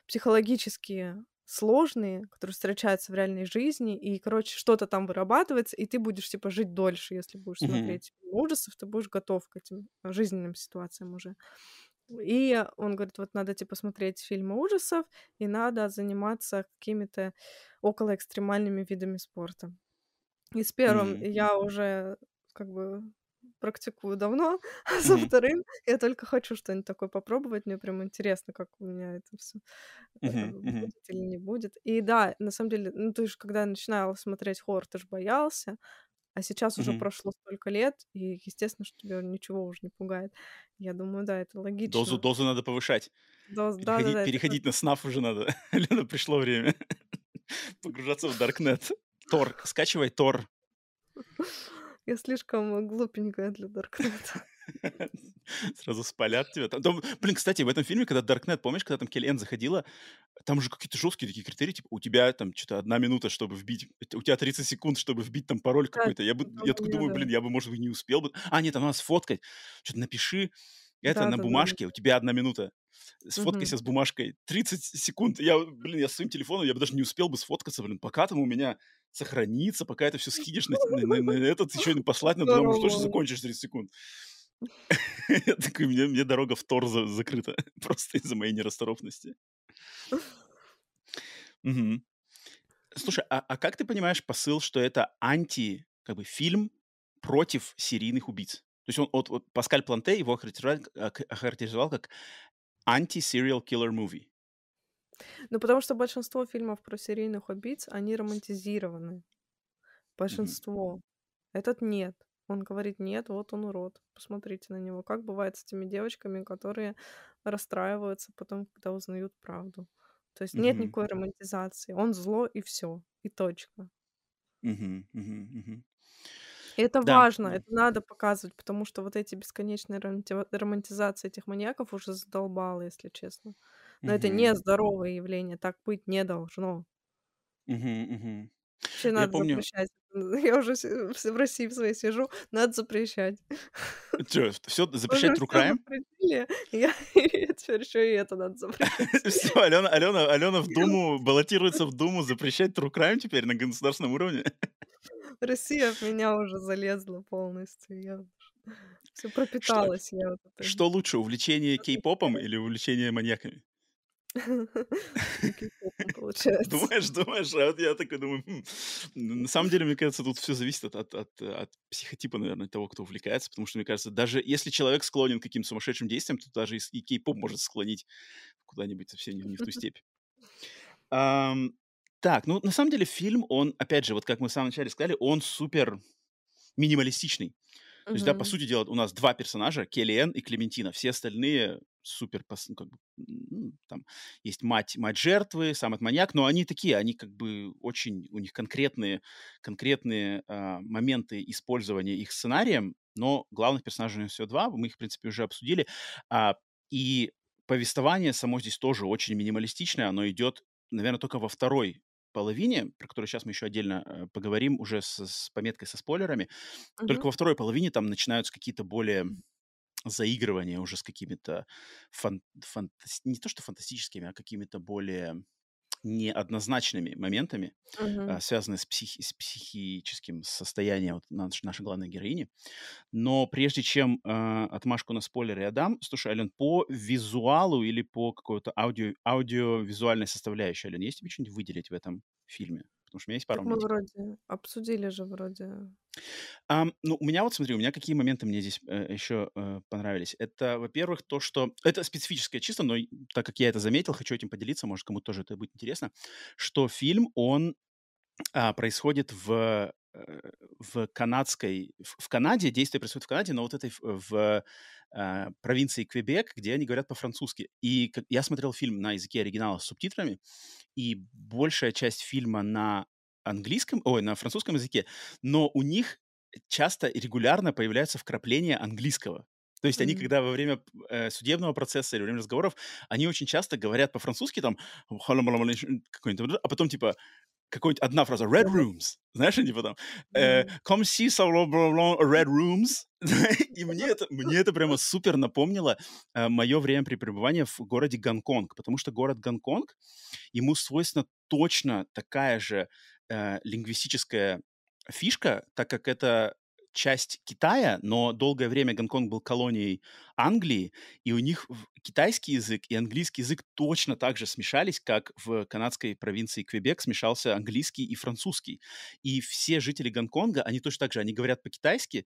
психологически сложные, которые встречаются в реальной жизни, и, короче, что-то там вырабатывается, и ты будешь, типа, жить дольше, если будешь Мгм. смотреть ужасов, ты будешь готов к этим э, жизненным ситуациям уже. И он говорит, вот надо, типа, смотреть фильмы ужасов, и надо заниматься какими-то около экстремальными видами спорта. И с первым М. я уже как бы практикую давно, (laughs) а со Мгм. вторым я только хочу что-нибудь такое попробовать. Мне прям интересно, как у меня это все Мгм. Мгм. будет или не будет. И да, на самом деле, ну ты же когда начинала смотреть хоррор, ты же боялся, а сейчас уже Мгм. прошло столько лет, и естественно, что тебя ничего уже не пугает. Я думаю, да, это Дозу, логично. дозу надо повышать. Переходить, Да-да-да, это переходить на снаф уже надо. (laughs) Лена, пришло время. (laughs) Погружаться в Даркнет. Тор. Скачивай Тор. я слишком глупенькая для Даркнета. (laughs) Сразу спалят тебя. Там, там- блин, кстати, в этом фильме, когда Даркнет, помнишь, когда там Келлиэн заходила, там же какие-то жесткие такие критерии, типа, у тебя там что-то одна минута, чтобы вбить, у тебя 30 секунд, чтобы вбить там пароль Да, какой-то. Я бы, я такой думаю, да. блин, я бы, может быть, не успел бы. А, нет, там надо сфоткать. Что-то напиши. Это на Да-да-да-да. бумажке, у тебя одна минута. Сфоткайся с бумажкой. 30 секунд. Я, блин, я своим телефоном, я бы даже не успел бы сфоткаться, блин, пока там у меня сохранится, пока это все скинешь на, на- на- на этот, еще и послать надо, думаю, что же Здорово. закончишь 30 секунд. Я (laughs) такой, мне, мне дорога в Тор за- закрыта. (laughs) Просто из-за моей нерасторопности. Слушай, а, а как ты понимаешь посыл, что это анти, как бы, фильм против серийных убийц? То есть он, вот, вот Паскаль Планте его охарактеризовал, как- охарактеризовал как анти-serial killer movie. Ну, потому что большинство фильмов про серийных убийц, они романтизированы. Большинство. Этот нет. Он говорит, нет, вот он урод. Посмотрите на него. Как бывает с этими девочками, которые расстраиваются потом, когда узнают правду. То есть нет никакой романтизации. Он зло и все. И точка. И это Да, важно, это надо показывать, потому что вот эти бесконечные романти- романтизации этих маньяков уже задолбало, если честно. Но это Мгм, нездоровое явление, так быть не должно. мгм. Вообще Я надо помню, запрещать. Я уже си- в России в своей сижу, надо запрещать. что, все, (laughs) Уже запрещать true все crime? (laughs) я и теперь еще и это надо запретить. (laughs) Все, Алена, Алена, Алена в Думу, баллотируется в Думу запрещать true crime теперь на государственном уровне. Россия в меня уже залезла полностью. Я все Что, пропиталась я вот этой что лучше, увлечение кей-попом или увлечение маньяками? (laughs) получается. (laughs) Думаешь, думаешь, а вот я такой думаю, «Хм». На самом деле, мне кажется, тут все зависит от, от, от, от психотипа, наверное, того, кто увлекается, потому что, мне кажется, даже если человек склонен к каким-то сумасшедшим действиям, то даже и, кей-поп может склонить куда-нибудь совсем не, в ту (laughs) степь. Ам, так, ну, на самом деле, фильм, он, опять же, вот как мы в самом начале сказали, он супер минималистичный. То есть, да, по сути дела, у нас два персонажа, Келлиэн и Клементина. Все остальные супер, ну, как бы, м, там есть мать, мать жертвы, сам этот маньяк, но они такие, они как бы очень, у них конкретные, конкретные а, моменты использования их сценарием, но главных персонажей у них всего два, мы их, в принципе, уже обсудили. А, и повествование само здесь тоже очень минималистичное, оно идет, наверное, только во второй половине, про которую сейчас мы еще отдельно э, поговорим, уже с, с пометкой со спойлерами, только Мгм. во второй половине там начинаются какие-то более заигрывания уже с какими-то фан- фантас- не то что фантастическими, а какими-то более неоднозначными моментами, а, связанные с, психи- с психическим состоянием вот наш- нашей главной героини. Но прежде чем а, отмашку на спойлеры я дам, слушай, Ален, по визуалу или по какой-то аудио, аудиовизуальной составляющей, Ален, есть тебе что-нибудь выделить в этом фильме? Потому что у меня есть пару Так мы вроде обсудили же вроде. Ам, ну, у меня вот, смотри, у меня какие моменты мне здесь э, еще э, понравились. Это, во-первых, то, что... Это специфическое чисто, но так как я это заметил, хочу этим поделиться, может, кому-то тоже это будет интересно, что фильм, он а, происходит в, э, в канадской... В, в Канаде, действие происходит в Канаде, но вот этой в, а, провинции Квебек, где они говорят по-французски. И как- я смотрел фильм на языке оригинала с субтитрами, и большая часть фильма на английском, ой, на французском языке, но у них часто и регулярно появляются вкрапления английского. То есть они, Мгм. когда во время э, судебного процесса или во время разговоров, они очень часто говорят по-французски, там, а потом, типа, какой-нибудь одна фраза «red rooms», знаешь, они потом э. «come see some red rooms», (laughs) и мне это, мне это прямо (laughs) супер напомнило мое время преподавания в городе Гонконг, потому что город Гонконг, ему свойственна точно такая же э, лингвистическая фишка, так как это часть Китая, но долгое время Гонконг был колонией Англии, и у них китайский язык и английский язык точно так же смешались, как в канадской провинции Квебек смешался английский и французский. И все жители Гонконга, они точно так же, они говорят по-китайски,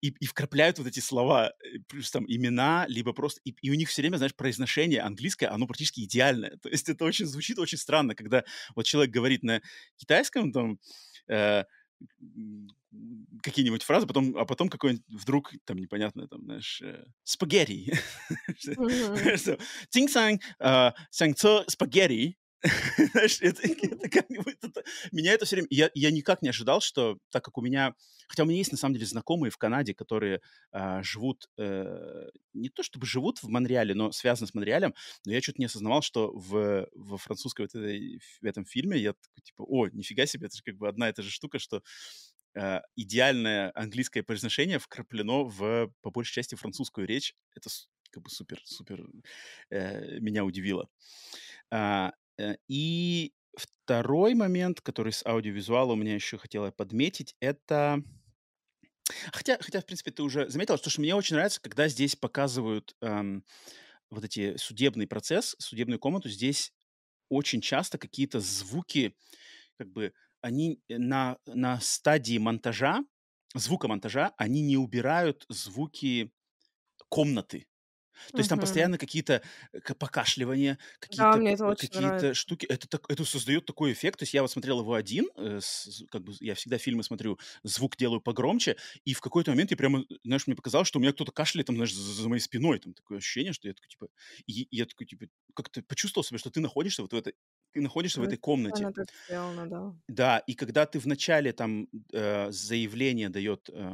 и, и вкрапляют вот эти слова, э, плюс там имена, либо просто... И, и у них все время, знаешь, произношение английское, оно практически идеальное. То есть это очень звучит очень странно, когда вот человек говорит на китайском, там, э, какие-нибудь фразы, потом, а потом какой-нибудь вдруг, там, непонятно, там, знаешь, э, спагетти. Тинг-санг, э, санг-цо, спагетти. (laughs) Знаешь, это, это (laughs) как-нибудь... это- меня это все время... Я, я никак не ожидал, что так как у меня... Хотя у меня есть, на самом деле, знакомые в Канаде, которые а, живут... э, не то чтобы живут в Монреале, но связаны с Монреалем, но я что-то не осознавал, что в, во французской вот этой, в этом фильме я такой, типа, о, нифига себе, это же как бы одна и та же штука, что э, идеальное английское произношение вкраплено в, по большей части, французскую речь. Это как бы супер, супер э, меня удивило. А, э, и второй момент, который с аудиовизуала у меня еще хотела подметить, это... Хотя, хотя, в принципе, ты уже заметила, что, что мне очень нравится, когда здесь показывают эм, вот эти судебный процесс, судебную комнату. Здесь очень часто какие-то звуки, как бы, они на, на стадии монтажа, звукомонтажа, они не убирают звуки комнаты. То есть там постоянно какие-то э, покашливания, Да, какие-то э, какие-то нравится. штуки. Это, так, это создает такой эффект. То есть я вот смотрел его один, э, с- как бы я всегда фильмы смотрю, звук делаю погромче, и в какой-то момент я прямо, знаешь, мне показалось, что у меня кто-то кашляет там, знаешь, за, за моей спиной. Там такое ощущение, что я такой, типа, и, и я такой, типа, как ты почувствовал себя, что ты находишься вот в этой, ты находишься в Ну, этой комнате. специально так сделано, да. Да, и когда ты вначале там э, заявление дает э,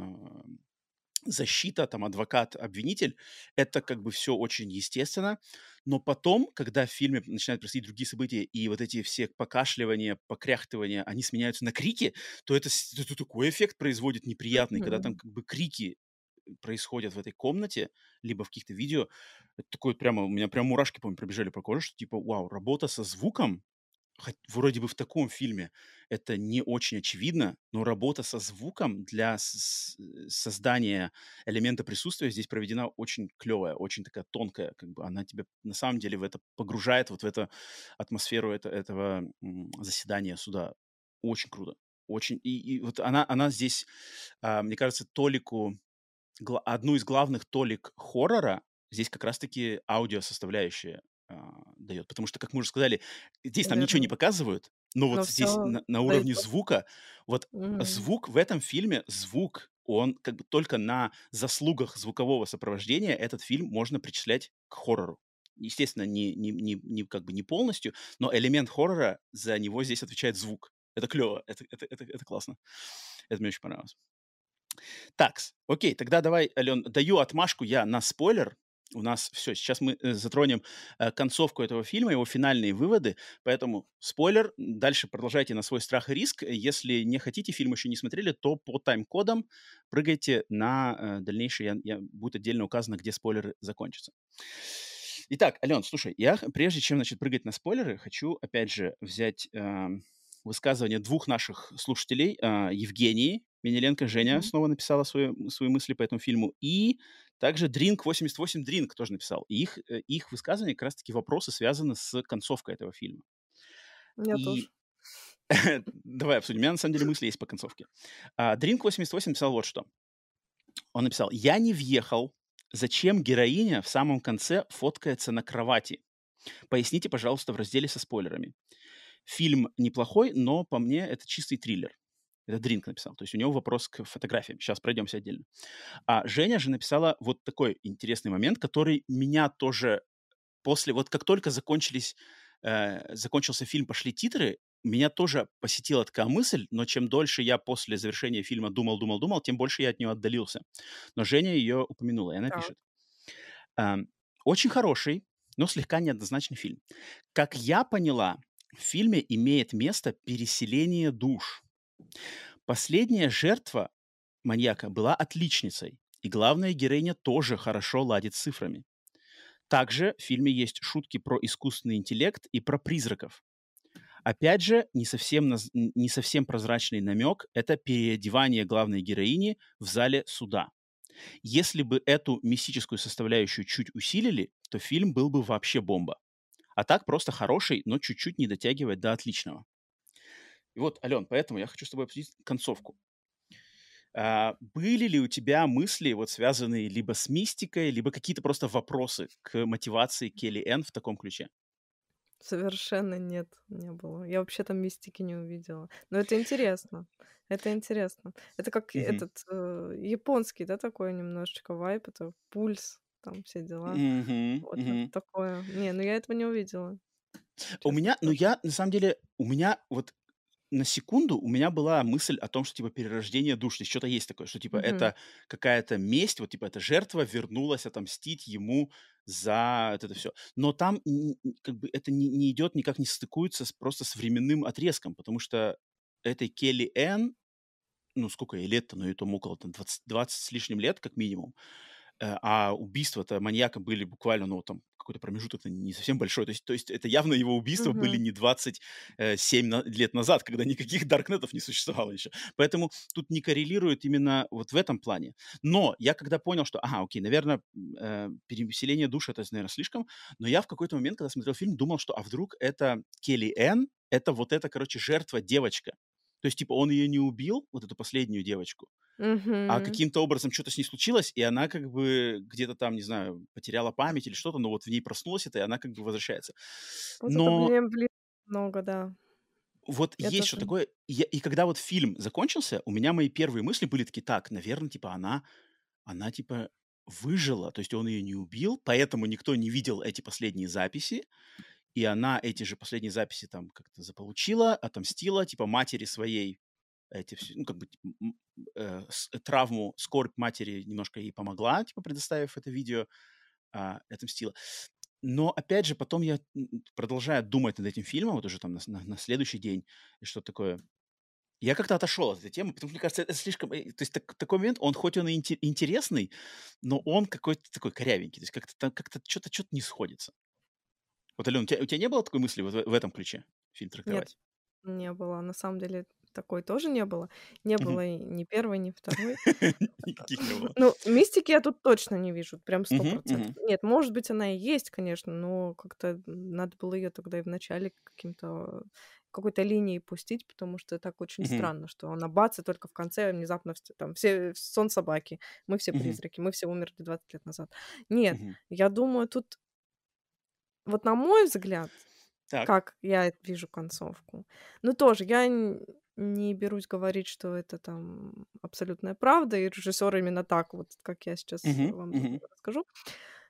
защита, там, адвокат, обвинитель, это как бы все очень естественно. Но потом, когда в фильме начинают происходить другие события, и вот эти все покашливания, покряхтывания, они сменяются на крики, то это, это такой эффект производит неприятный, когда там как бы крики происходят в этой комнате, либо в каких-то видео. Это такое прямо, у меня прям мурашки, помню, пробежали по коже, что типа, вау, работа со звуком, хоть вроде бы в таком фильме это не очень очевидно, но работа со звуком для э, создания элемента присутствия здесь проведена очень клевая, очень такая тонкая, как бы она тебя на самом деле в это погружает, вот в эту атмосферу это, этого заседания суда. Очень круто. Очень. И, и вот она, она здесь, а, мне кажется, толику, одну из главных толик хоррора здесь как раз-таки аудиосоставляющая а, дает. Потому что, как мы уже сказали, здесь нам ничего не показывают, но вот Но здесь всё на, на уровне пос звука, вот Мгм. звук в этом фильме, звук он как бы только на заслугах звукового сопровождения этот фильм можно причислять к хоррору. Естественно, не, не, не, не как бы не полностью, но элемент хоррора за него здесь отвечает звук. Это клево, это, это, это, это классно. Это мне очень понравилось. Так, окей, тогда давай, Ален, даю отмашку я на спойлер, у нас все. Сейчас мы э, затронем э, концовку этого фильма, его финальные выводы. Поэтому спойлер. Дальше продолжайте на свой страх и риск. Если не хотите, фильм еще не смотрели, то по тайм-кодам прыгайте на э, дальнейшие. Я, я, будет отдельно указано, где спойлеры закончатся. Итак, Ален, слушай, я прежде чем значит, прыгать на спойлеры, хочу опять же взять э, высказывание двух наших слушателей, э, Евгении Менеленко, Женя mm-hmm. снова написала свои, свои мысли по этому фильму, и также Drink 88 Drink тоже написал. И их, э, их высказывания как раз-таки вопросы связаны с концовкой этого фильма. Я и... тоже. (laughs) Давай обсудим. У меня на самом деле мысли есть по концовке. А, Drink 88 написал вот что. Он написал, я не въехал, зачем героиня в самом конце фоткается на кровати. Поясните, пожалуйста, в разделе со спойлерами. Фильм неплохой, но по мне это чистый триллер. Это Дринк написал. То есть у него вопрос к фотографиям. Сейчас пройдемся отдельно. А Женя же написала вот такой интересный момент, который меня тоже после... Вот как только закончились, э, закончился фильм, пошли титры, меня тоже посетила такая мысль, но чем дольше я после завершения фильма думал, думал, думал, тем больше я от нее отдалился. Но Женя ее упомянула, и она да. пишет. Э, очень хороший, но слегка неоднозначный фильм. Как я поняла, в фильме имеет место переселение душ. Последняя жертва маньяка была отличницей, и главная героиня тоже хорошо ладит с цифрами. Также в фильме есть шутки про искусственный интеллект и про призраков. Опять же, не совсем, не совсем прозрачный намек – это переодевание главной героини в зале суда. Если бы эту мистическую составляющую чуть усилили, то фильм был бы вообще бомба. А так просто хороший, но чуть-чуть не дотягивает до отличного. И вот, Ален, поэтому я хочу с тобой обсудить концовку. А, были ли у тебя мысли, вот связанные либо с мистикой, либо какие-то просто вопросы к мотивации Келли Энн в таком ключе? Совершенно нет, не было. Я вообще там мистики не увидела. Но это интересно. Это интересно. Это как Мгм. этот э, японский, да, такой немножечко вайп, это пульс, там все дела. Мгм, Вот мгм. такое. Не, ну я этого не увидела, У честно меня, ну я, на самом деле, у меня вот на секунду у меня была мысль о том, что типа перерождение душ, то что-то есть такое, что типа Мгм. это какая-то месть, вот типа эта жертва вернулась отомстить ему за вот это все. Но там как бы это не, не идет, никак не стыкуется с, просто с временным отрезком, потому что этой Келли Энн, ну сколько ей лет-то, ну и там около там, 20, 20 с лишним лет как минимум, а убийства-то маньяка были буквально, ну, там, какой-то промежуток не совсем большой. То есть, то есть это явно его убийства были Мгм. не 27 на- лет назад, когда никаких даркнетов не существовало еще. Поэтому тут не коррелирует именно вот в этом плане. Но я когда понял, что, ага, окей, наверное, э, переселение душ это, наверное, слишком, но я в какой-то момент, когда смотрел фильм, думал, что, а вдруг это Келли Энн, это вот эта, короче, жертва девочка. То есть, типа, он ее не убил, вот эту последнюю девочку, а Мгм. каким-то образом что-то с ней случилось, и она как бы где-то там, не знаю, потеряла память или что-то, но вот в ней проснулось это, и она как бы возвращается. Вот Но блин, блин, много, да. вот Я есть что такое, я- и когда вот фильм закончился, у меня мои первые мысли были такие, так, наверное, типа она, она типа выжила, то есть он ее не убил, поэтому никто не видел эти последние записи, и она эти же последние записи там как-то заполучила, отомстила, типа матери своей эти все, ну, как бы э, с- травму, скорбь матери немножко ей помогла, типа, предоставив это видео, а, отомстила. Но, опять же, потом я, м, продолжая думать над этим фильмом, вот уже там на, на- на следующий день, и что такое, я как-то отошел от этой темы, потому что, мне кажется, это слишком... э, То есть так- такой момент, он хоть он и инте- интересный, но он какой-то такой корявенький, то есть как-то как-то что-то что не сходится. Вот, Алена, у тебя, у тебя не было такой мысли вот в, в этом ключе фильм Нет, трактовать? не было. На самом деле такой тоже не было. Не было и ни первой, ни второй. (laughs) Никаких не было. Ну, мистики я тут точно не вижу, прям сто процентов. Нет, может быть, она и есть, конечно, но как-то надо было ее тогда и в начале каким-то какой-то линией пустить, потому что так очень странно, что она бац, и только в конце внезапно вс- там все сон собаки, мы все призраки, мы все умерли 20 лет назад. Нет, я думаю, тут вот на мой взгляд, Так. как я вижу концовку, ну тоже я не берусь говорить, что это там абсолютная правда, и режиссер именно так вот, как я сейчас Мгм, вам мгм, расскажу.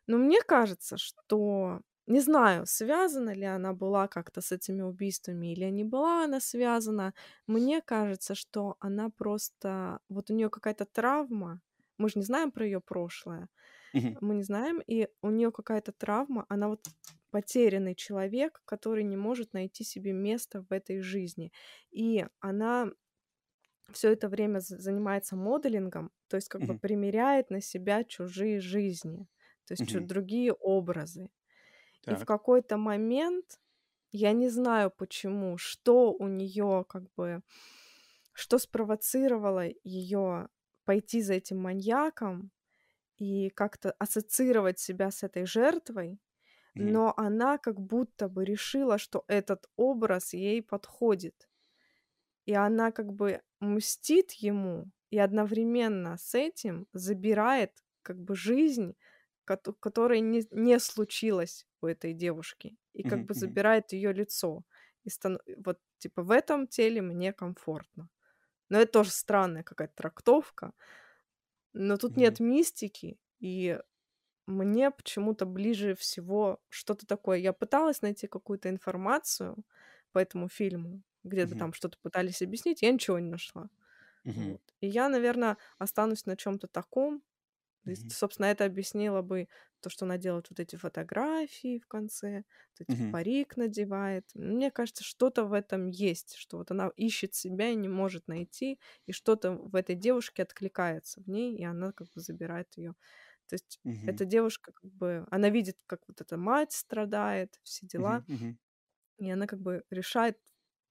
Но мне кажется, что не знаю, связана ли она была как-то с этими убийствами или не была она связана. Мне кажется, что она просто... Вот у нее какая-то травма. Мы же не знаем про ее прошлое. мгм, Мы не знаем, и у нее какая-то травма. Она вот потерянный человек, который не может найти себе место в этой жизни. И она все это время занимается моделингом, то есть как бы мгм, примеряет на себя чужие жизни, то есть мгм. другие образы. И в Так. какой-то момент, я не знаю почему, что у нее как бы, что спровоцировало ее пойти за этим маньяком и как-то ассоциировать себя с этой жертвой, Но она как будто бы решила, что этот образ ей подходит. И она как бы мстит ему и одновременно с этим забирает как бы жизнь, кото которой не не случилось у этой девушки, и как бы забирает ее лицо. И стан вот типа в этом теле мне комфортно. Но это тоже странная какая-то трактовка, но тут нет мистики, и мне почему-то ближе всего что-то такое. Я пыталась найти какую-то информацию по этому фильму, где-то мгм, там что-то пытались объяснить, я ничего не нашла. мгм, Вот. И я, наверное, останусь на чем-то таком. То есть, собственно, это объяснило бы то, что она делает вот эти фотографии в конце, вот эти мгм, парик надевает. Мне кажется, что-то в этом есть, что вот она ищет себя и не может найти, и что-то в этой девушке откликается в ней, и она как бы забирает ее. То есть мгм, эта девушка как бы, она видит, как вот эта мать страдает, все дела, мгм, мгм, и она как бы решает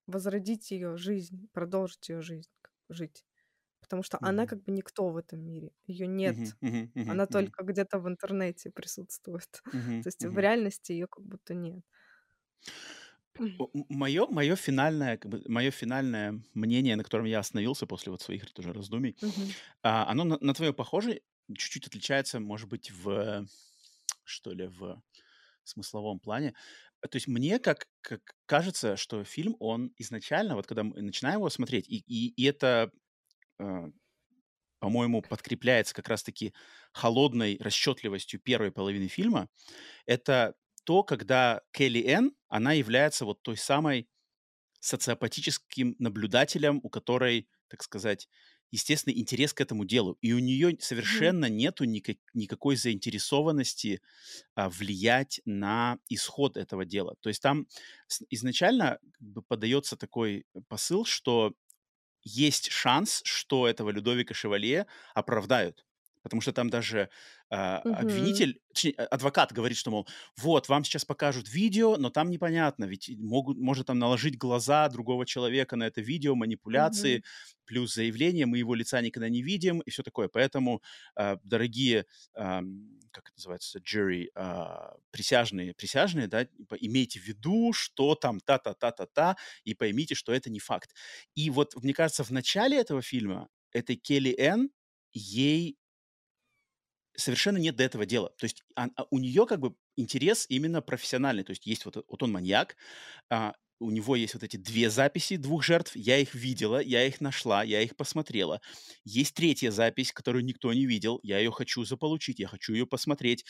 возродить ее жизнь, продолжить ее жизнь, как бы жить. Потому что она мгм, как бы никто в этом мире. Ее нет. мгм, мгм, Она мгм, только где-то в интернете присутствует. (laughs) мгм, То есть в мгм. реальности ее как будто нет. Мое, мое финальное, как бы, мое финальное мнение, на котором я остановился после вот своих тоже раздумий, Мгм. а, оно на, на твое похоже, чуть-чуть отличается, может быть, в, что ли, в смысловом плане. Э, То есть мне как, как кажется, что фильм, он изначально, вот когда мы начинаем его смотреть, и, и, и это, э, по-моему, подкрепляется как раз-таки холодной расчетливостью первой половины фильма, это то, когда Келли Энн, она является вот той самой социопатическим наблюдателем, у которой, так сказать, естественный интерес к этому делу. И у нее совершенно нету никак, никакой заинтересованности а, влиять на исход этого дела. То есть там изначально как бы подается такой посыл, что есть шанс, что этого Людовика Шевалье оправдают. Потому что там даже а, Мгм. обвинитель, точнее, а- адвокат говорит, что, мол, вот, вам сейчас покажут видео, но там непонятно, ведь могут, может там наложить глаза другого человека на это видео, манипуляции, плюс заявление, мы его лица никогда не видим, и все такое. Поэтому, а, дорогие, ам, как это называется, jury, а, присяжные, присяжные, да, типа, имейте в виду, что там та-та-та-та-та, и поймите, что это не факт. И вот, мне кажется, в начале этого фильма этой Келли Энн, ей совершенно нет до этого дела. То есть ан- а у нее как бы интерес именно профессиональный. То есть есть вот, э- вот он маньяк, а, у него есть вот эти две записи двух жертв, я их видела, я их нашла, я их посмотрела. Есть третья запись, которую никто не видел, я ее хочу заполучить, я хочу ее посмотреть.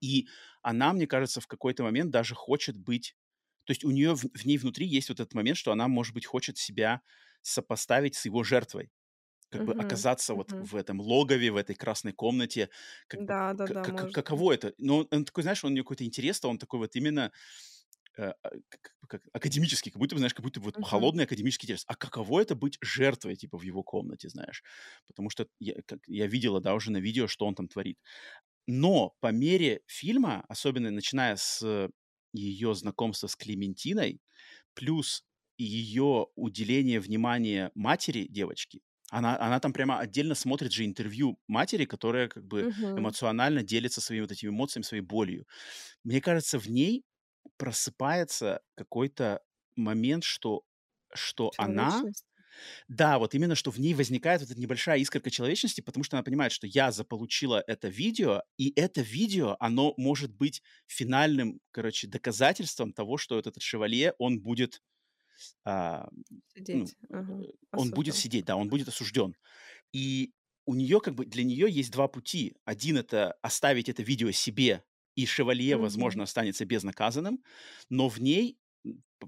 И она, мне кажется, в какой-то момент даже хочет быть... То есть у нее в, в ней внутри есть вот этот момент, что она, может быть, хочет себя сопоставить с его жертвой как бы оказаться вот в этом логове, в этой красной комнате, как бы к- Да-да-да, к- может быть. каково это? Но он такой, знаешь, он у него какой-то интерес, то он такой вот именно э, а, как, как академический, как будто бы, знаешь, как будто бы вот Мгм. холодный академический интерес. А каково это быть жертвой, типа, в его комнате, знаешь? Потому что я, как, я видела, да, уже на видео, что он там творит. Но по мере фильма, особенно начиная с ее знакомства с Клементиной, плюс ее уделение внимания матери девочки, она, она там прямо отдельно смотрит же интервью матери, которая как бы Мгм. эмоционально делится своими вот этими эмоциями, своей болью. Мне кажется, в ней просыпается какой-то момент, что, что она да, вот именно, что в ней возникает вот эта небольшая искорка человечности, потому что она понимает, что я заполучила это видео, и это видео, оно может быть финальным, короче, доказательством того, что вот этот шевалье, он будет а, ну, Сидеть. Ага. э, он будет сидеть, да, он будет осужден. И у нее как бы для нее есть два пути. Один это оставить это видео себе, и шевалье, Мгм. возможно, останется безнаказанным, но в ней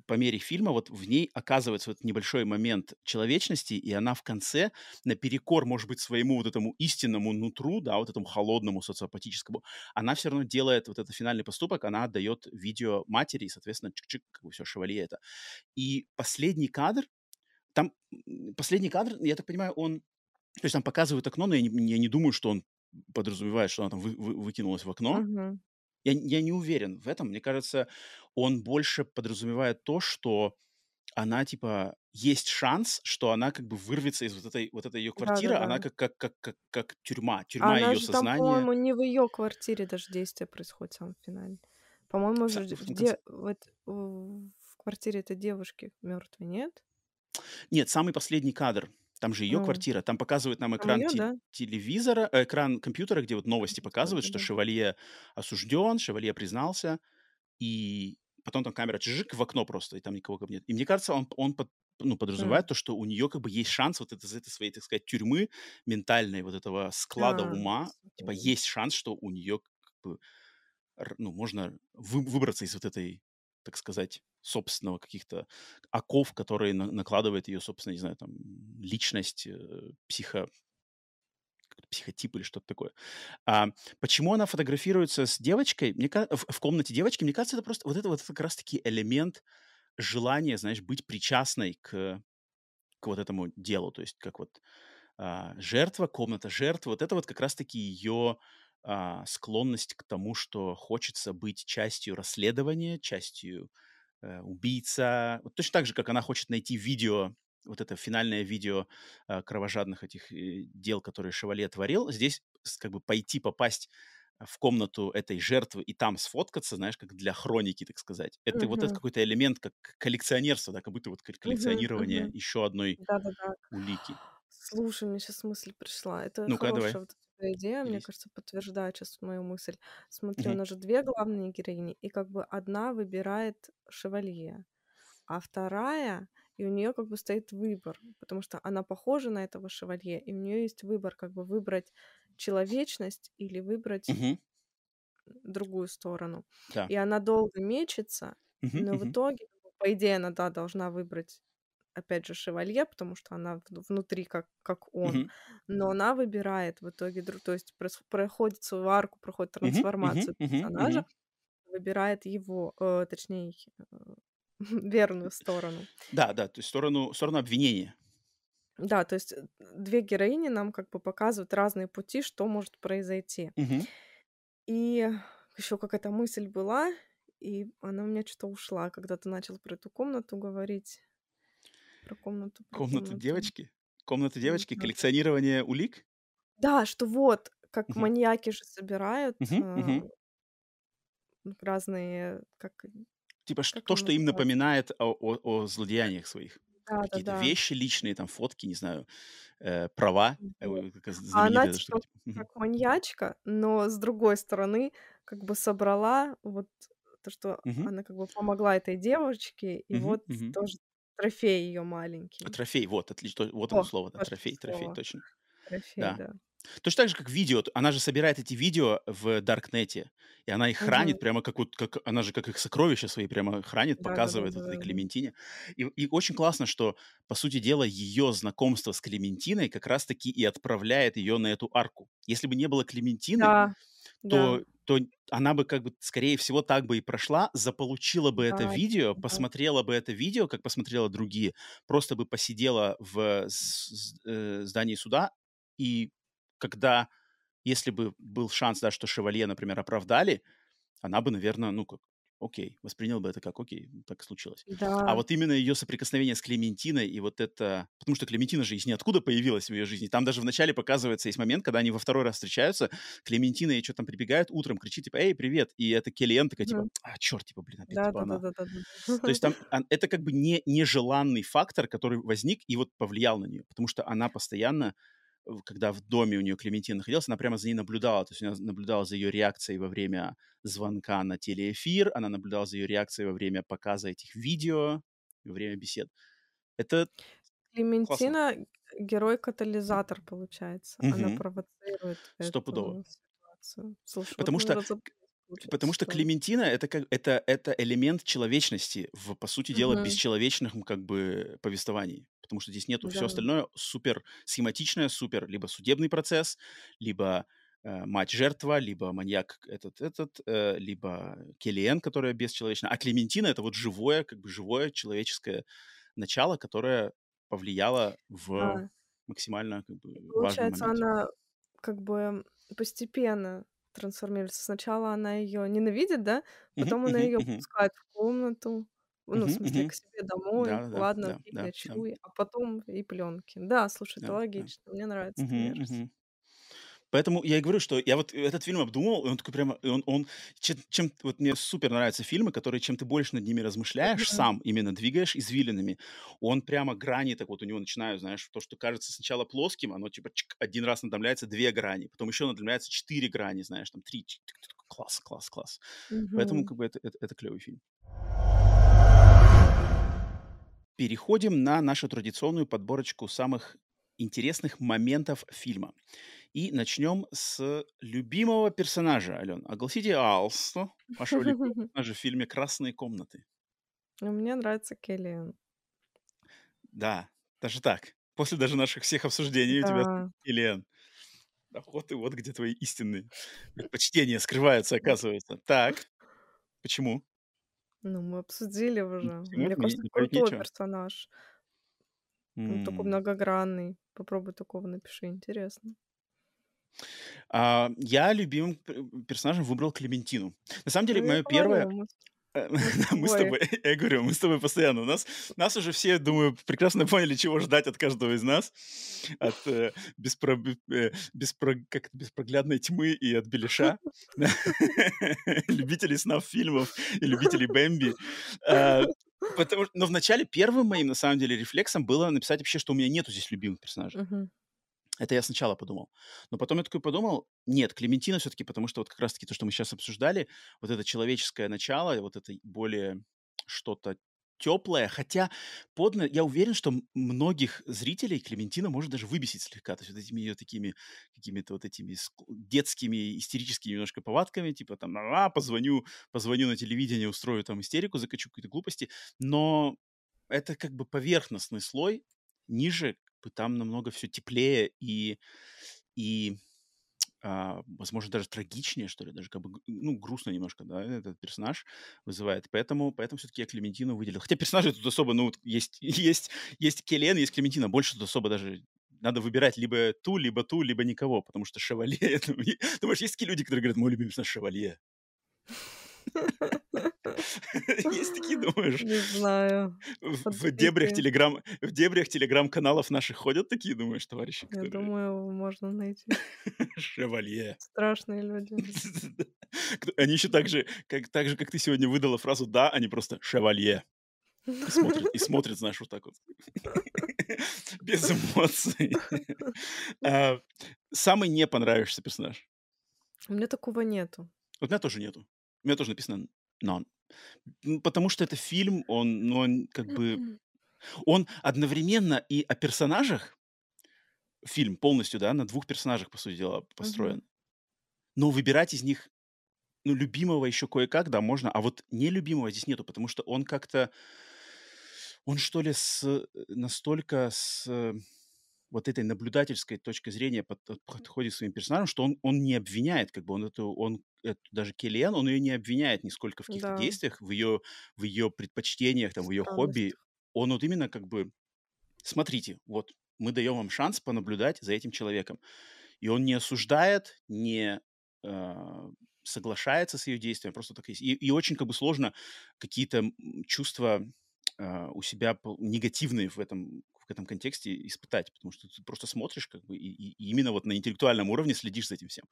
по мере фильма вот в ней оказывается вот небольшой момент человечности, и она в конце наперекор, может быть, своему вот этому истинному нутру, да, вот этому холодному социопатическому, она все равно делает вот этот финальный поступок, она отдает видео матери, и, соответственно, чик-чик, как бы все, шевалье это. И последний кадр, там последний кадр, я так понимаю, он то есть там показывают окно, но я не, я не думаю, что он подразумевает, что она там вы- вы- выкинулась в окно. Мгм. Я, я не уверен в этом. Мне кажется, он больше подразумевает то, что она, типа, есть шанс, что она как бы вырвется из вот этой, вот этой ее квартиры, Да-да-да. она как, как, как, как, как тюрьма, тюрьма она ее же там, сознания. по-моему, не в ее квартире даже действие происходит в самом финале. По-моему, са- в в де вот в квартире этой девушки мертвой, нет? Нет, самый последний кадр. Там же ее М. квартира. Там показывают нам Там экран её, те- да? телевизора, э, экран компьютера, где вот новости показывают, что. Шевалье осужден, Шевалье признался, и потом там камера чжик в окно просто, и там никого как бы нет. И мне кажется, он, он под- ну, подразумевает М. то, что у нее как бы есть шанс вот это, из этой своей, так сказать, тюрьмы ментальной, вот этого склада А, ума, типа есть шанс, что у нее как бы, ну, можно вы- выбраться из вот этой, так сказать, собственного каких-то оков, которые на- накладывает ее, собственно, не знаю, там, личность, э, психо, психотип или что-то такое. А, почему она фотографируется с девочкой? Мне в, в комнате девочки, мне кажется, это просто вот это вот как раз-таки элемент желания, знаешь, быть причастной к, к вот этому делу. То есть как вот а, жертва, комната жертвы, вот это вот как раз-таки ее а, склонность к тому, что хочется быть частью расследования, частью э, убийца. Вот точно так же, как она хочет найти видео, вот это финальное видео э, кровожадных этих э, дел, которые Шевале творил, здесь как бы пойти, попасть в комнату этой жертвы и там сфоткаться, знаешь, как для хроники, так сказать. Это вот этот какой-то элемент, как коллекционерство, да, как будто вот коллекционирование Мгм. еще одной Да-да-да. улики. Слушай, мне сейчас мысль пришла. Это давай, хорошая вот эта идея, мне кажется, подтверждает сейчас мою мысль. Смотри, у Мгм. нас же 2 главные героини, и как бы одна выбирает шевалье, а вторая, и у нее как бы стоит выбор, потому что она похожа на этого шевалье, и у нее есть выбор, как бы выбрать человечность или выбрать Мгм. другую сторону. Да. И она долго мечется, Мгм, но в мгм, итоге, по идее, она, да, должна выбрать, опять же, шевалье, потому что она вну- внутри как, как он. мгм, Но она выбирает в итоге, то есть проходит свою арку, проходит трансформацию мгм, персонажа, мгм. выбирает его, э, точнее, э, (laughs) верную сторону. Да, да, то есть сторону, сторону обвинения. Да, то есть э, две героини нам как бы показывают разные пути, что может произойти. Мгм. И еще какая-то мысль была, и она у меня что-то ушла, когда ты начал про эту комнату говорить. Про комнату, про Комната комнату. девочки. Комната Не девочки, знаю. коллекционирование улик. Да, что вот, как Мгм, маньяки же собирают мгм. разные, как, Типа ш- как то, что им называется? напоминает о, о- о злодеяниях своих. Какие-то Да-да-да. вещи личные, там фотки, не знаю, э, права. Э, А она штука. типа типа. Как маньячка, но с другой стороны как бы собрала вот то, что мгм, она как бы помогла этой девочке, и мгм, вот мгм. тоже трофей ее маленький. Трофей, вот, отлично, вот оно О, слово, да, трофей, трофей, слово. точно. Трофей, Да. да. Точно так же, как видео. Она же собирает эти видео в Даркнете, и она их хранит прямо как вот, как она же как их сокровища свои прямо хранит, показывает вот этой. Клементине. И, и очень классно, что, по сути дела, ее знакомство с Клементиной как раз-таки и отправляет ее на эту арку. Если бы не было Клементины, Да, да, то, она бы как бы, скорее всего, так бы и прошла, заполучила бы это да, видео, да. посмотрела бы это видео, как посмотрела другие, просто бы посидела в э, здании суда, и когда, если бы был шанс, да, что Шевалье, например, оправдали, она бы, наверное, ну как, окей, воспринял бы это как, окей, ну, так и случилось. А Да, вот именно ее соприкосновение с Клементиной и вот это... Потому что Клементина же из ниоткуда появилась в ее жизни. Там даже вначале показывается, есть момент, когда они во второй раз встречаются, Клементина ей что там прибегает утром, кричит, типа, эй, привет, и это Келлиэн такая, типа, а, черт, типа, блин, опять, типа, она... Да-да-да-да-да-да. То есть там это как бы не, нежеланный фактор, который возник и вот повлиял на нее, потому что она постоянно, в- когда в доме у нее Клементина находилась, она прямо за ней наблюдала, то есть она наблюдала за ее реакцией во время звонка на телеэфир, она наблюдала за ее реакцией во время показа этих видео, во время бесед. Это классно. Клементина герой-катализатор, получается. Она Мгм. провоцирует Стопудово. ситуацию. Слушай, вот Потому мы что разобрались, Потому получается, что что Клементина это как это это элемент человечности в, по сути дела, Мгм. бесчеловечных как бы повествований. Потому что здесь нету все Да. остальное супер схематичное, супер либо судебный процесс, либо э, мать жертва, либо маньяк этот этот, э, либо Келлиэн, которая бесчеловечна. А Клементина это вот живое, как бы живое человеческое начало, которое повлияло в Да. максимально как бы получается, моменте. она как бы постепенно трансформируется. Сначала она ее ненавидит, да? Потом она ее пускает в комнату. Ну, в Мгм, смысле, мгм. к себе домой. Да-да-да, Ладно, да, ты да, да. ночуй. А потом и пленки. Да, слушай, это Да, да. логично. Мне нравится эта Мгм, версия. мгм. Поэтому я и говорю, что я вот этот фильм обдумал, и он такой прямо, и он, он чем, чем- вот мне супер нравятся фильмы, которые чем ты больше над ними размышляешь, Мгм. сам именно двигаешь извилинами, он прямо грани, так вот у него начинают, знаешь, то, что кажется сначала плоским, оно типа чик, один раз надомляется две грани, потом еще надомляется четыре грани, знаешь, там три, чик, тик, тик, класс, класс, класс. Поэтому Мгм. как бы это, это, это клевый фильм. Переходим на нашу традиционную подборочку самых интересных моментов фильма. И начнем с любимого персонажа, Ален. Огласите Алсту, вашего любимого (laughs) персонажа в фильме «Красные комнаты». Ну, Мне нравится Келлиан. Да, даже так. После даже наших всех обсуждений у тебя Да. Элен. Да вот и вот где твои истинные предпочтения скрываются, оказывается. Так, почему? Ну, мы обсудили Ну, уже. Почему? Мне Не, кажется, не крутой нечего. персонаж. Он такой М. многогранный. Попробуй такого напиши. Интересно. А, я любимым п- персонажем выбрал Клементину. На самом деле, Ну, мое первое... (laughs) мы, с тобой. я говорю, мы с тобой постоянно. У нас, нас уже все, думаю, прекрасно поняли, чего ждать от каждого из нас. От э, беспро- э, беспро- как это, беспроглядной тьмы и от Белиша. (laughs) (laughs) Любителей снав фильмов и любителей Бэмби. А, Потому, но вначале первым моим, на самом деле, рефлексом было написать вообще, что у меня нету здесь любимых персонажей. Это я сначала подумал. Но потом я такой подумал, нет, Клементина все-таки, потому что вот как раз-таки то, что мы сейчас обсуждали, вот это человеческое начало, вот это более что-то теплое, хотя подно, я уверен, что многих зрителей Клементина может даже выбесить слегка, то есть вот этими ее такими какими-то вот этими ск- детскими истерическими немножко повадками, типа там, а, позвоню, позвоню на телевидение, устрою там истерику, закачу какие-то глупости, но это как бы поверхностный слой, ниже там намного все теплее и, и а, возможно, даже трагичнее, что ли, даже как бы, ну, грустно немножко, да, этот персонаж вызывает. Поэтому, поэтому все-таки я Клементину выделил. Хотя персонажей тут особо, ну, (laughs) есть, есть, есть Келлиан, есть Клементина, больше тут особо даже надо выбирать либо ту, либо ту, либо никого, потому что Шевалье... (laughs) это- Думаешь, есть такие люди, которые говорят, мой любимый персонаж Шевалье? (laughs) (laughs) Есть такие, думаешь? Не знаю. В, дебрях телеграм, в дебрях телеграм-каналов наших ходят такие, думаешь, товарищи, Я думаю, можно найти. (laughs) Шевалье. Страшные люди. (laughs) Они еще так же, как, так же, как ты сегодня выдала фразу «да», они просто «шевалье». И смотрят, и смотрят, знаешь, вот так вот. Без эмоций. А, Самый не понравившийся персонаж. У меня такого нету. У меня тоже нету. У меня тоже написано «none». Потому что это фильм, он, ну, он как бы... Он одновременно и о персонажах, фильм полностью, да, на двух персонажах, по сути дела, построен. Но выбирать из них, ну, любимого еще кое-как, да, можно, а вот нелюбимого здесь нету, потому что он как-то, он что ли с, э, настолько с э, вот этой наблюдательской точки зрения под- под- подходит к своим персонажам, что он, он не обвиняет, как бы он это, он, эту- даже Келлиан, он ее не обвиняет нисколько в каких-то Да. действиях, в ее, в ее предпочтениях, там, в ее хобби. Он вот именно как бы, смотрите, вот мы даем вам шанс понаблюдать за этим человеком. И он не осуждает, не э, соглашается с ее действиями, просто так есть. И, и очень как бы сложно какие-то чувства э, у себя негативные в этом в этом контексте испытать, потому что ты просто смотришь как бы и, и- именно вот на интеллектуальном уровне следишь за этим всем.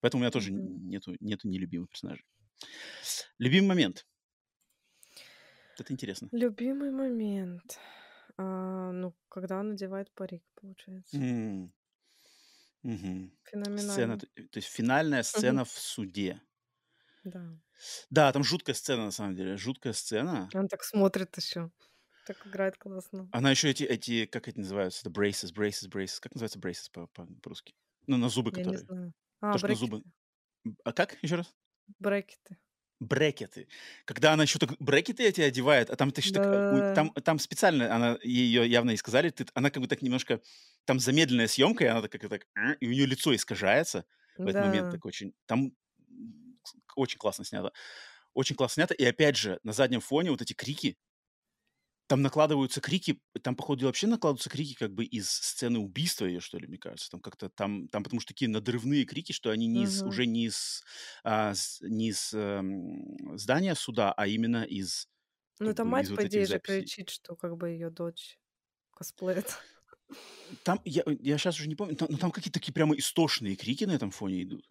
Поэтому у меня тоже Мгм. нету, нету нелюбимых персонажей. Любимый момент. Это интересно. Любимый момент. А, ну, когда он надевает парик, получается. Мгм. Сцена, Феноменально. то то есть финальная сцена в суде. Да. Да, там жуткая сцена, на самом деле, жуткая сцена. Он так смотрит еще. Так играет классно. Она еще эти, эти, как эти называются, the braces, braces, braces. Как называется braces по- по- по-русски? Ну, на зубы, Я не которые. знаю. А, То, что на зубы. А как? Еще раз? Брекеты. Брекеты. Когда она еще так брекеты эти одевает, а там ты еще так, э, Да. там, там специально она ее явно и сказали, ты, она как бы так немножко, там замедленная съемка, и она так, как так, «э», и у нее лицо искажается в этот момент Да. так очень, там очень классно снято, очень классно снято, и опять же на заднем фоне вот эти крики, там накладываются крики, там, походу, вообще накладываются крики как бы из сцены убийства ее, что ли, мне кажется. Там как-то там, там потому что такие надрывные крики, что они не из, Мгм. уже не из, а, с- не из эм, здания суда, а именно из, Ну, там мать, по идее, же кричит, что как бы ее дочь косплеит. Там, я, я сейчас уже не помню, там, но там какие-то такие прямо истошные крики на этом фоне идут.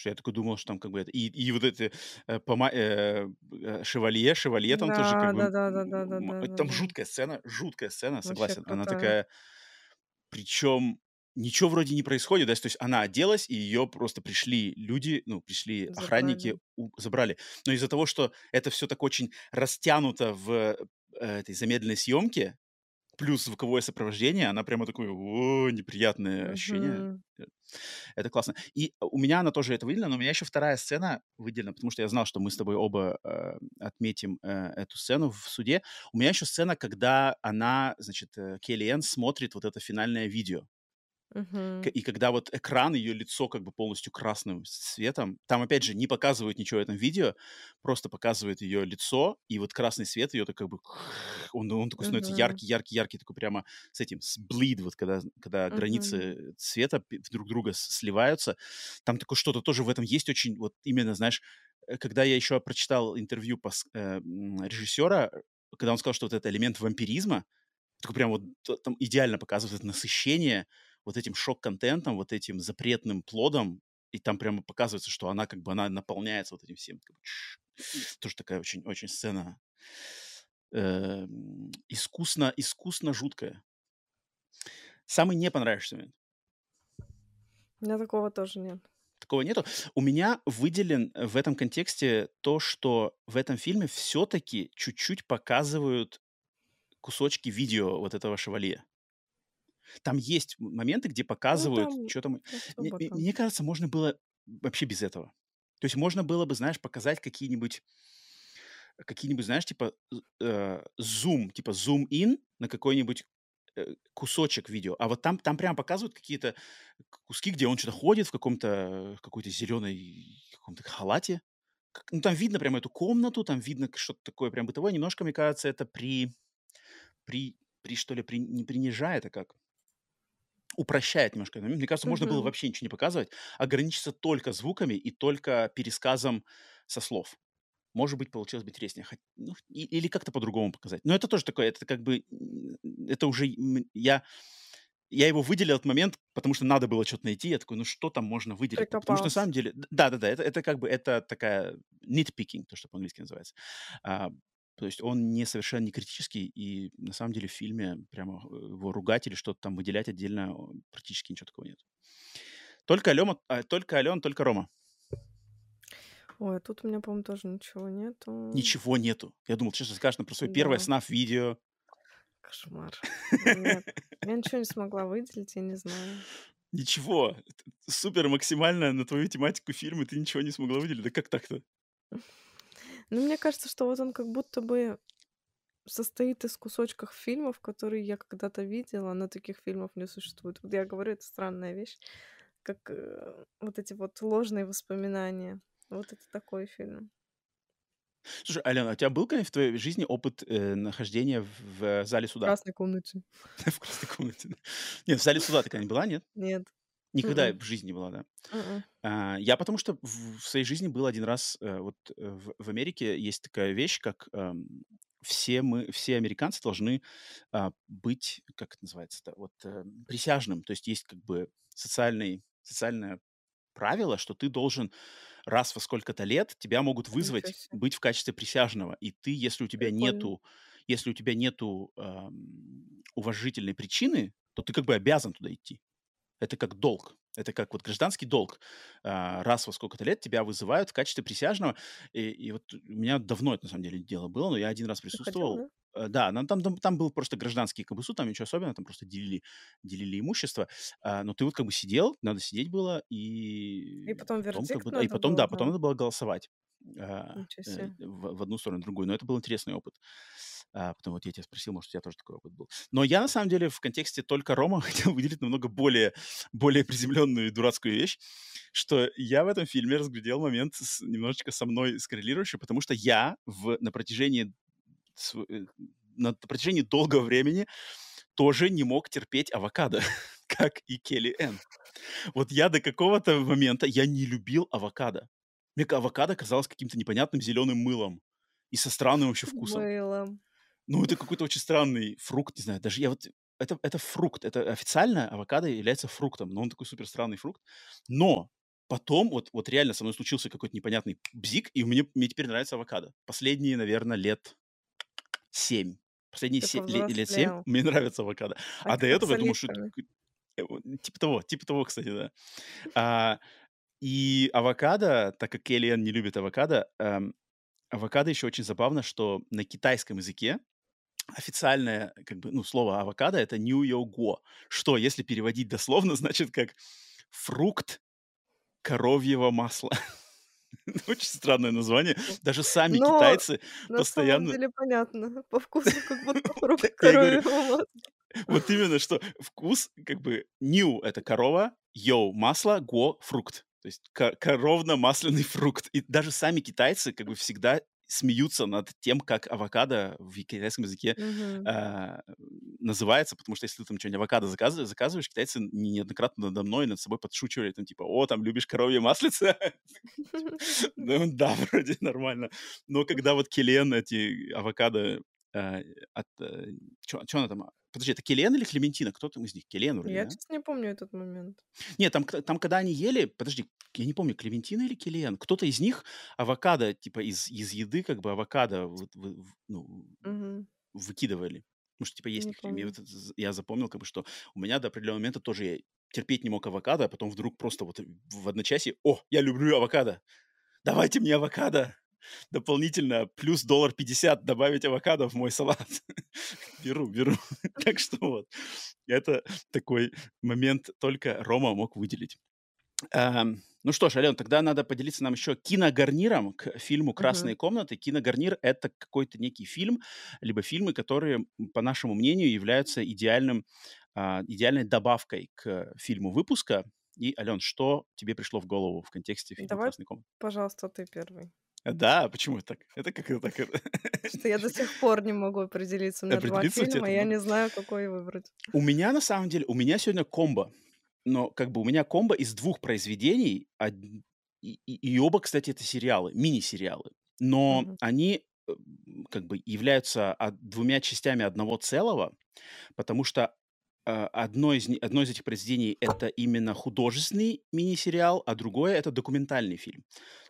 Что я такой думал, что там как бы это... И, и вот эти э, пома- э, э, шевалье, шевалье там тоже Да, как бы... да, да, да, да, да, м, да, да, Там да. жуткая сцена, жуткая сцена, согласен. Она такая... Причем ничего вроде не происходит, да, то есть она оделась, и ее просто пришли люди, ну, пришли охранники, Забрали. у- забрали. Но из-за того, что это все так очень растянуто в э, этой замедленной съемке, плюс звуковое сопровождение, она прямо такое, о, неприятное ощущение. Мгм. Э, Это классно. И у меня она тоже это выделена, но у меня еще вторая сцена выделена, потому что я знал, что мы с тобой оба э, отметим э, эту сцену в суде. У меня еще сцена, когда она, значит, э, Келлиэн смотрит вот это финальное видео. Мгм. И когда вот экран, ее лицо как бы полностью красным светом, там опять же не показывают ничего в этом видео, просто показывает ее лицо, и вот красный свет ее так как бы, (laughs) он, он такой становится Мгм. яркий, яркий, яркий, такой прямо с этим, с bleed, вот когда, когда Мгм. границы цвета друг друга сливаются, там такое что-то тоже в этом есть очень, вот именно, знаешь, э, когда я еще прочитал интервью пос- э, режиссера, когда он сказал, что вот это элемент вампиризма, такой прям вот там идеально показывает это насыщение вот этим шок-контентом, вот этим запретным плодом, и там прямо показывается, что она как бы, она наполняется вот этим всем. Тоже такая очень, очень сцена эм, искусно, искусно жуткая. Самый не понравившийся момент. У меня такого тоже нет. Такого нету. У меня выделен в этом контексте то, что в этом фильме все-таки чуть-чуть показывают кусочки видео вот этого шевалье. Там есть моменты, где Ну, показывают, там что там. не Мне, мне- кажется, можно было вообще без этого. То есть можно было бы, знаешь, показать какие-нибудь, какие-нибудь, знаешь, типа э, зум, типа зум-ин на какой-нибудь э, кусочек видео. А вот там, там прям показывают какие-то куски, где он что-то ходит в каком-то, какой-то зеленой, каком-то халате. Ну, там видно прям эту комнату, там видно что-то такое прям бытовое. Немножко, мне кажется, это при, при, при что ли, при, не принижает, а как? Упрощает немножко. Мне кажется, можно было вообще ничего не показывать, ограничиться только звуками и только пересказом со слов. Может быть, получилось бы интереснее. Ну, или как-то по-другому показать. Но это тоже такое, это как бы, это уже я, я его выделил этот момент, потому что надо было что-то найти. Я такой, ну что там можно выделить? Потому что на самом Прикопался. деле, да-да-да, это, это как бы, это такая nitpicking, то, что по-английски называется. А, то есть он не совершенно не критический, и на самом деле в фильме прямо э, его ругать или что-то там выделять отдельно практически ничего такого нет. Только Алена, только Алена, только Рома. Ой, а тут у меня, по-моему, тоже ничего нету. Ничего нету. Я думал, честно скажешь, про свое первое Да. снаф видео. Кошмар. (laughs) Я ничего не смогла выделить, я не знаю. Ничего. Супер максимально на твою тематику фильма ты ничего не смогла выделить. Да как так-то? Ну, мне кажется, что вот он как будто бы состоит из кусочков фильмов, которые я когда-то видела, но таких фильмов не существует. Вот я говорю, это странная вещь, как э, вот эти вот ложные воспоминания. Вот это такой фильм. Слушай, Алена, а у тебя был когда в твоей жизни опыт э, нахождения в, в зале В суда? красной комнате. В красной комнате. (laughs) Нет, в зале суда ты когда-нибудь была, нет? Нет. Никогда М-м. в жизни не была, да? М-м. А, Я потому что в в своей жизни был один раз, э, вот э, в в Америке есть такая вещь, как все мы, все американцы должны а, быть, как это называется, вот э, присяжным. То есть есть как бы социальный, социальное правило, что ты должен раз во сколько-то лет тебя могут вызвать быть в качестве присяжного, и ты, если у тебя Прикольно. нету, если у тебя нету ам, уважительной причины, то ты как бы обязан туда идти. Это как долг. Это как вот гражданский долг. А, Раз во сколько-то лет тебя вызывают в качестве присяжного. И, и вот у меня давно это на самом деле дело было, но я один раз присутствовал. да? э, да, там, там, там был просто гражданский суд, там ничего особенного, там просто делили, делили имущество, а, но ты вот как бы сидел, надо сидеть было, и И потом потом как вердикт бы, и потом, было, да, потом да? надо было голосовать а, э, в, в одну сторону, в другую, но это был интересный опыт. А, потом вот я тебя спросил, может, у тебя тоже такой опыт был. Но я, на самом деле, в контексте только Рома (laughs) хотел выделить намного более, более приземленную и дурацкую вещь, что я в этом фильме разглядел момент с, немножечко со мной скоррелирующий, потому что я в, на протяжении э, на протяжении долгого времени тоже не мог терпеть авокадо, (laughs) как и Келли Энн. Вот я до какого-то момента я не любил авокадо. Мне ка- авокадо казалось каким-то непонятным зеленым мылом и со странным вообще вкусом. Мылом. Ну, это какой-то очень странный фрукт, не знаю, даже я вот... Это, это фрукт, это официально авокадо является фруктом, но он такой супер странный фрукт. Но потом вот, вот реально со мной случился какой-то непонятный бзик, и мне, мне теперь нравится авокадо. Последние, наверное, лет семь. Последние се- ле- лет семь мне нравится авокадо. А А до этого я думал, что э, типа того, типа того, кстати, да. А, и авокадо, так как Келлиан не любит авокадо, эм, авокадо еще очень забавно, что на китайском языке официальное, как бы, ну, слово авокадо это New Go, что, если переводить дословно, (laughs) значит как фрукт коровьего масла. (laughs) Очень странное название. Даже сами Но китайцы на самом постоянно... деле понятно. По вкусу как будто (laughs) фрукт коровьего масла. вот именно, что вкус, как бы, new– это корова, йоу– масло, го– фрукт. То есть ко- коровно-масляный (laughs) фрукт. И даже сами китайцы, как бы, всегда смеются над тем, как авокадо в китайском языке Мгм. а, называется, потому что если ты там что-нибудь авокадо заказываешь, заказываешь, китайцы не- неоднократно надо мной над собой подшучивали, там типа, о, там любишь коровье маслице? (laughs) Ну да, (laughs) вроде нормально. Но когда вот Келен эти авокадо э, от... Что она там? Подожди, это Келен или Клементина? Кто там из них? Келен вроде, Я, да? честно, не помню этот момент. Нет, там, там когда они ели, подожди, я не помню, Клементина или Келен, кто-то из них авокадо, типа из, из еды, как бы авокадо вот вы- ну, Мгм. выкидывали. Потому что, типа, есть Не помню. з- я запомнил, как бы, что у меня до определенного момента тоже я терпеть не мог авокадо, а потом вдруг просто вот в одночасье, о, я люблю авокадо, давайте мне авокадо, дополнительно плюс доллар пятьдесят добавить авокадо в мой салат. (laughs) Беру, беру. (laughs) Так что вот, это такой момент только Рома мог выделить. Ам, Ну что ж, Ален, тогда надо поделиться нам еще киногарниром к фильму «Красные Мгм. комнаты». Киногарнир — это какой-то некий фильм, либо фильмы, которые, по нашему мнению, являются идеальным, а, идеальной добавкой к фильму выпуска. И, Ален, что тебе пришло в голову в контексте фильма Давай, «Красные комнаты»? пожалуйста, ты первый. А, Да, почему так? Это как это так? Что я до (laughs) сих пор не могу определиться. У меня два фильма, я не знаю, какой выбрать. У меня, на самом деле, у меня сегодня комбо. Но как бы у меня комбо из двух произведений, и, и- и оба, кстати, это сериалы, мини-сериалы. Но Мгм. они э, как бы являются од- двумя частями одного целого, потому что одно из, одно из этих произведений это именно художественный мини-сериал, а другое это документальный фильм.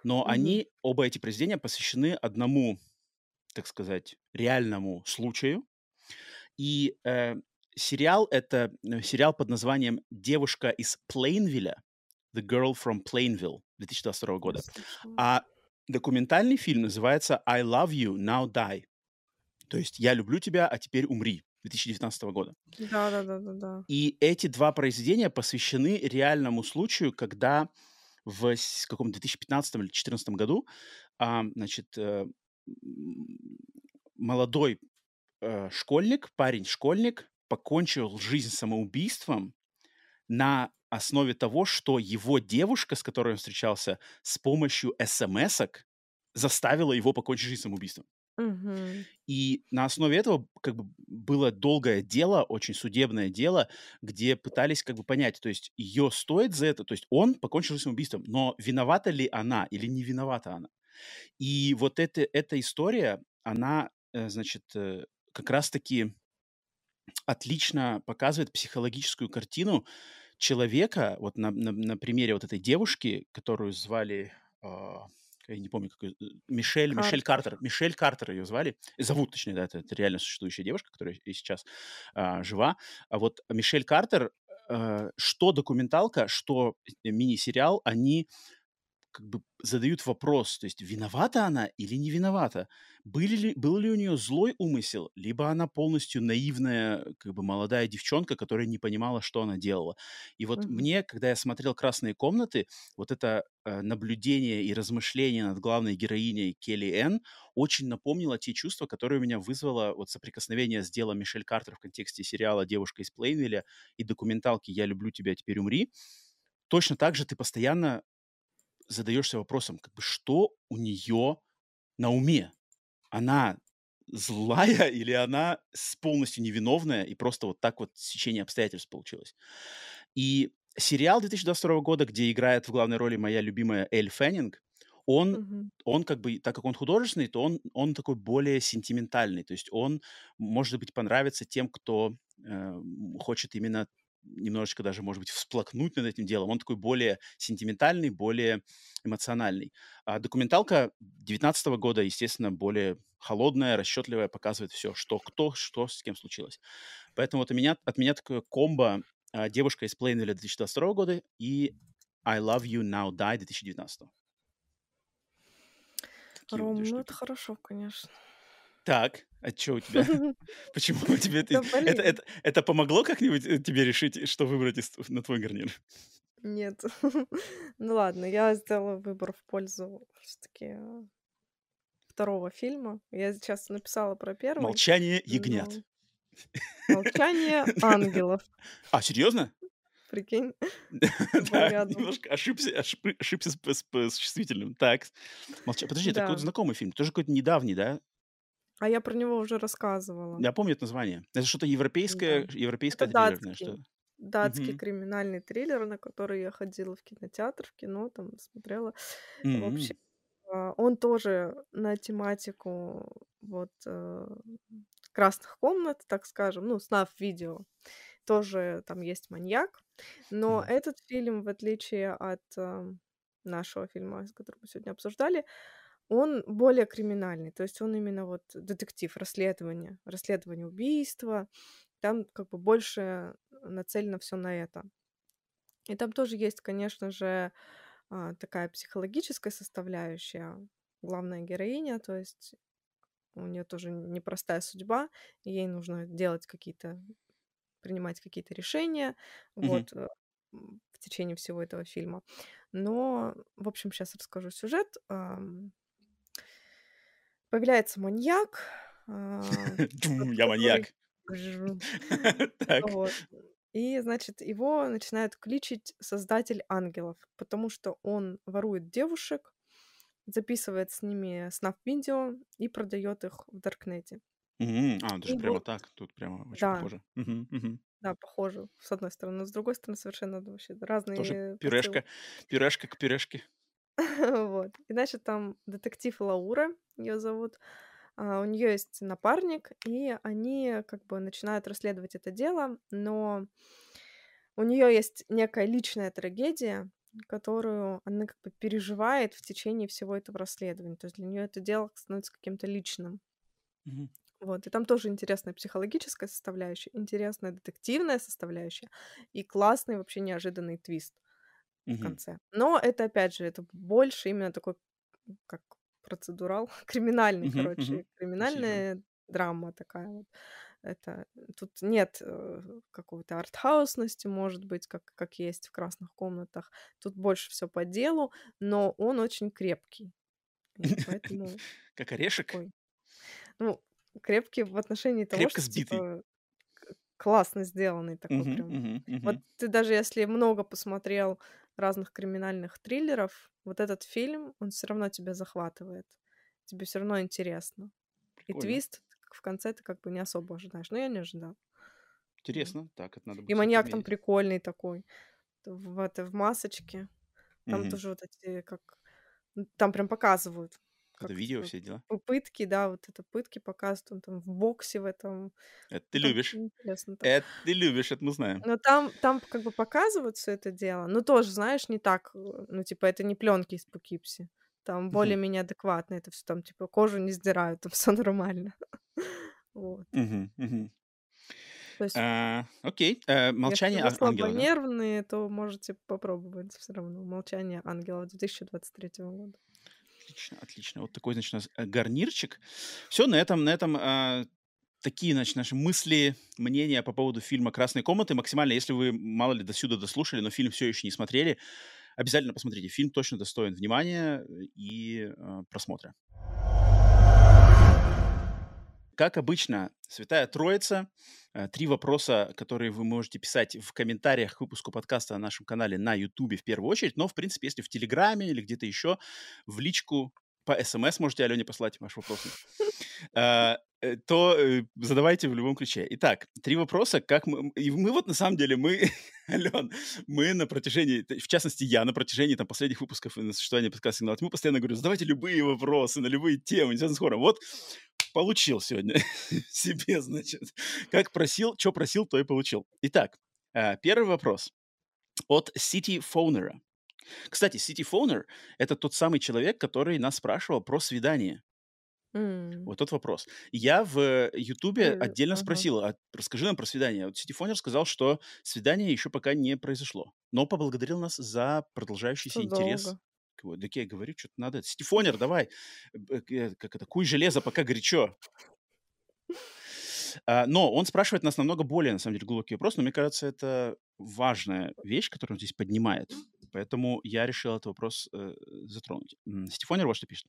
Но Мгм. они, оба эти произведения посвящены одному, так сказать, реальному случаю, и э, сериал это э, сериал под названием «Девушка из Плейнвилля», «The Girl from Plainville» 2022 Не года. А документальный фильм называется «I Love You, Now Die». То есть «Я люблю тебя, а теперь умри» 2019 года. Да, да, да, да, да. И эти два произведения посвящены реальному случаю, когда в каком 2015 или 2014 году, а, значит, э, молодой э, школьник, парень-школьник, покончил жизнь самоубийством на основе того, что его девушка, с которой он встречался, с помощью смс-ок заставила его покончить жизнь самоубийством. И на основе этого как бы было долгое дело, очень судебное дело, где пытались как бы понять, то есть ее стоит за это, то есть он покончил жизнь самоубийством, но виновата ли она или не виновата она. И вот эта, эта история, она, э, значит, э, как раз-таки отлично показывает психологическую картину человека, вот на, на- на примере вот этой девушки, которую звали, а, я не помню, как э, Мишель, Мишель Картер. Картер, Мишель Картер ее звали, зовут, точнее, да, это, это реально существующая девушка, которая и сейчас а, жива. А вот Мишель Картер, э, что документалка, что э, мини-сериал, они как бы задают вопрос, то есть виновата она или не виновата? Были ли, был ли у нее злой умысел, либо она полностью наивная, как бы молодая девчонка, которая не понимала, что она делала. И вот Мгм. мне, когда я смотрел «Красные комнаты», вот это э, наблюдение и размышление над главной героиней Келли Энн очень напомнило те чувства, которые у меня вызвало вот соприкосновение с делом Мишель Картер в контексте сериала «Девушка из Плейнвилля» и документалки «Я люблю тебя, теперь умри». Точно так же ты постоянно задаешься вопросом, как бы, что у нее на уме? Она злая (laughs) или она полностью невиновная и просто вот так вот сечение обстоятельств получилось? И сериал 2022 года, где играет в главной роли моя любимая Эль Феннинг, он, Мгм. он как бы, так как он художественный, то он, он такой более сентиментальный. То есть он, может быть, понравится тем, кто э, хочет именно немножечко даже, может быть, всплакнуть над этим делом. Он такой более сентиментальный, более эмоциональный. А документалка 2019 года, естественно, более холодная, расчетливая, показывает все, что кто, что с кем случилось. Поэтому вот у меня, от меня такое комбо а, «Девушка из Плейнвилля» 2022 года и «I Love You Now Die» 2019. Такие вот Ром, две ну это хорошо, конечно. Так, а что у тебя? (laughs) (laughs) Почему у тебя это, это, блин, это, это помогло как-нибудь э, тебе решить, что выбрать из- на твой гарнир? нет. (laughs) Ну ладно, я сделала выбор в пользу все-таки второго фильма. Я сейчас написала про первый, Молчание ягнят. но «Молчание ангелов», А, серьезно? прикинь, Да, немножко ошибся, ошиб- ошибся с, с с чувствительным. Так, молча. Подожди, это Да, какой-то знакомый фильм, тоже какой-то недавний, да? А я про него уже рассказывала. Я помню это название. Это что-то Да. европейское, Это европейское триллерное датский, что-то. датский Мгм. криминальный триллер, на который я ходила в кинотеатр, в кино, там смотрела. В М. общем, а, он тоже на тематику вот э, красных комнат, так скажем, ну, снав видео. Тоже там есть маньяк, но Мгм. этот фильм, в отличие от э, нашего фильма, который мы сегодня обсуждали, он более криминальный, то есть он именно вот детектив, расследование, расследование убийства, там как бы больше нацелено все на это. И там тоже есть, конечно же, а, такая психологическая составляющая, главная героиня, то есть у нее тоже непростая судьба, ей нужно делать какие-то, принимать какие-то решения, Мгм. вот, э, в течение всего этого фильма. Но, в общем, сейчас расскажу сюжет. Появляется маньяк, а, (laughs) Я маньяк. (laughs) И, значит, его начинает кличить создатель ангелов, потому что он ворует девушек, записывает с ними снап-видео и продает их в Даркнете. А, даже И прямо вот, так. Тут прямо очень да, похоже. Да, похоже, с одной стороны, но с другой стороны, совершенно вообще Тоже разные посылы. пюрешка, пюрешка к пюрешке. (laughs) Вот. И, значит, там детектив Лаура, ее зовут. А, у нее есть напарник, и они как бы начинают расследовать это дело, но у нее есть некая личная трагедия, которую она как бы переживает в течение всего этого расследования. То есть для нее это дело становится каким-то личным. Вот. И там тоже интересная психологическая составляющая, интересная детективная составляющая и классный вообще неожиданный твист в Мгм. конце. Но это, опять же, это больше именно такой, как процедурал, (laughs) криминальный, Мгм, короче, криминальная драма такая вот. Это тут нет э, какой-то артхаусности, может быть, как, как есть в красных комнатах. Тут больше все по делу, но он очень крепкий. И поэтому (laughs) Как орешек. такой, ну, крепкий в отношении того, Крепко что сбитый. типа к- классно сделанный такой Мгм, прям. мгм, Вот мгм. ты даже если много посмотрел разных криминальных триллеров, вот этот фильм, он все равно тебя захватывает. Тебе все равно интересно. И Прикольно. твист в конце ты как бы не особо ожидаешь. Но я не ожидала. Вот. Интересно. Так, это надо И будет все-таки маньяк там прикольный такой. В, это, в масочке. Там Мгм. тоже вот эти как... Там прям показывают, Это видео, все дела. пытки, да, вот это пытки показывают. Он там в боксе в этом. Это ты там любишь. интересно так. Это ты любишь, это мы знаем. Но там, там как бы показывают все это дело, но тоже, знаешь, не так, э, ну, типа, это не пленки из Пукипси. Там более-менее адекватно это все, там, типа, кожу не сдирают, там (laughs) все нормально. Вот. То есть, А, окей. Если «Молчание вы ан- ангела», да? слабонервные, то можете попробовать все равно. «Молчание ангела» 2023 года. Отлично, отлично. Вот такой, значит, у нас э, гарнирчик. Все, на этом, на этом а, такие, значит, наши мысли, мнения по поводу фильма «Красные комнаты». Максимально, если вы, мало ли, до сюда дослушали, но фильм все еще не смотрели, обязательно посмотрите. Фильм точно достоин внимания и э, просмотра. Как обычно, Святая Троица. Э, Три вопроса, которые вы можете писать в комментариях к выпуску подкаста на нашем канале на Ютубе в первую очередь. Но, в принципе, если в Телеграме или где-то еще, в личку по СМС можете Алене послать ваши вопросы. Э, э, то задавайте в любом ключе. Итак, три вопроса. Как мы... И мы вот на самом деле, мы, (laughs) Ален, мы на протяжении, в частности, я на протяжении там, последних выпусков на существование подкаста «Сигнал тьмы» постоянно говорю, задавайте любые вопросы на любые темы, не связанные с хором. Вот получил сегодня (laughs) себе, значит. Как просил, что просил, то и получил. Итак, э, первый вопрос от City Phoner. Кстати, City Phoner — это тот самый человек, который нас спрашивал про свидание. М. Вот тот вопрос. Я в Ютубе Э, отдельно ага. спросил, а расскажи нам про свидание. Вот Ситифонер сказал, что свидание еще пока не произошло, но поблагодарил нас за продолжающийся Что интерес. долго. Его- Так я говорю, что-то надо. Ситифонер, давай. Э, Как это, куй железо, пока горячо. А, Но он спрашивает нас намного более, на самом деле, глубокий вопрос, но мне кажется, это важная вещь, которую он здесь поднимает. Поэтому я решил этот вопрос э, затронуть. Стефонер вот что пишет.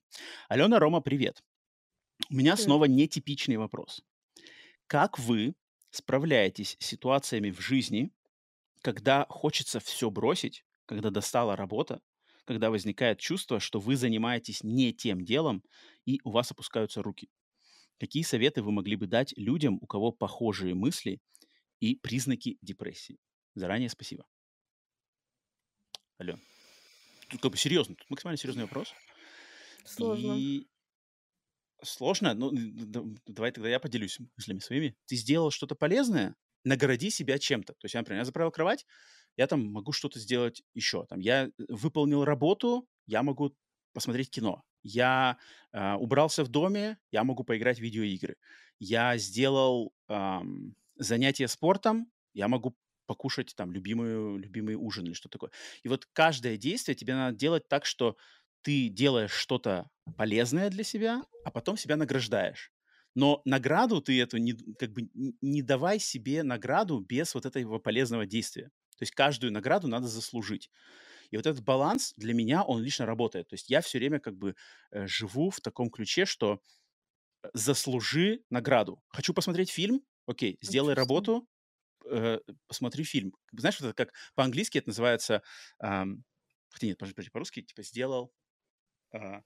Алена, Рома, привет. У меня Привет. снова нетипичный вопрос. Как вы справляетесь с ситуациями в жизни, когда хочется все бросить, когда достала работа, когда возникает чувство, что вы занимаетесь не тем делом, и у вас опускаются руки? Какие советы вы могли бы дать людям, у кого похожие мысли и признаки депрессии? Заранее спасибо. Ален, тут как бы серьезно, тут максимально серьезный вопрос. Сложно. И сложно, ну, давай тогда я поделюсь мыслями своими. Ты сделал что-то полезное, награди себя чем-то. То есть, я, например, я заправил кровать, я там могу что-то сделать еще. Там, я э, выполнил работу, я могу посмотреть кино. Я а, убрался в доме, я могу поиграть в видеоигры. Я сделал ам, занятие спортом, я могу покушать там любимую, любимый ужин или что такое. И вот каждое действие тебе надо делать так, что ты делаешь что-то полезное для себя, а потом себя награждаешь. Но награду ты эту не, как бы не давай себе награду без вот этого полезного действия. То есть каждую награду надо заслужить. И вот этот баланс для меня, он лично работает. То есть я все время как бы э, живу в таком ключе, что э, заслужи награду. Хочу посмотреть фильм? Окей, сделай работу, э, посмотри фильм. Знаешь, вот это как по-английски это называется... ам, хотя нет, подожди, подожди, по-русски типа сделал... а,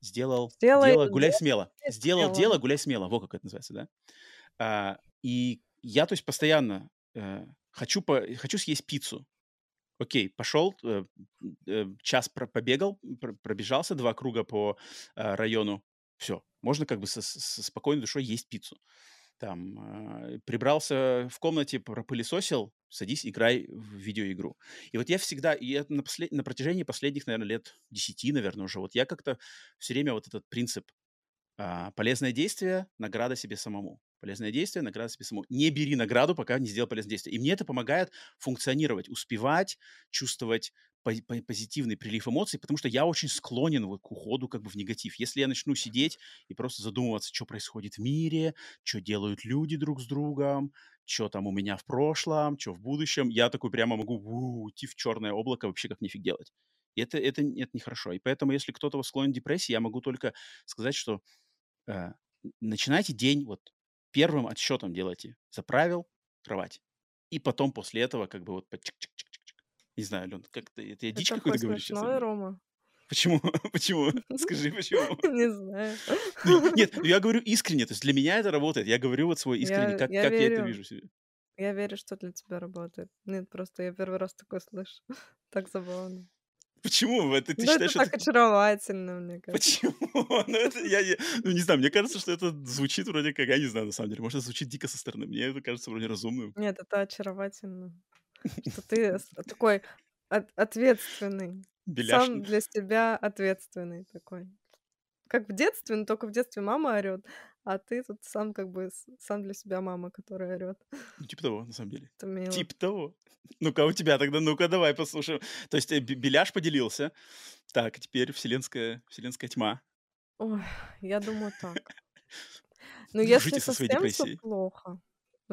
сделал Сделай дело, гуляй дело, смело. Сделал дело. дело, гуляй смело. Вот как это называется, да? А, и я, то есть, постоянно э, хочу, по, хочу съесть пиццу. Окей, пошел, э, э, час про- побегал, пр- пробежался два круга по э, району. Все, можно как бы со, со спокойной душой есть пиццу. Там э, прибрался в комнате, пропылесосил, садись, играй в видеоигру. И вот я всегда, и это на, послед- на протяжении последних, наверное, лет 10, наверное, уже, вот я как-то все время вот этот принцип а, полезное действие, награда себе самому. Полезное действие, награда себе самому. Не бери награду, пока не сделал полезное действие. И мне это помогает функционировать, успевать, чувствовать по- по- позитивный прилив эмоций, потому что я очень склонен вот к уходу как бы в негатив. Если я начну сидеть и просто задумываться, что происходит в мире, что делают люди друг с другом, что там у меня в прошлом, что в будущем, я такой прямо могу уйти в черное облако вообще как нифиг делать. И это, это, это нехорошо. И поэтому, если кто-то склонен к депрессии, я могу только сказать, что э, начинайте день вот первым отсчетом делайте. Заправил кровать. И потом после этого как бы вот по. Не знаю, Ален, как ты, это я дичь какую-то говорю сейчас? смешной, Рома. Почему? (laughs) Почему? (laughs) Скажи, почему? Не знаю. Ну, нет, ну, я (laughs) говорю искренне, то есть для меня это работает. Я говорю вот свой искренне, Я, как, я как я это вижу себе. Я верю, что для тебя работает. Нет, просто я первый раз такое слышу. Так забавно. Почему? Это ты Ну, это считаешь, что так это... очаровательно, мне кажется. Почему? (laughs) Ну, это я, я- ну, не знаю, мне кажется, что это звучит вроде как, я не знаю, на самом деле, может, это звучит дико со стороны. Мне это кажется вроде разумным. Нет, это очаровательно. (laughs) Что ты такой от- ответственный. Сам Беляшный. для себя ответственный такой. Как в детстве, но только в детстве мама орет, а ты тут сам как бы сам для себя мама, которая орёт. Ну, типа того, на самом деле. Это мило. Типа того. (laughs) Ну-ка, у тебя тогда, ну-ка, давай послушаем. То есть, э, Бе Беляш поделился. Так, теперь вселенская вселенская тьма. Ой, я думаю так. (laughs) Ну, если совсем депрессией. плохо,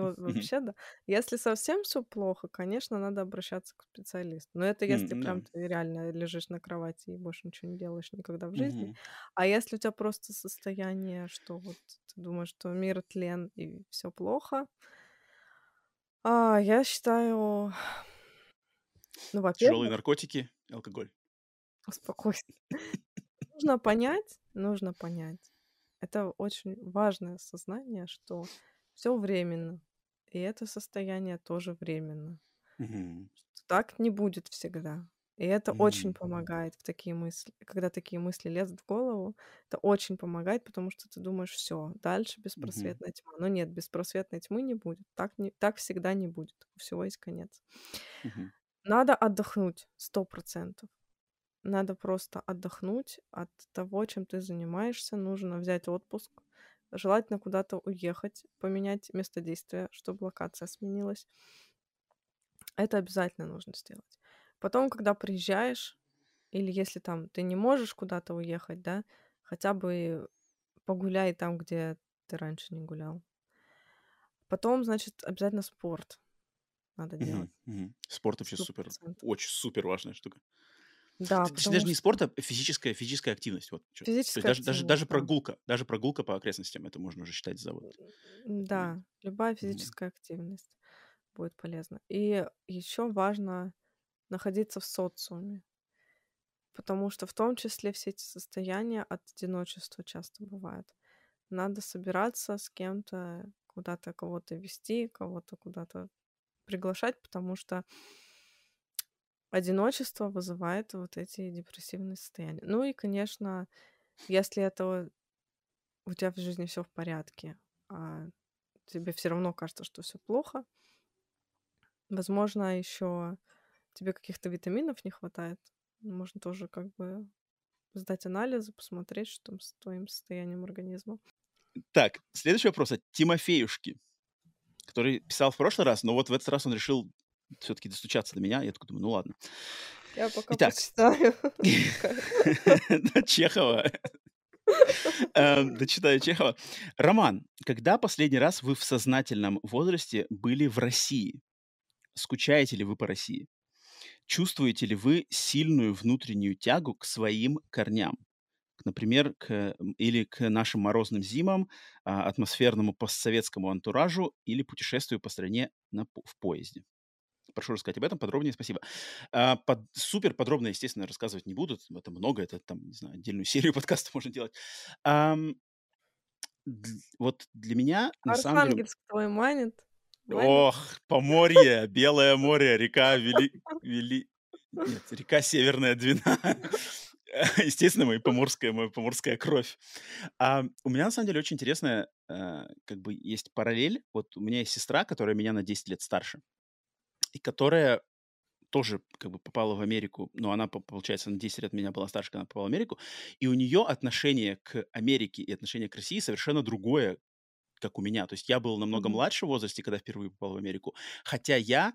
ну, (laughs) вообще, да. Если совсем всё плохо, конечно, надо обращаться к специалисту. Но это если М, прям да. ты реально лежишь на кровати и больше ничего не делаешь никогда в жизни. Мгм. А если у тя просто состояние, что вот ты думаешь, что мир тлен и всё плохо а, я считаю, ну, Тяжелые во-первых наркотики, алкоголь. Успокойся. (laughs) Нужно понять нужно понять. Это очень важное осознание, что всё временно, и это состояние тоже временно. Что так не будет всегда. И это очень М. помогает в такие мысли. Когда такие мысли лезут в голову, это очень помогает, потому что ты думаешь: "Всё, дальше беспросветная тьма". Но нет, беспросветной тьмы не будет. Так не так всегда не будет. У всего есть конец. Мгм. Надо отдохнуть 100 %. Надо просто отдохнуть от того, чем ты занимаешься. Нужно взять отпуск, желательно куда-то уехать, поменять место действия, чтобы локация сменилась. Это обязательно нужно сделать. Потом, когда приезжаешь, или если там ты не можешь куда-то уехать, да, хотя бы погуляй там, где ты раньше не гулял. Потом, значит, обязательно спорт надо делать. Мгм, мгм. Спорт вообще сто супер, процентов. очень супер важная штука. Да, потому даже не что спорт, а физическая физическая активность. Вот Физическая даже даже даже да. прогулка даже прогулка по окрестностям- это можно уже считать за вот такими М-да, любая физическая активность будет полезна. И ещё важно находиться в социуме. Потому что в том числе все эти состояния от одиночества часто бывают. Надо собираться с кем-то, куда-то кого-то вести, кого-то куда-то приглашать, потому что одиночество вызывает вот эти депрессивные состояния. Ну и, конечно, если это у тя в жизни всё в порядке, а тебе всё равно кажется, что всё плохо возможно, ещё тебе каких-то витаминов не хватает. Можно тоже как бы сдать анализы, посмотреть, что там с твоим состоянием организма. Так, следующий вопрос от Тимофеюшки, который писал в прошлый раз, но вот в этот раз он решил всё-таки достучаться до меня. Я такой думаю: "Ну ладно". Я пока Итак, почитаю. (laughs) Чехова. Эм, дочитаю Чехова. Роман, когда последний раз вы в сознательном возрасте были в России? Скучаете ли вы по России? Чувствуете ли вы сильную внутреннюю тягу к своим корням? Например, к или к нашим морозным зимам, а, атмосферному постсоветскому антуражу или путешествию по стране на в поезде? Прошу рассказать об этом подробнее. Спасибо. А, под супер подробно, естественно, рассказывать не буду. Это много, это там, не знаю, отдельную (laughs) серию подкастов можно делать. Дл вот для меня, на самом деле твой манит? Ох, Поморье, Белое море, река Вели Вели нет, река Северная Двина. (laughs) Естественно, мои поморская моя поморская кровь. А, у меня, на самом деле, очень интересная, а, как бы есть параллель. Вот у меня есть сестра, которая меня на 10 лет старше, и которая тоже как бы попала в Америку. Но она, по получается, на 10 лет меня была старше, когда она попала в Америку. И у неё отношение к Америке и отношение к России совершенно другое, как у меня. То есть я был намного Мгм. младше в возрасте, когда впервые попал в Америку, хотя я,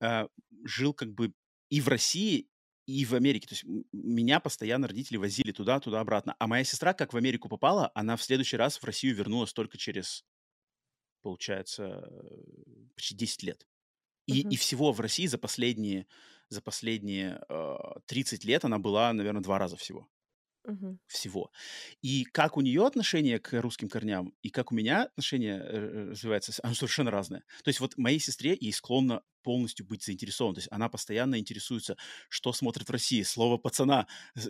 а, жил как бы и в России, и в Америке. То есть меня постоянно родители возили туда, туда-обратно. А моя сестра, как в Америку попала, она в следующий раз в Россию вернулась только через, получается, э, почти 10 лет. И и Мгм. всего в России за последние за последние, а, 30 лет она была, наверно, 2 раза всего. Мгм. Всего. И как у неё отношение к русским корням, и как у меня отношение, э, развивается, с оно совершенно разное. То есть вот моей сестре ей склонно полностью быть заинтересованной. То есть она постоянно интересуется, что смотрят в России, "Слово пацана",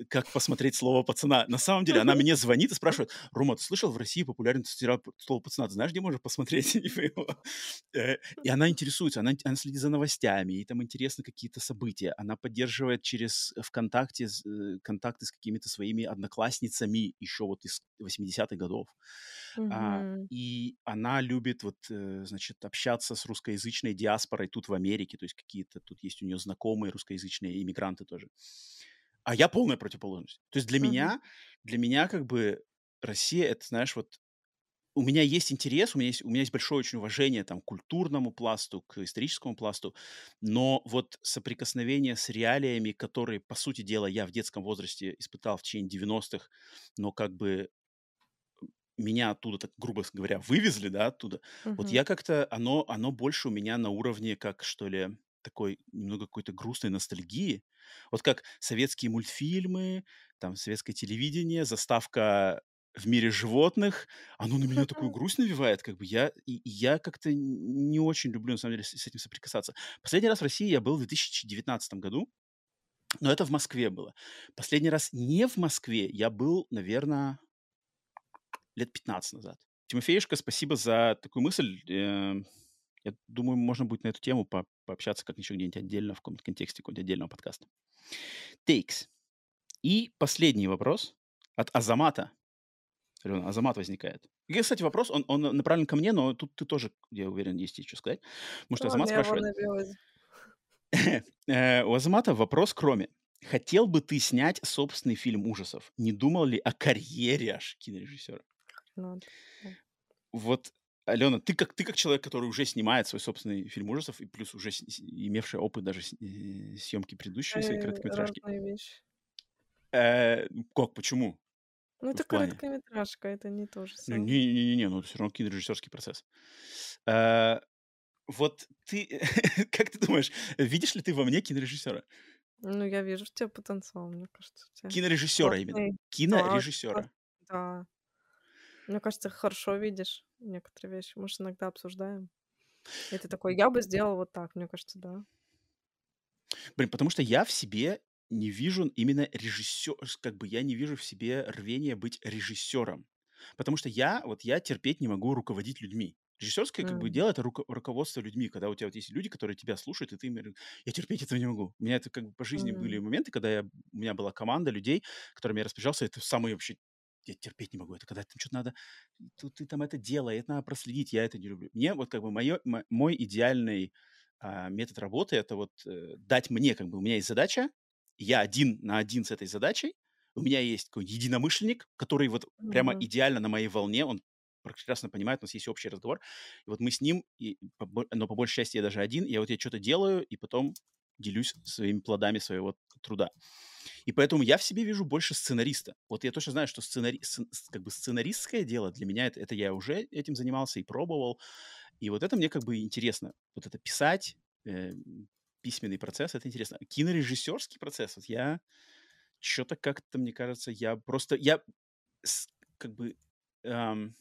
как посмотреть "Слово пацана". На самом деле она мне звонит и спрашивает: "Рома, ты слышал, в России популярен сериал "Слово пацана"? Ты знаешь, где можно посмотреть (laughs) его?" Э, и она интересуется, она она следит за новостями, ей там интересны какие-то события. Она поддерживает через "ВКонтакте" э, контакты с какими-то своими одноклассницами ещё вот из 80-х годов. А, Мгм. и она любит вот, э, значит, общаться с русскоязычной диаспорой тут, в Америке. То есть какие-то тут есть у неё знакомые русскоязычные иммигранты тоже. А я полная противоположность. То есть для Мгм. меня для меня как бы Россия- это, знаешь, вот у меня есть интерес, у меня есть, у меня есть большое очень уважение там, к культурному пласту, к историческому пласту, но вот соприкосновение с реалиями, которые, по сути дела, я в детском возрасте испытал в течение 90-х, но как бы меня оттуда, так грубо говоря, вывезли, да, оттуда. Вот Мгм. я как-то, оно, оно больше у меня на уровне, как, что ли, такой немного какой-то грустной ностальгии. Вот как советские мультфильмы, там, советское телевидение, заставка в мире животных, оно на меня такую (laughs) грусть навевает, как бы я, и, я как-то не очень люблю, на самом деле, с, с этим соприкасаться. Последний раз в России я был в 2019 году, но это в Москве было. Последний раз не в Москве я был, наверное, лет 15 назад. Тимофеюшка, спасибо за такую мысль. Э, Я думаю, можно будет на эту тему по- пообщаться как еще где-нибудь отдельно, в каком-то контексте какого-нибудь отдельного подкаста. Takes. И последний вопрос от Азамата. Алена, Азамат возникает. И, кстати, вопрос, он, он направлен ко мне, но тут ты тоже, я уверен, есть что сказать. Потому что Азамат спрашивает. (laughs) Э, У Азамата вопрос кроме. Хотел бы ты снять собственный фильм ужасов? Не думал ли о карьере аж кинорежиссера? Надо. Вот, Алена, ты как, ты как человек, который уже снимает свой собственный фильм ужасов, и плюс уже с- имевший опыт даже э, съемки предыдущей своей Э, короткометражки. Э, как, почему? Ну, это плане? короткометражка, это не то же Ну, самое. не-не-не, ну это все равно кинорежиссерский процесс. Э, вот ты, (laughs) как ты думаешь, видишь ли ты во мне кинорежиссера? Ну, я вижу в тебе потенциал, мне кажется. тебя Кинорежиссера именно. классный. Да, Кинорежиссера. да. Мне кажется, хорошо видишь некоторые вещи. Мы же иногда обсуждаем. И ты такой, я бы сделал вот так. Мне кажется, да. Блин, потому что я в себе не вижу именно режиссер, как бы я не вижу в себе рвения быть режиссером. Потому что я, вот я терпеть не могу руководить людьми. Режиссерское как бы дело это руко- руководство людьми, когда у тебя вот есть люди, которые тебя слушают, и ты им я терпеть этого не могу. У меня это как бы по жизни были Мгм. моменты, когда я, у меня была команда людей, которыми я распоряжался, это самые вообще я терпеть не могу. Это когда там что-то надо, тут ты там это делай, это надо проследить, я это не люблю. Мне вот как бы моё- мо- мой идеальный а, метод работы это вот э, дать мне, как бы у меня есть задача, я один на один с этой задачей, у меня есть какой единомышленник, который вот прямо Мгм. идеально на моей волне, он прекрасно понимает, у нас есть общий разговор, и вот мы с ним, и, но по большей части я даже один, я вот я что-то делаю, и потом делюсь своими плодами своего труда. И поэтому я в себе вижу больше сценариста. Вот я точно знаю, что сценари... как бы сценаристское дело для меня, это, это я уже этим занимался и пробовал. И вот это мне как бы интересно. Вот это писать, э, письменный процесс, это интересно. Кинорежиссерский процесс, вот я что-то как-то, мне кажется, я просто... Я с- как бы... эм,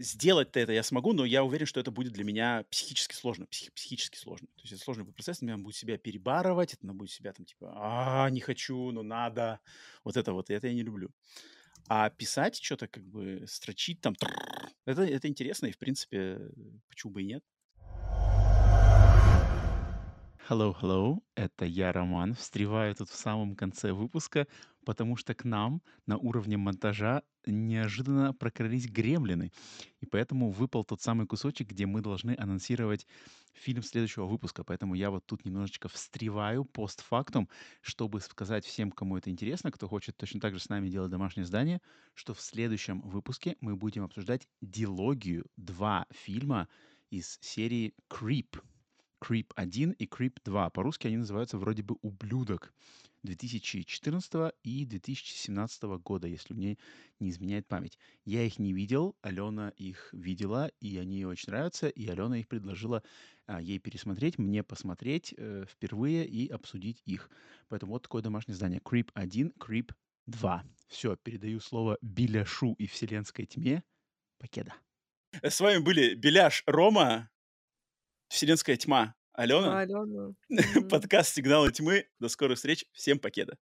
сделать-то это я смогу, но я уверен, что это будет для меня психически сложно, психи- психически сложно. То есть это сложный процесс, надо будет себя перебарывать, это будет себя там типа, а, не хочу, но надо. Вот это вот, это я не люблю. А писать что-то, как бы, строчить там, это, это интересно, и, в принципе, почему бы и нет. Hello, hello, это я, Роман. Встреваю тут в самом конце выпуска, потому что к нам на уровне монтажа неожиданно прокрылись гремлины. И поэтому выпал тот самый кусочек, где мы должны анонсировать фильм следующего выпуска. Поэтому я вот тут немножечко встреваю постфактум, чтобы сказать всем, кому это интересно, кто хочет точно так же с нами делать домашнее задание, что в следующем выпуске мы будем обсуждать дилогию, два фильма из серии Creep. Creep 1 и Creep 2. По-русски они называются вроде бы «Ублюдок» 2014 и 2017 года, если мне не изменяет память. Я их не видел, Алена их видела, и они ей очень нравятся, и Алена их предложила а, ей пересмотреть, мне посмотреть э, впервые и обсудить их. Поэтому вот такое домашнее задание. Creep 1, Creep 2. Все, передаю слово Беляшу и Вселенской тьме. Покеда. С вами были Беляш Рома, Вселенская тьма Алена, Алена. (laughs) Подкаст «Сигналы тьмы». До скорых встреч. Всем покеда.